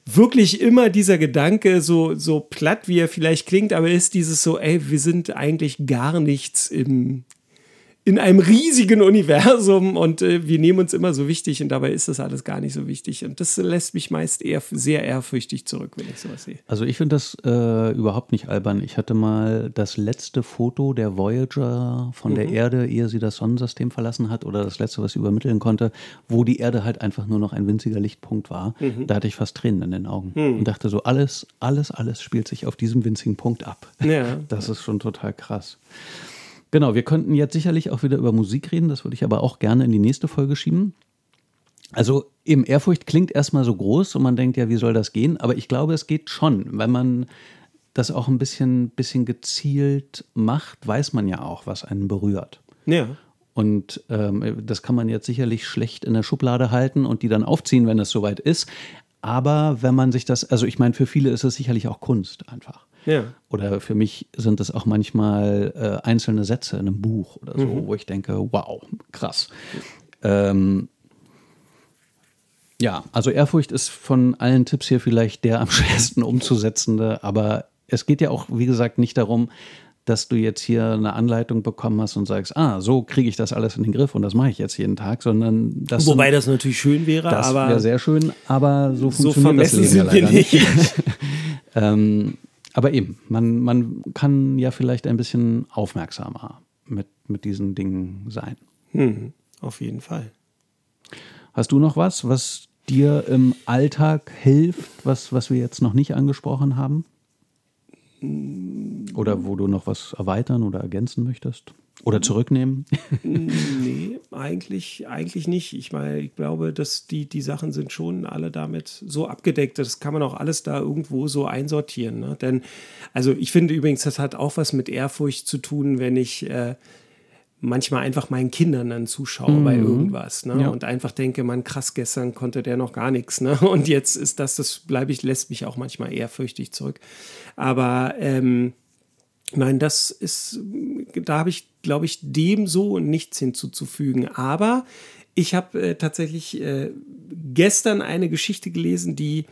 wirklich immer dieser Gedanke, so, so platt wie er vielleicht klingt, aber ist dieses so, ey, wir sind eigentlich gar nichts im, in einem riesigen Universum und äh, wir nehmen uns immer so wichtig und dabei ist das alles gar nicht so wichtig. Und das lässt mich meist eher sehr ehrfürchtig zurück, wenn ich sowas sehe. Also ich finde das äh, überhaupt nicht albern. Ich hatte mal das letzte Foto der Voyager von mhm. der Erde, ehe sie das Sonnensystem verlassen hat, oder das letzte, was sie übermitteln konnte, wo die Erde halt einfach nur noch ein winziger Lichtpunkt war. Mhm. Da hatte ich fast Tränen in den Augen mhm. und dachte so, alles, alles, alles spielt sich auf diesem winzigen Punkt ab. Ja. Das ist schon total krass. Genau, wir könnten jetzt sicherlich auch wieder über Musik reden, das würde ich aber auch gerne in die nächste Folge schieben. Also eben Ehrfurcht klingt erstmal so groß und man denkt ja, wie soll das gehen? Aber ich glaube, es geht schon, wenn man das auch ein bisschen, bisschen gezielt macht, weiß man ja auch, was einen berührt. Ja. Und ähm, das kann man jetzt sicherlich schlecht in der Schublade halten und die dann aufziehen, wenn es soweit ist. Aber wenn man sich das, also ich meine, für viele ist es sicherlich auch Kunst einfach. Ja. Oder für mich sind es auch manchmal äh, einzelne Sätze in einem Buch oder so, mhm. wo ich denke, wow, krass. Ähm, ja, also Ehrfurcht ist von allen Tipps hier vielleicht der am schwersten umzusetzende, aber es geht ja auch, wie gesagt, nicht darum, dass du jetzt hier eine Anleitung bekommen hast und sagst, ah, so kriege ich das alles in den Griff und das mache ich jetzt jeden Tag, sondern das Wobei sind, das natürlich schön wäre, das aber. wäre sehr schön, aber so funktioniert so vermessen das Leben sind wir nicht. ähm, aber eben, man, man kann ja vielleicht ein bisschen aufmerksamer mit, mit diesen Dingen sein. Hm, auf jeden Fall. Hast du noch was, was dir im Alltag hilft, was, was wir jetzt noch nicht angesprochen haben? Oder wo du noch was erweitern oder ergänzen möchtest? Oder zurücknehmen? nee, eigentlich, eigentlich nicht. Ich meine, ich glaube, dass die, die Sachen sind schon alle damit so abgedeckt. Das kann man auch alles da irgendwo so einsortieren. Ne? Denn, also ich finde übrigens, das hat auch was mit Ehrfurcht zu tun, wenn ich äh, manchmal einfach meinen Kindern dann zuschaue mhm. bei irgendwas. Ne? Ja. Und einfach denke, man, krass, gestern konnte der noch gar nichts. Ne? Und jetzt ist das, das bleibe ich, lässt mich auch manchmal ehrfürchtig zurück. Aber ähm, Nein, das ist, da habe ich, glaube ich, dem so nichts hinzuzufügen. Aber ich habe äh, tatsächlich äh, gestern eine Geschichte gelesen, die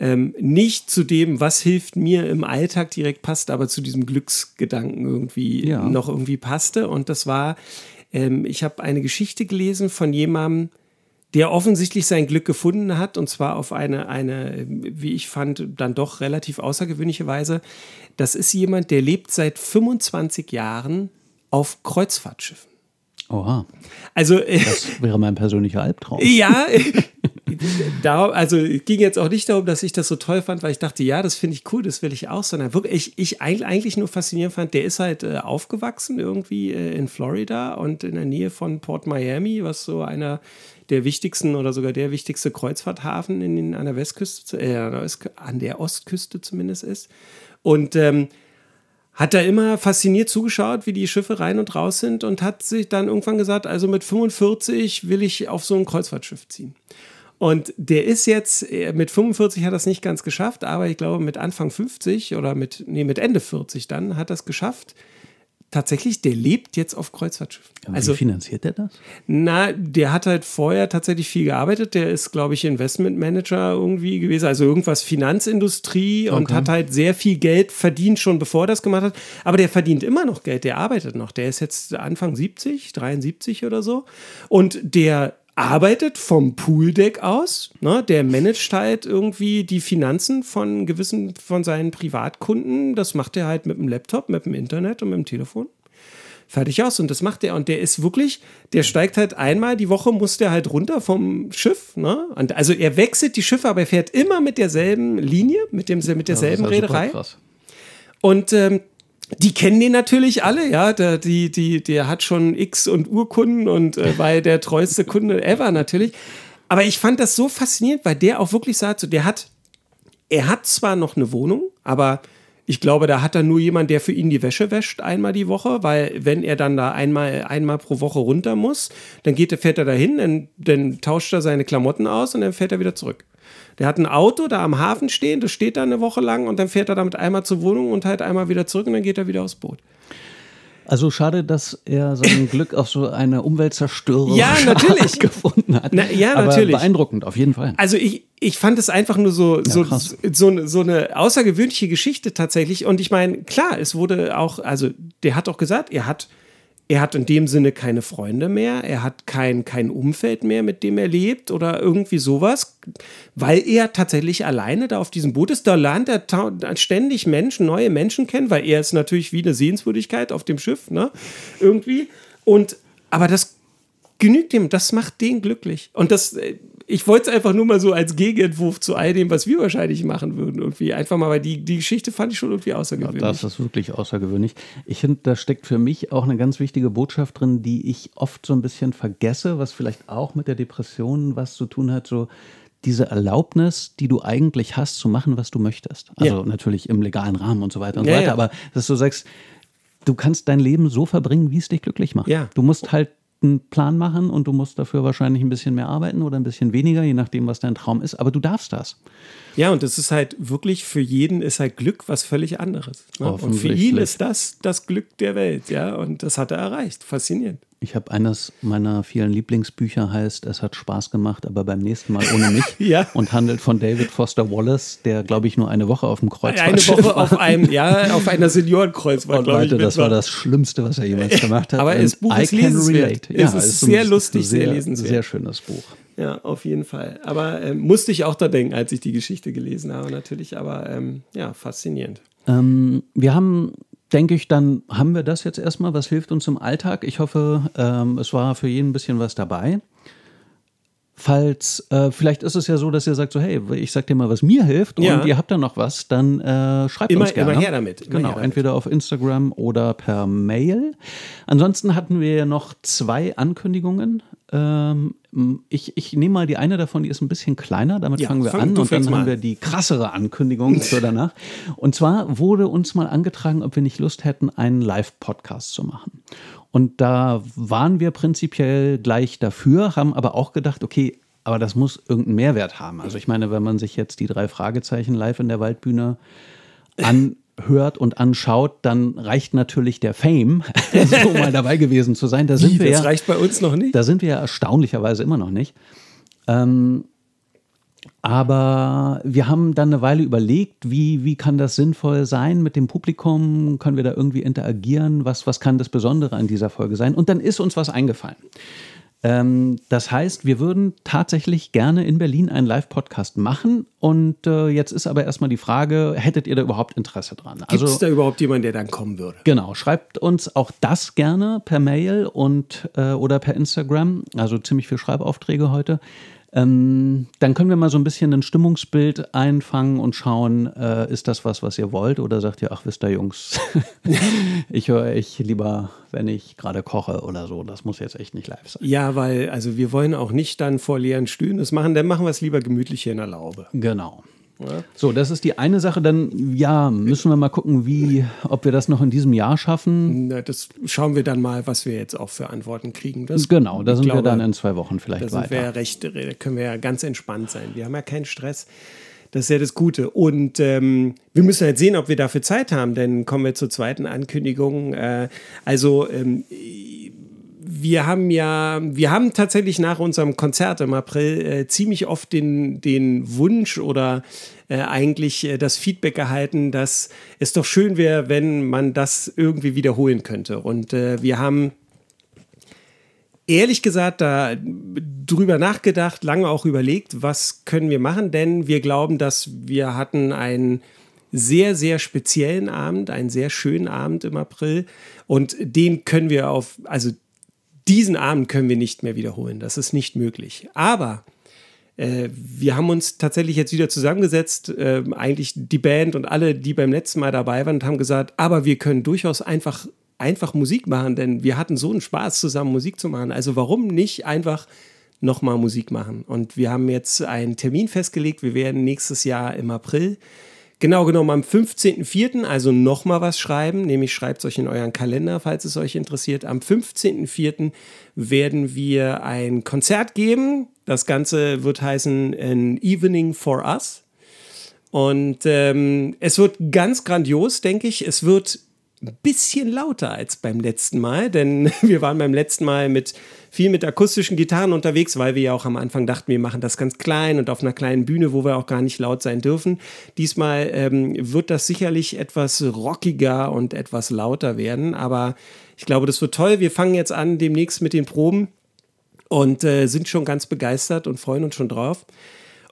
ähm, nicht zu dem, was hilft mir im Alltag direkt passt, aber zu diesem Glücksgedanken irgendwie ja. noch irgendwie passte. Und das war, ähm, ich habe eine Geschichte gelesen von jemandem, der offensichtlich sein Glück gefunden hat, und zwar auf eine, eine, wie ich fand, dann doch relativ außergewöhnliche Weise. Das ist jemand, der lebt seit 25 Jahren auf Kreuzfahrtschiffen. Oha. Also, das wäre mein persönlicher Albtraum. Ja, da, also es ging jetzt auch nicht darum, dass ich das so toll fand, weil ich dachte, ja, das finde ich cool, das will ich auch, sondern wirklich, ich, ich eigentlich nur faszinierend fand, der ist halt äh, aufgewachsen irgendwie äh, in Florida und in der Nähe von Port Miami, was so einer der wichtigsten oder sogar der wichtigste Kreuzfahrthafen in, an der Westküste, äh, an der Ostküste zumindest ist. Und ähm, hat da immer fasziniert zugeschaut, wie die Schiffe rein und raus sind und hat sich dann irgendwann gesagt, also mit 45 will ich auf so ein Kreuzfahrtschiff ziehen. Und der ist jetzt, äh, mit 45 hat es nicht ganz geschafft, aber ich glaube mit Anfang 50 oder mit, nee, mit Ende 40 dann hat es geschafft, tatsächlich, der lebt jetzt auf Kreuzfahrtschiffen. Aber also, wie finanziert der das? Na, der hat halt vorher tatsächlich viel gearbeitet. Der ist, glaube ich, Investmentmanager irgendwie gewesen, also irgendwas Finanzindustrie okay. und hat halt sehr viel Geld verdient, schon bevor er das gemacht hat. Aber der verdient immer noch Geld, der arbeitet noch. Der ist jetzt Anfang 70, 73 oder so. Und der arbeitet vom Pooldeck aus. Ne? Der managt halt irgendwie die Finanzen von gewissen von seinen Privatkunden. Das macht er halt mit dem Laptop, mit dem Internet und mit dem Telefon. Fertig aus. Und das macht er. Und der ist wirklich, der steigt halt einmal die Woche, muss der halt runter vom Schiff. Ne? Und also er wechselt die Schiffe, aber er fährt immer mit derselben Linie, mit, dem, mit derselben ja, Reederei. Und ähm, die kennen den natürlich alle, ja. Der, die, die, der hat schon X und Urkunden und äh, war der treueste Kunde ever natürlich. Aber ich fand das so faszinierend, weil der auch wirklich sagt, so, der hat, er hat zwar noch eine Wohnung, aber ich glaube, da hat er nur jemand, der für ihn die Wäsche wäscht einmal die Woche, weil wenn er dann da einmal, einmal pro Woche runter muss, dann geht, fährt er dahin, dann, dann tauscht er seine Klamotten aus und dann fährt er wieder zurück. Der hat ein Auto da am Hafen stehen, das steht da eine Woche lang und dann fährt er damit einmal zur Wohnung und halt einmal wieder zurück und dann geht er wieder aufs Boot. Also schade, dass er sein Glück auf so eine Umweltzerstörung ja, natürlich. gefunden hat. Na, ja, Aber natürlich. Beeindruckend, auf jeden Fall. Also ich, ich fand es einfach nur so, ja, so, so, so, eine außergewöhnliche Geschichte tatsächlich. Und ich meine, klar, es wurde auch, also der hat auch gesagt, er hat er hat in dem Sinne keine Freunde mehr, er hat kein, kein Umfeld mehr, mit dem er lebt oder irgendwie sowas, weil er tatsächlich alleine da auf diesem Boot ist. Da lernt er ständig Menschen, neue Menschen kennen, weil er ist natürlich wie eine Sehenswürdigkeit auf dem Schiff, ne? Irgendwie. Und, aber das genügt ihm, das macht den glücklich. Und das, äh, ich wollte es einfach nur mal so als Gegenentwurf zu all dem, was wir wahrscheinlich machen würden, irgendwie. Einfach mal, weil die, die Geschichte fand ich schon irgendwie außergewöhnlich. Ja, das ist wirklich außergewöhnlich. Ich finde, da steckt für mich auch eine ganz wichtige Botschaft drin, die ich oft so ein bisschen vergesse, was vielleicht auch mit der Depression was zu tun hat, so diese Erlaubnis, die du eigentlich hast, zu machen, was du möchtest. Also ja. natürlich im legalen Rahmen und so weiter und ja, so weiter. Aber dass du sagst, du kannst dein Leben so verbringen, wie es dich glücklich macht. Ja. Du musst halt einen Plan machen und du musst dafür wahrscheinlich ein bisschen mehr arbeiten oder ein bisschen weniger, je nachdem, was dein Traum ist. Aber du darfst das. Ja, und das ist halt wirklich für jeden ist halt Glück was völlig anderes. Ne? Und für ihn ist das das Glück der Welt, ja. Und das hat er erreicht. Faszinierend. Ich habe eines meiner vielen Lieblingsbücher heißt Es hat Spaß gemacht, aber beim nächsten Mal ohne mich ja. und handelt von David Foster Wallace, der glaube ich nur eine Woche auf dem Kreuz Eine Woche war. auf einem, ja, auf einer Seniorenkreuzfahrt, glaube ich. Leute, das war das Schlimmste, was er jemals gemacht hat. aber das Buch ist lesenswert. Ja, es ist, ist sehr lustig, sehr, sehr lesenswert. Sehr schönes Buch. Ja, auf jeden Fall. Aber ähm, musste ich auch da denken, als ich die Geschichte gelesen habe, natürlich. Aber ähm, ja, faszinierend. Ähm, wir haben denke ich, dann haben wir das jetzt erstmal. Was hilft uns im Alltag? Ich hoffe, ähm, es war für jeden ein bisschen was dabei. Falls, äh, vielleicht ist es ja so, dass ihr sagt so, hey, ich sag dir mal, was mir hilft ja. und ihr habt da noch was, dann äh, schreibt immer, uns gerne. Immer her damit. Immer genau, her damit. entweder auf Instagram oder per Mail. Ansonsten hatten wir noch zwei Ankündigungen. Ähm, ich, ich nehme mal die eine davon, die ist ein bisschen kleiner, damit ja, fangen wir fang, an und dann haben wir die krassere Ankündigung für danach. Und zwar wurde uns mal angetragen, ob wir nicht Lust hätten, einen Live-Podcast zu machen. Und da waren wir prinzipiell gleich dafür, haben aber auch gedacht, okay, aber das muss irgendeinen Mehrwert haben. Also ich meine, wenn man sich jetzt die drei Fragezeichen live in der Waldbühne anhört und anschaut, dann reicht natürlich der Fame, so mal dabei gewesen zu sein. Da sind Wie, wir das ja, reicht bei uns noch nicht. Da sind wir ja erstaunlicherweise immer noch nicht. Ähm, aber wir haben dann eine Weile überlegt, wie, wie kann das sinnvoll sein mit dem Publikum? Können wir da irgendwie interagieren? Was, was kann das Besondere an dieser Folge sein? Und dann ist uns was eingefallen. Ähm, das heißt, wir würden tatsächlich gerne in Berlin einen Live-Podcast machen. Und äh, jetzt ist aber erstmal die Frage, hättet ihr da überhaupt Interesse dran? Gibt es also, da überhaupt jemanden, der dann kommen würde? Genau, schreibt uns auch das gerne per Mail und äh, oder per Instagram. Also ziemlich viele Schreibaufträge heute. Ähm, dann können wir mal so ein bisschen ein Stimmungsbild einfangen und schauen, äh, ist das was, was ihr wollt? Oder sagt ihr, ach, wisst ihr, Jungs, ich höre euch lieber, wenn ich gerade koche oder so. Das muss jetzt echt nicht live sein. Ja, weil, also wir wollen auch nicht dann vor leeren Stühlen das machen, dann machen wir es lieber gemütlich hier in der Laube. Genau. So, das ist die eine Sache. Dann, ja, müssen wir mal gucken, wie, ob wir das noch in diesem Jahr schaffen. Na, das schauen wir dann mal, was wir jetzt auch für Antworten kriegen. Das, genau, da sind glaube, wir dann in zwei Wochen vielleicht da weiter. Wir ja recht, da können wir ja ganz entspannt sein. Wir haben ja keinen Stress. Das ist ja das Gute. Und ähm, wir müssen halt sehen, ob wir dafür Zeit haben, denn kommen wir zur zweiten Ankündigung. Äh, also, ähm, wir haben ja, wir haben tatsächlich nach unserem Konzert im April äh, ziemlich oft den, den Wunsch oder äh, eigentlich äh, das Feedback erhalten, dass es doch schön wäre, wenn man das irgendwie wiederholen könnte. Und äh, wir haben ehrlich gesagt da drüber nachgedacht, lange auch überlegt, was können wir machen, denn wir glauben, dass wir hatten einen sehr, sehr speziellen Abend, einen sehr schönen Abend im April und den können wir auf, also diesen Abend können wir nicht mehr wiederholen. Das ist nicht möglich. Aber äh, wir haben uns tatsächlich jetzt wieder zusammengesetzt, äh, eigentlich die Band und alle, die beim letzten Mal dabei waren, und haben gesagt, aber wir können durchaus einfach, einfach Musik machen, denn wir hatten so einen Spaß, zusammen Musik zu machen. Also warum nicht einfach nochmal Musik machen? Und wir haben jetzt einen Termin festgelegt. Wir werden nächstes Jahr im April Genau genommen am 15.04., also nochmal was schreiben, nämlich schreibt es euch in euren Kalender, falls es euch interessiert. Am 15.04. werden wir ein Konzert geben. Das Ganze wird heißen An Evening for Us. Und ähm, es wird ganz grandios, denke ich. Es wird ein bisschen lauter als beim letzten Mal, denn wir waren beim letzten Mal mit viel mit akustischen Gitarren unterwegs, weil wir ja auch am Anfang dachten, wir machen das ganz klein und auf einer kleinen Bühne, wo wir auch gar nicht laut sein dürfen. Diesmal ähm, wird das sicherlich etwas rockiger und etwas lauter werden, aber Ich glaube, das wird toll. Wir fangen jetzt an demnächst mit den Proben und äh, sind schon ganz begeistert und freuen uns schon drauf.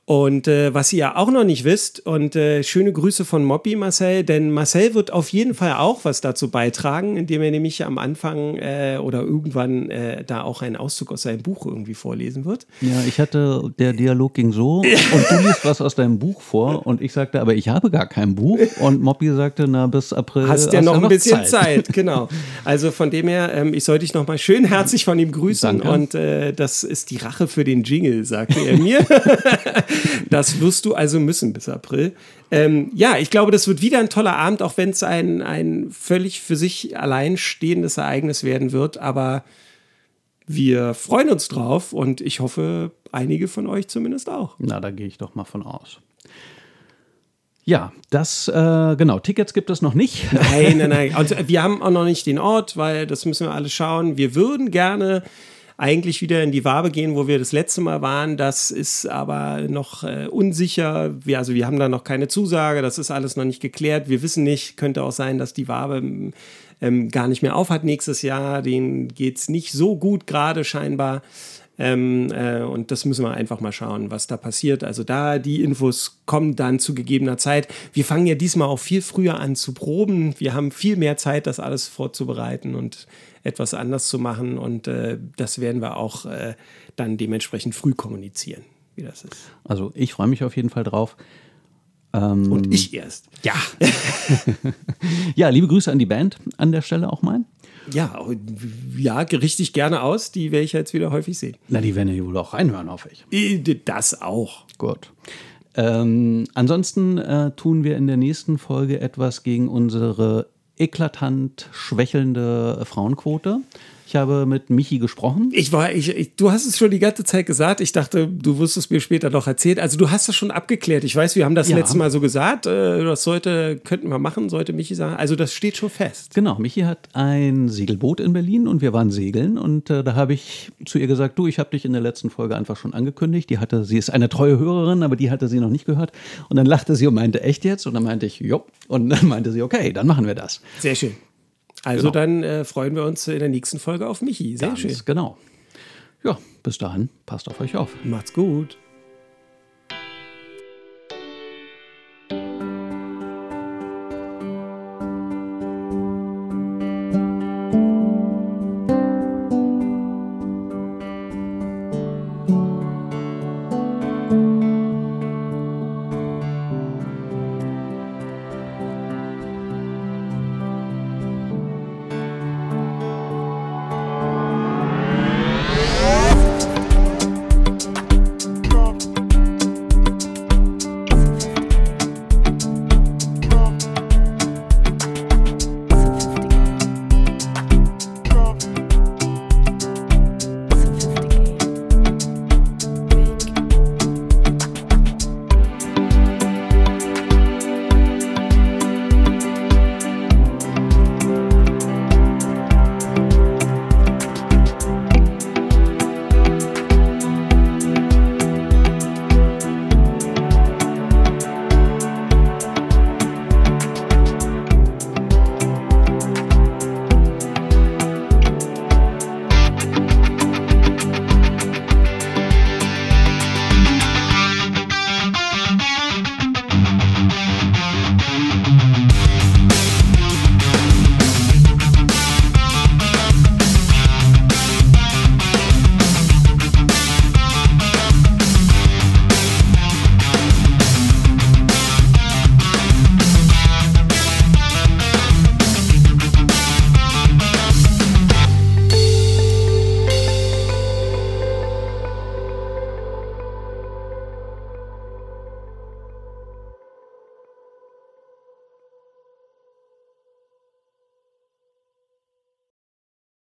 Und äh, was ihr ja auch noch nicht wisst, und äh, schöne Grüße von Moppy Marcel, denn Marcel wird auf jeden Fall auch was dazu beitragen, indem er nämlich am Anfang äh, oder irgendwann äh, da auch einen Auszug aus seinem Buch irgendwie vorlesen wird. Ja, ich hatte, der Dialog ging so und du liest was aus deinem Buch vor und ich sagte, aber ich habe gar kein Buch und Moppy sagte, na bis April hast, ja noch ein bisschen Zeit. Zeit. Genau. Also von dem her, ähm, ich sollte dich nochmal schön herzlich von ihm grüßen Danke. und äh, das ist die Rache für den Jingle, sagte er mir. Das wirst du also müssen bis April. Ähm, ja, ich glaube, das wird wieder ein toller Abend, auch wenn es ein, ein völlig für sich allein stehendes Ereignis werden wird. Aber wir freuen uns drauf und ich hoffe, einige von euch zumindest auch. Na, da gehe ich doch mal von aus. Ja, das, äh, genau, Tickets gibt es noch nicht. Nein, nein, nein. Und wir haben auch noch nicht den Ort, weil das müssen wir alles schauen. Wir würden gerne eigentlich wieder in die Wabe gehen, wo wir das letzte Mal waren. Das ist aber noch äh, unsicher. Wir, also wir haben da noch keine Zusage, das ist alles noch nicht geklärt. Wir wissen nicht, könnte auch sein, dass die Wabe ähm, gar nicht mehr aufhat nächstes Jahr. Denen geht es nicht so gut gerade scheinbar. Ähm, äh, und das müssen wir einfach mal schauen, was da passiert. Also da die Infos kommen dann zu gegebener Zeit. Wir fangen ja diesmal auch viel früher an zu proben. Wir haben viel mehr Zeit, das alles vorzubereiten und etwas anders zu machen. Und äh, das werden wir auch äh, dann dementsprechend früh kommunizieren, wie das ist. Also ich freue mich auf jeden Fall drauf. Ähm, und ich erst. Ja. ja, liebe Grüße an die Band an der Stelle auch mal. Ja, ja, richtig gerne aus. Die werde ich jetzt wieder häufig sehen. Na, die werden ja wohl auch reinhören, hoffe ich. Das auch. Gut. Ähm, ansonsten äh, tun wir in der nächsten Folge etwas gegen unsere eklatant schwächelnde Frauenquote. Ich habe mit Michi gesprochen. Ich war, ich, ich, du hast es schon die ganze Zeit gesagt. Ich dachte, du wirst es mir später noch erzählen. Also du hast das schon abgeklärt. Ich weiß, wir haben das ja. letzte Mal so gesagt. Äh, das sollte, könnten wir machen, sollte Michi sagen. Also das steht schon fest. Genau, Michi hat ein Segelboot in Berlin und wir waren segeln. Und äh, da habe ich zu ihr gesagt, du, ich habe dich in der letzten Folge einfach schon angekündigt. Die hatte, sie ist eine treue Hörerin, aber die hatte sie noch nicht gehört. Und dann lachte sie und meinte, echt jetzt? Und dann meinte ich, jo. Und dann meinte sie, okay, dann machen wir das. Sehr schön. Also genau. dann äh, freuen wir uns in der nächsten Folge auf Michi. Sehr Ganz schön. Genau. Ja, bis dahin, passt auf euch auf. Macht's gut.